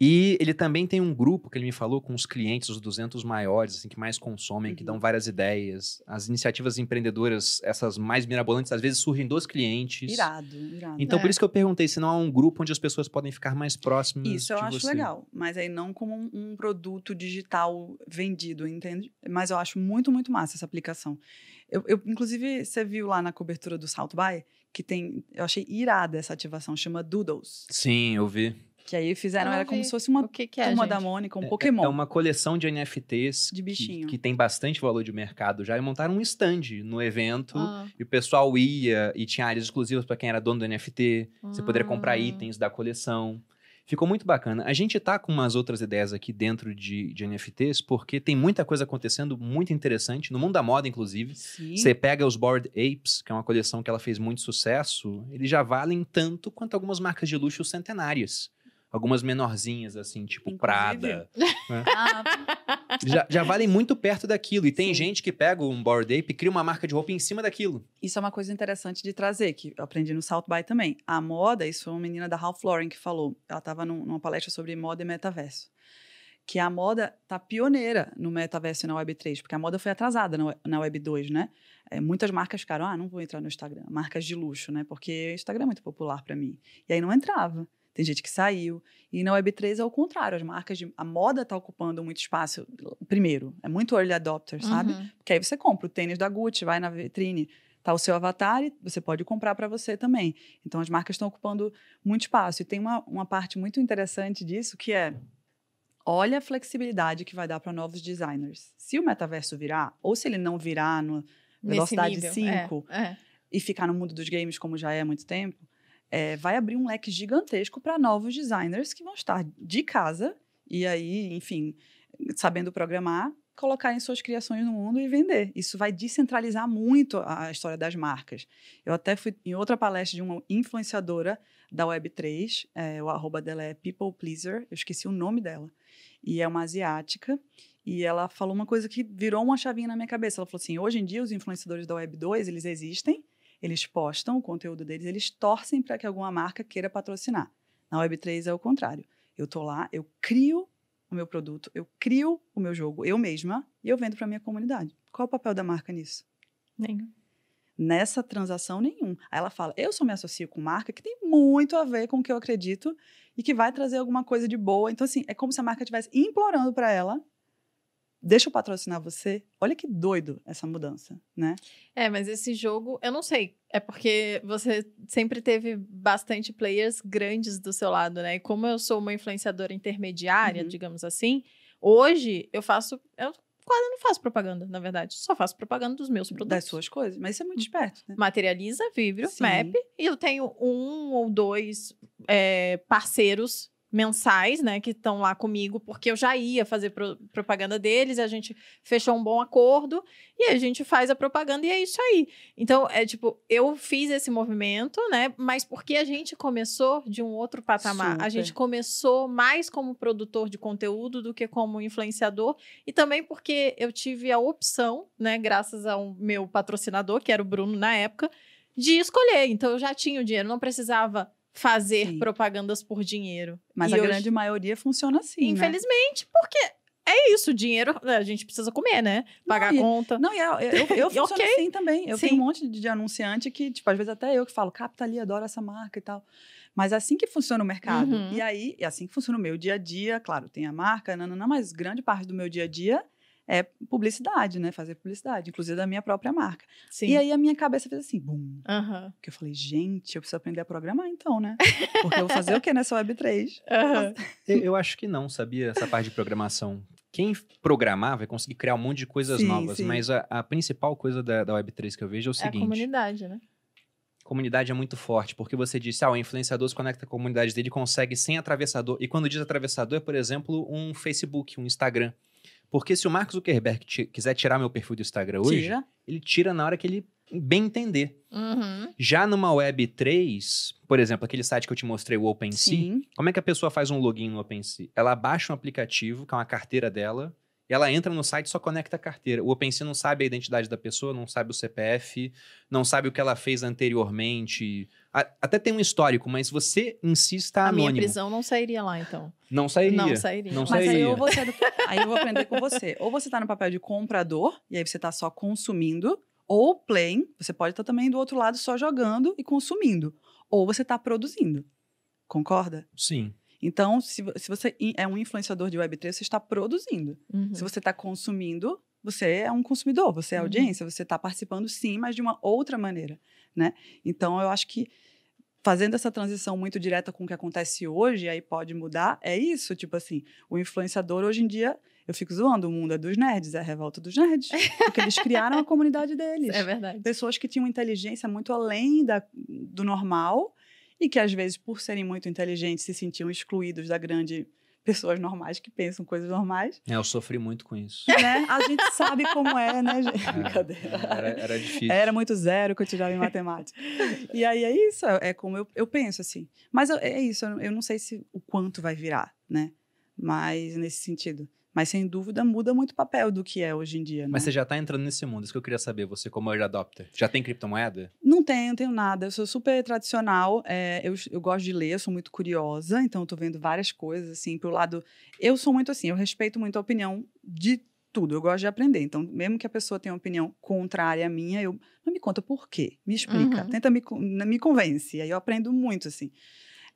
E ele também tem um grupo que ele me falou com os clientes, os 200 maiores, assim, que mais consomem, que
Uhum.
dão várias ideias. As iniciativas empreendedoras, essas mais mirabolantes, às vezes surgem dos clientes.
Irado, irado.
Então,
É.
por isso que eu perguntei se não há um grupo onde as pessoas podem ficar mais próximas
Isso eu acho
você.
legal, mas aí não como um, um produto digital vendido, entende? Mas eu acho muito, muito massa essa aplicação. Eu, eu, inclusive, você viu lá na cobertura do South By que tem, eu achei irada essa ativação, chama Doodles,
Sim, eu vi.
Que aí fizeram, era como se fosse uma
que, que é,
turma
gente?
da Mônica, um
É-
Pokémon.
É uma coleção de NFTs
De
que,
bichinho.
que tem bastante valor de mercado já. E montaram um stand no evento.
Ah,
E o pessoal ia e tinha áreas exclusivas para quem era dono do NFT. Você poderia comprar
hum.
itens da coleção. Ficou muito bacana. A gente tá com umas outras ideias aqui dentro de, de NFTs, porque tem muita coisa acontecendo muito interessante, no mundo da moda, inclusive.
Sim.
Você pega os Bored Apes, que é uma coleção que ela fez muito sucesso, eles já valem tanto quanto algumas marcas de luxo centenárias. Algumas menorzinhas, assim, tipo
Inclusive-
Prada.
Ah,
Já, já valem muito perto daquilo. E tem
Sim.
gente que pega um Bored Ape e cria uma marca de roupa em cima daquilo.
Isso é uma coisa interessante de trazer, que eu aprendi no South By também. A moda, isso foi uma menina da Ralph Lauren que falou. Ela estava numa palestra sobre moda e metaverso. Que a moda tá pioneira no metaverso e na Web3, porque a moda foi atrasada na, we- na Web2, né? É, muitas marcas ficaram, ah, não vou entrar no Instagram. Marcas de luxo, né? Porque o Instagram é muito popular para mim. E aí não entrava. Tem gente que saiu. E na Web3 é o contrário. As marcas de. A moda está ocupando muito espaço. Primeiro, é muito early adopter, sabe?
Uhum.
Porque aí você compra o tênis da Gucci, vai na vitrine, tá o seu avatar e você pode comprar para você também. Então as marcas estão ocupando muito espaço. E tem uma, uma parte muito interessante disso que é olha a flexibilidade que vai dar para novos designers. Se o metaverso virar, ou se ele não virar no velocidade
nível,
5
é, é.
e ficar no mundo dos games como já é há muito tempo, é, vai abrir um leque gigantesco para novos designers que vão estar de casa e aí, enfim, sabendo programar, colocarem suas criações no mundo e vender. Isso vai descentralizar muito a história das marcas. Eu até fui em outra palestra de uma influenciadora da Web3, é, o arroba dela é People Pleaser, eu esqueci o nome dela, e é uma asiática, e ela falou uma coisa que virou uma chavinha na minha cabeça. Ela falou assim: hoje em dia, os influenciadores da Web2, eles existem, eles postam o conteúdo deles, eles torcem para que alguma marca queira patrocinar. Na Web3 é o contrário. Eu tô lá, eu crio o meu produto, eu crio o meu jogo eu mesma e eu vendo para minha comunidade. Qual o papel da marca nisso?
Nenhum.
nessa transação nenhum. Aí ela fala: eu só me associo com marca que tem muito a ver com o que eu acredito e que vai trazer alguma coisa de boa. Então, assim, é como se a marca estivesse implorando para ela. Deixa eu patrocinar você. Olha que doido essa mudança, né?
É, mas esse jogo, eu não sei. É porque você sempre teve bastante players grandes do seu lado, né? E como eu sou uma influenciadora intermediária,
Uhum.
digamos assim, hoje eu faço. Eu quase não faço propaganda, na verdade. Só faço propaganda dos meus produtos.
Das suas coisas. Mas isso é muito esperto, né?
Materializa, Vibrio,
Sim.
Map. E eu tenho um ou dois é, parceiros mensais, né, que estão lá comigo, porque eu já ia fazer pro- propaganda deles, a gente fechou um bom acordo e a gente faz a propaganda e é isso aí. Então, é tipo, eu fiz esse movimento, né, mas porque a gente começou de um outro patamar. A
Super.
gente começou mais como produtor de conteúdo do que como influenciador e também porque eu tive a opção, né, graças ao meu patrocinador, que era o Bruno na época, de escolher. Então eu já tinha o dinheiro, não precisava fazer
Sim.
propagandas por dinheiro.
Mas
E
a
hoje-
grande maioria funciona assim. né?
Infelizmente, porque é isso, dinheiro, a gente precisa comer, né? Pagar
e-
a conta.
Não, e eu, eu, eu funciono
Ok.
assim também. Eu
Sim.
tenho um monte de, de anunciante que, tipo, às vezes até eu que falo, capta ali, adoro essa marca e tal. Mas é assim que funciona o mercado.
Uhum.
E aí, é assim que funciona o meu dia a dia. Claro, tem a marca, não, não, não, mas grande parte do meu dia a dia é publicidade, né? Fazer publicidade, inclusive da minha própria marca.
Sim.
E aí a minha cabeça fez assim, bum.
Aham.
Que eu falei, gente, eu preciso aprender a programar então, né? Porque eu vou fazer o quê nessa Web3?
Aham.
Eu, eu acho que não, sabia? Essa parte de programação. Quem programar vai conseguir criar um monte de coisas
Sim,
novas,
sim.
mas a, a principal coisa da, da Web3 que eu vejo é o
É a
seguinte:
comunidade, né?
comunidade é muito forte, porque você disse, ah, o influenciador se conecta com a comunidade dele e consegue sem atravessador. E quando diz atravessador, é, por exemplo, um Facebook, um Instagram. Porque se o Mark Zuckerberg quiser tirar meu perfil do Instagram hoje,
Tira.
ele tira na hora que ele bem entender.
Uhum.
Já numa Web3, por exemplo, aquele site que eu te mostrei, o OpenSea,
Sim.
como é que a pessoa faz um login no OpenSea? Ela baixa um aplicativo, que é uma carteira dela, e ela entra no site e só conecta a carteira. O OpenSea não sabe a identidade da pessoa, não sabe o CPF, não sabe o que ela fez anteriormente. A- até tem um histórico, mas você em si está
a minha
anônimo.
prisão não sairia lá, então.
Não sairia.
Não sairia.
Não
Mas aí
sairia.
eu, vou do- aí eu vou aprender com você. Ou você tá no papel de comprador, e aí você tá só consumindo, ou playing, você pode estar também do outro lado só jogando e consumindo. Ou você tá produzindo. Concorda?
Sim.
Então, se, se você é um influenciador de Web3, você está produzindo.
Uhum.
Se você está consumindo, você é um consumidor, você é
Uhum.
audiência, você está participando sim, mas de uma outra maneira, né? Então, eu acho que fazendo essa transição muito direta com o que acontece hoje, aí pode mudar, é isso, tipo assim, o influenciador hoje em dia, eu fico zoando, o mundo é dos nerds, é a revolta dos nerds, porque eles criaram a comunidade deles.
É verdade.
Pessoas que tinham inteligência muito além da, do normal e que, às vezes, por serem muito inteligentes, se sentiam excluídos da grande pessoas normais que pensam coisas normais.
É, eu sofri muito com isso.
Né? A gente sabe como é, né, gente?
É,
Brincadeira.
Era, era difícil.
Era muito zero que eu tirava em matemática. E aí é isso, é como eu, eu penso, assim. Mas eu- é isso, eu não sei se o quanto vai virar, né? Mas nesse sentido. Mas sem dúvida muda muito o papel do que é hoje em dia. Né?
Mas você já tá entrando nesse mundo, isso que eu queria saber, você como early adopter. Já tem criptomoeda?
Não tenho, não tenho nada. Eu sou super tradicional. é, eu, eu gosto de ler, eu sou muito curiosa, então tô vendo várias coisas, assim, pro lado. Eu sou muito assim, eu respeito muito a opinião de tudo, eu gosto de aprender. Então, mesmo que a pessoa tenha uma opinião contrária à minha, eu. Mas me conta por quê? Me explica.
Uhum.
Tenta me, me convence. Aí eu aprendo muito, assim,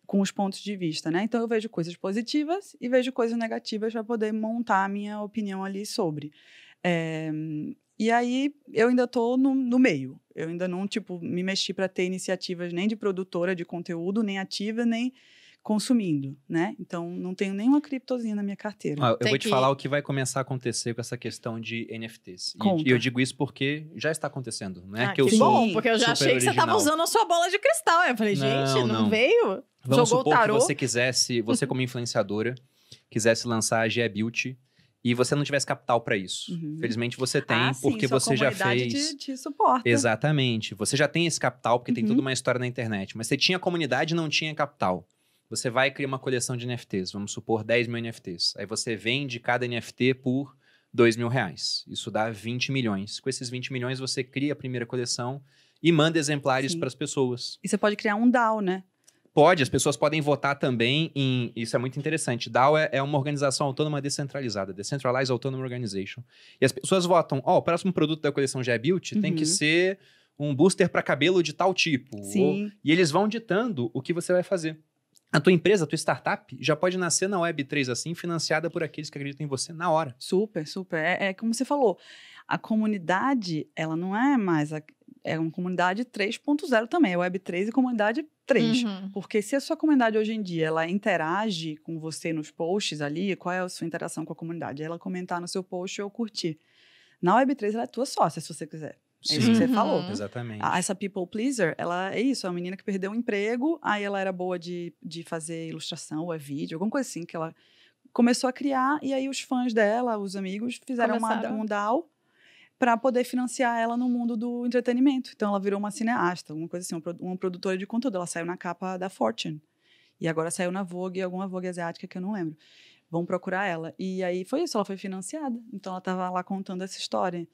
com os pontos de vista, né? Então eu vejo coisas positivas e vejo coisas negativas para poder montar a minha opinião ali sobre. É, e aí eu ainda tô no, no meio. Eu ainda não, tipo, me mexi para ter iniciativas nem de produtora de conteúdo, nem ativa, nem consumindo, né? Então não tenho nenhuma criptozinha na minha carteira.
Ó, eu
Tem
vou te
que-
falar o que vai começar a acontecer com essa questão de NFTs. E-
Conta.
E, eu digo isso porque já está acontecendo. Não é
Ah,
que eu
que
sou.
bom, porque eu já achei que você tava
original.
usando a sua bola de cristal. Eu falei, gente,
Não,
não,
não.
veio?
Vamos
Jogou o
supor que
tarô.
você quisesse, você como influenciadora, quisesse lançar a GE Beauty e você não tivesse capital para isso.
Uhum.
Felizmente você tem,
Ah, sim,
porque
sua
você já fez.
Te, te suporta.
Exatamente. Você já tem esse capital, porque tem
Uhum.
toda uma história na internet. Mas você tinha comunidade e não tinha capital. Você vai criar uma coleção de NFTs, vamos supor 10 mil NFTs. Aí você vende cada NFT por 2 mil reais. Isso dá 20 milhões. Com esses 20 milhões, você cria a primeira coleção e manda exemplares para as pessoas.
E você pode criar um DAO, né?
Pode, as pessoas podem votar também em. Isso é muito interessante. DAO é, é uma organização autônoma descentralizada, Decentralized Autonomous Organization. E as pessoas votam: ó, o próximo produto da coleção GE Beauty tem que
Uhum.
ser um booster para cabelo de tal tipo. Ou-
Sim.
e eles vão ditando o que você vai fazer. A tua empresa, a tua startup, já pode nascer na Web3 assim, financiada por aqueles que acreditam em você na hora.
Super, super. É, é como você falou, a comunidade, ela não é mais. A, é uma comunidade 3.0 também, é Web3 e comunidade 3.
Uhum.
Porque se a sua comunidade hoje em dia ela interage com você nos posts ali, qual é a sua interação com a comunidade? Ela comentar no seu post ou curtir. Na Web3 ela é tua sócia, se você quiser. É isso que você
Uhum.
falou.
Exatamente.
A- Essa people pleaser, ela é isso, é uma menina que perdeu o emprego, aí ela era boa de, de fazer ilustração ou é vídeo, alguma coisa assim, que ela começou a criar, e aí os fãs dela, os amigos, fizeram uma, um DAO para poder financiar ela no mundo do entretenimento. Então ela virou uma cineasta, alguma coisa assim, uma, uma produtora de conteúdo. Ela saiu na capa da Fortune. E agora saiu na Vogue, alguma Vogue asiática que eu não lembro. Vão procurar ela. E aí foi isso, ela foi financiada. Então ela estava lá contando essa história.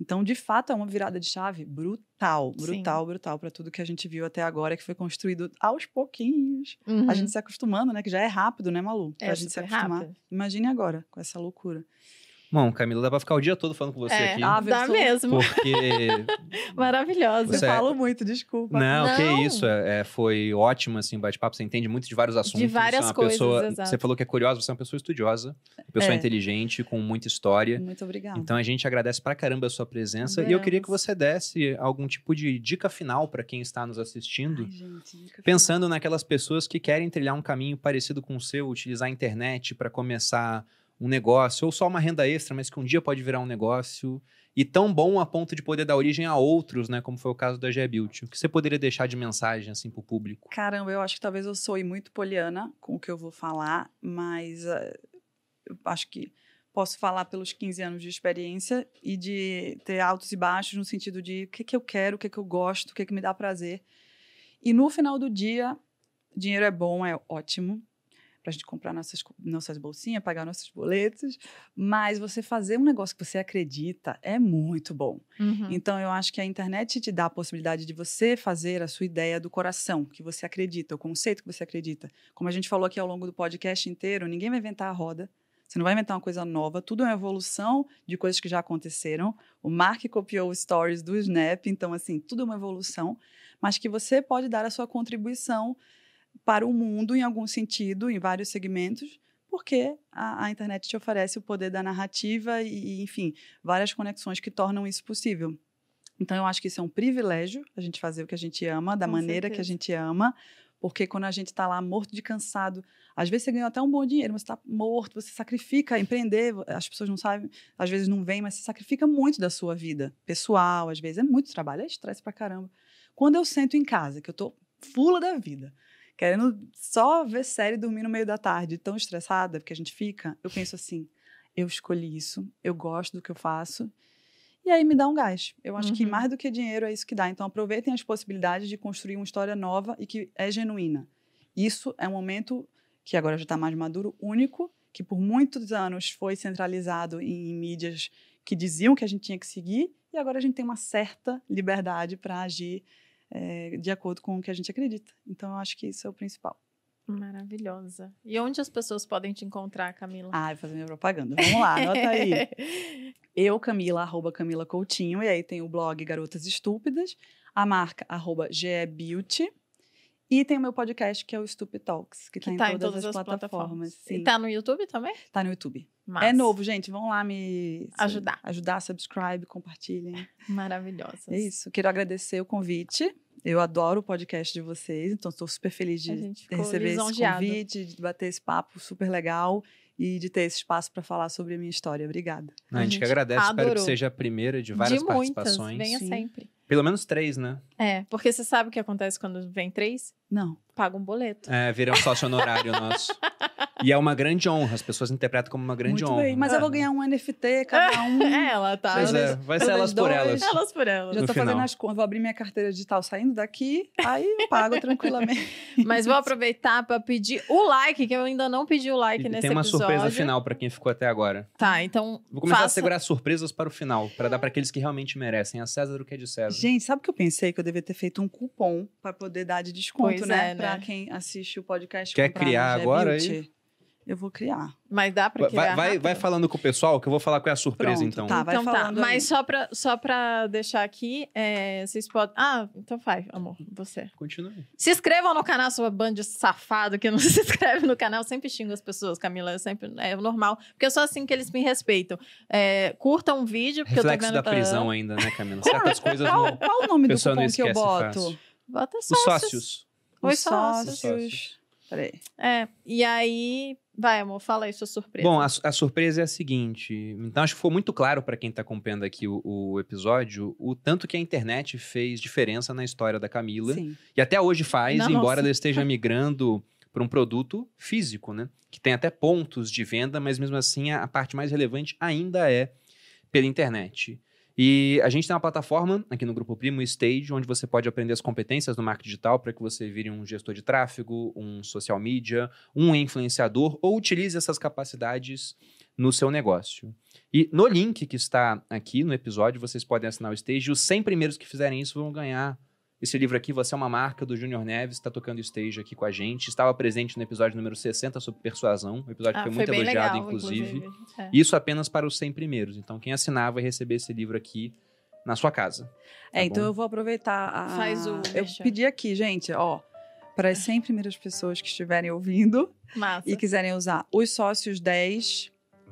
Então, de fato, é uma virada de chave brutal,
Sim.
brutal, brutal para tudo que a gente viu até agora, que foi construído aos pouquinhos.
Uhum.
A gente se acostumando, né? Que já é rápido, né, Malu?
É
Pra gente se acostumar.
rápido.
Imagine agora, com essa loucura.
Bom, Camila, dá pra ficar o dia todo falando com você
é,
aqui.
Ah,
dá mesmo.
Porque.
Maravilhosa.
Você
Você é-
fala muito, desculpa.
Não,
Não.
que isso. É, é, foi ótimo, assim, o bate-papo. Você entende muito de vários assuntos.
várias
você é uma
coisas,
pessoa,
exato.
Você falou que é curiosa, você é uma pessoa estudiosa, uma pessoa
É.
inteligente, com muita história.
Muito obrigada.
Então a gente agradece pra caramba a sua presença. E eu queria que você desse algum tipo de dica final pra quem está nos assistindo.
Ai, gente, dica
Pensando naquelas pessoas que querem trilhar um caminho parecido com o seu, utilizar a internet para começar um negócio, ou só uma renda extra, mas que um dia pode virar um negócio, e tão bom a ponto de poder dar origem a outros, né? Como foi o caso da G-Built. O que você poderia deixar de mensagem, assim, pro público?
Caramba, eu acho que talvez eu soe muito poliana com o que eu vou falar, mas eh, eu acho que posso falar pelos 15 anos de experiência e de ter altos e baixos no sentido de o que, que eu quero, o que, que eu gosto, o que, que me dá prazer. E no final do dia, dinheiro é bom, é ótimo para a gente comprar nossas, nossas bolsinhas, pagar nossos boletos, mas você fazer um negócio que você acredita é muito bom.
Uhum.
Então, eu acho que a internet te dá a possibilidade de você fazer a sua ideia do coração, que você acredita, o conceito que você acredita. Como a gente falou aqui ao longo do podcast inteiro, ninguém vai inventar a roda. Você não vai inventar uma coisa nova, tudo é uma evolução de coisas que já aconteceram. O Mark copiou os stories do Snap, então, assim, tudo é uma evolução, mas que você pode dar a sua contribuição para o mundo em algum sentido, em vários segmentos, porque a, a internet te oferece o poder da narrativa e, enfim, várias conexões que tornam isso possível. Então, eu acho que isso é um privilégio, a gente fazer o que a gente ama, da
Com
maneira que a
certeza.
gente ama, porque quando a gente está lá morto de cansado, às vezes você ganhou até um bom dinheiro, mas você está morto, você sacrifica empreender, as pessoas não sabem, às vezes não vêm, mas você sacrifica muito da sua vida pessoal, às vezes é muito trabalho, é estresse pra caramba. Quando eu sento em casa, que eu tô fula da vida, querendo só ver série e dormir no meio da tarde, tão estressada, porque a gente fica, eu penso assim, eu escolhi isso, eu gosto do que eu faço, e aí me dá um gás. Eu acho que
Uhum.
mais do que dinheiro é isso que dá. Então aproveitem as possibilidades de construir uma história nova e que é genuína. Isso é um momento que agora já está mais maduro, único, que por muitos anos foi centralizado em mídias que diziam que a gente tinha que seguir, e agora a gente tem uma certa liberdade para agir eh, de acordo com o que a gente acredita. Então eu acho que isso é o principal.
Maravilhosa. E onde as pessoas podem te encontrar, Camila?
Ah, vou fazer minha propaganda. Vamos lá, anota aí. Eu, Camila, arroba Camila Coutinho, e aí tem o blog Garotas Estúpidas, a marca arroba GE Beauty, e tem o meu podcast que é o Stupid Talks, que,
que
está
tá
em todas, as, plataformas.
E
Sim.
tá no YouTube também?
Tá no YouTube.
Massa.
É novo, gente. Vão lá me
Ajudar.
Ajudar, subscribe, compartilhem.
Maravilhosas.
É isso. Quero agradecer o convite. Eu adoro o podcast de vocês, então estou super feliz
A
de receber esse convite, de bater esse papo super legal e de ter esse espaço para falar sobre a minha história. Obrigada.
A, gente,
gente
que agradece, espero que
adorou.
seja a primeira de várias
de muitas.
participações.
Venha
Sim.
sempre.
Pelo menos três, né?
É, porque você sabe o que acontece quando vem três?
Não.
Paga um boleto.
É, vira um sócio honorário nosso. E é uma grande honra, as pessoas interpretam como uma grande
Muito
honra.
bem. Mas eu vou ganhar um NFT, cada um.
É, ela tá.
Pois é, vai ser elas por elas.
Elas por elas.
Já
No
tô fazendo
final.
as contas, vou abrir minha carteira digital saindo daqui, aí eu pago tranquilamente.
Mas vou aproveitar para pedir o like, que eu ainda não pedi o like
E
nesse
tem uma
episódio.
surpresa final pra quem ficou até agora.
Tá, então
Vou começar a
faça...
segurar surpresas para o final, pra dar pra aqueles que realmente merecem. A César o que é de César.
Gente, sabe o que eu pensei? Que eu devia ter feito um cupom para poder dar de desconto,
Pois
né?
é,
Pra
né?
quem assiste o podcast.
Quer criar agora aí?
Eu vou criar.
Mas dá pra
Vai,
criar
vai, vai
rápido?
falando com o pessoal que eu vou falar qual é a surpresa,
Pronto,
então.
tá. vai
então tá,
falando aí.
mas só pra, só pra deixar aqui, é, vocês podem... Ah, então vai, amor, você.
Continua. aí.
Se inscrevam no canal, sua banda de safado que não se inscreve no canal. Eu sempre xingo as pessoas, Camila. Eu sempre, é normal. Porque eu sou assim que eles me respeitam. É, curtam um vídeo, porque
Reflexo
eu tô vendo...
da prisão ainda, né, Camila? Certas coisas
Qual,
não...
qual o nome do cupom que eu
esquece
boto?
fácil.
Bota
Os
sócios.
Os
sócios.
Sócios.
Peraí.
É, e aí... Vai, amor, fala aí sua surpresa.
Bom, a, a surpresa é a seguinte. Então, acho que ficou muito claro para quem está acompanhando aqui o, o episódio o tanto que a internet fez diferença na história da Camila.
Sim.
E até hoje faz,
Nossa.
embora ela esteja migrando para um produto físico, né? Que tem até pontos de venda, mas mesmo assim a, a parte mais relevante ainda é pela internet. E a gente tem uma plataforma aqui no Grupo Primo, Stage, onde você pode aprender as competências do marketing digital para que você vire um gestor de tráfego, um social media, um influenciador ou utilize essas capacidades no seu negócio. E no link que está aqui no episódio, vocês podem assinar o Stage. Os 100 primeiros que fizerem isso vão ganhar esse livro aqui. Você é uma marca do Júnior Neves, está tocando Stage aqui com a gente. Estava presente no episódio número 60 sobre persuasão, um episódio
Ah,
que foi muito
bem
elogiado,
legal,
inclusive.
É.
Isso apenas para os 100 primeiros. Então, quem assinar vai receber esse livro aqui na sua casa.
É,
Tá
então
bom.
eu vou aproveitar a...
Faz o
Eu pedi aqui, gente, ó, para as 100 primeiras pessoas que estiverem ouvindo
Massa.
e quiserem usar os sócios 10,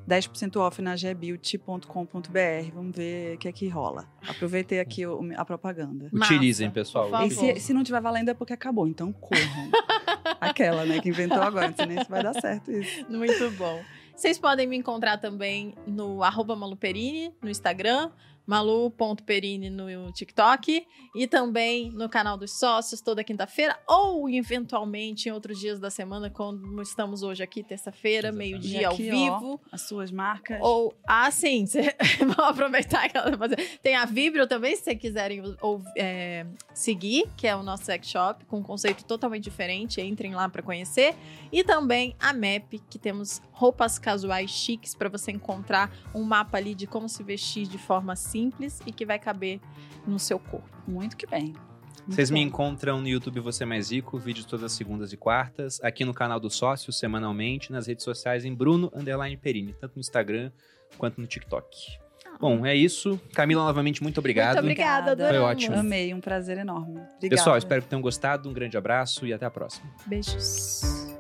10% off na gbuild.com.br. Vamos ver o que é que rola. Aproveitei aqui o- a propaganda.
Massa,
Utilizem, pessoal.
E se, se não tiver valendo é porque acabou, então corram. Aquela, né, que inventou agora, não sei nem se vai dar certo isso.
Muito bom. Vocês podem me encontrar também no arroba maluperini, no Instagram, malu.perini no TikTok e também no canal dos sócios toda quinta-feira ou eventualmente em outros dias da semana, como estamos hoje aqui, terça-feira, meio-dia ao
aqui, ó,
vivo.
As suas marcas.
Ou, ah, sim, cê- vamos aproveitar que ela vai fazer. Tem a Vibrio também, se vocês quiserem ou, é, seguir, que é o nosso sex shop, com um conceito totalmente diferente. Entrem lá para conhecer. E também a MAP, que temos roupas casuais chiques para você encontrar um mapa ali de como se vestir de forma simples e que vai caber no seu corpo.
Muito que bem.
Vocês me encontram no YouTube Você Mais Rico, vídeos todas as segundas e quartas, aqui no canal do Sócio, semanalmente, nas redes sociais em Bruno Underline Perini, tanto no Instagram quanto no TikTok. Bom, é isso. Camila, novamente, muito obrigado.
Muito obrigada,
Obrigada.
adoramos.
Foi ótimo.
Amei, um prazer enorme. Obrigada.
Pessoal, espero que tenham gostado. Um grande abraço e até a próxima.
Beijos.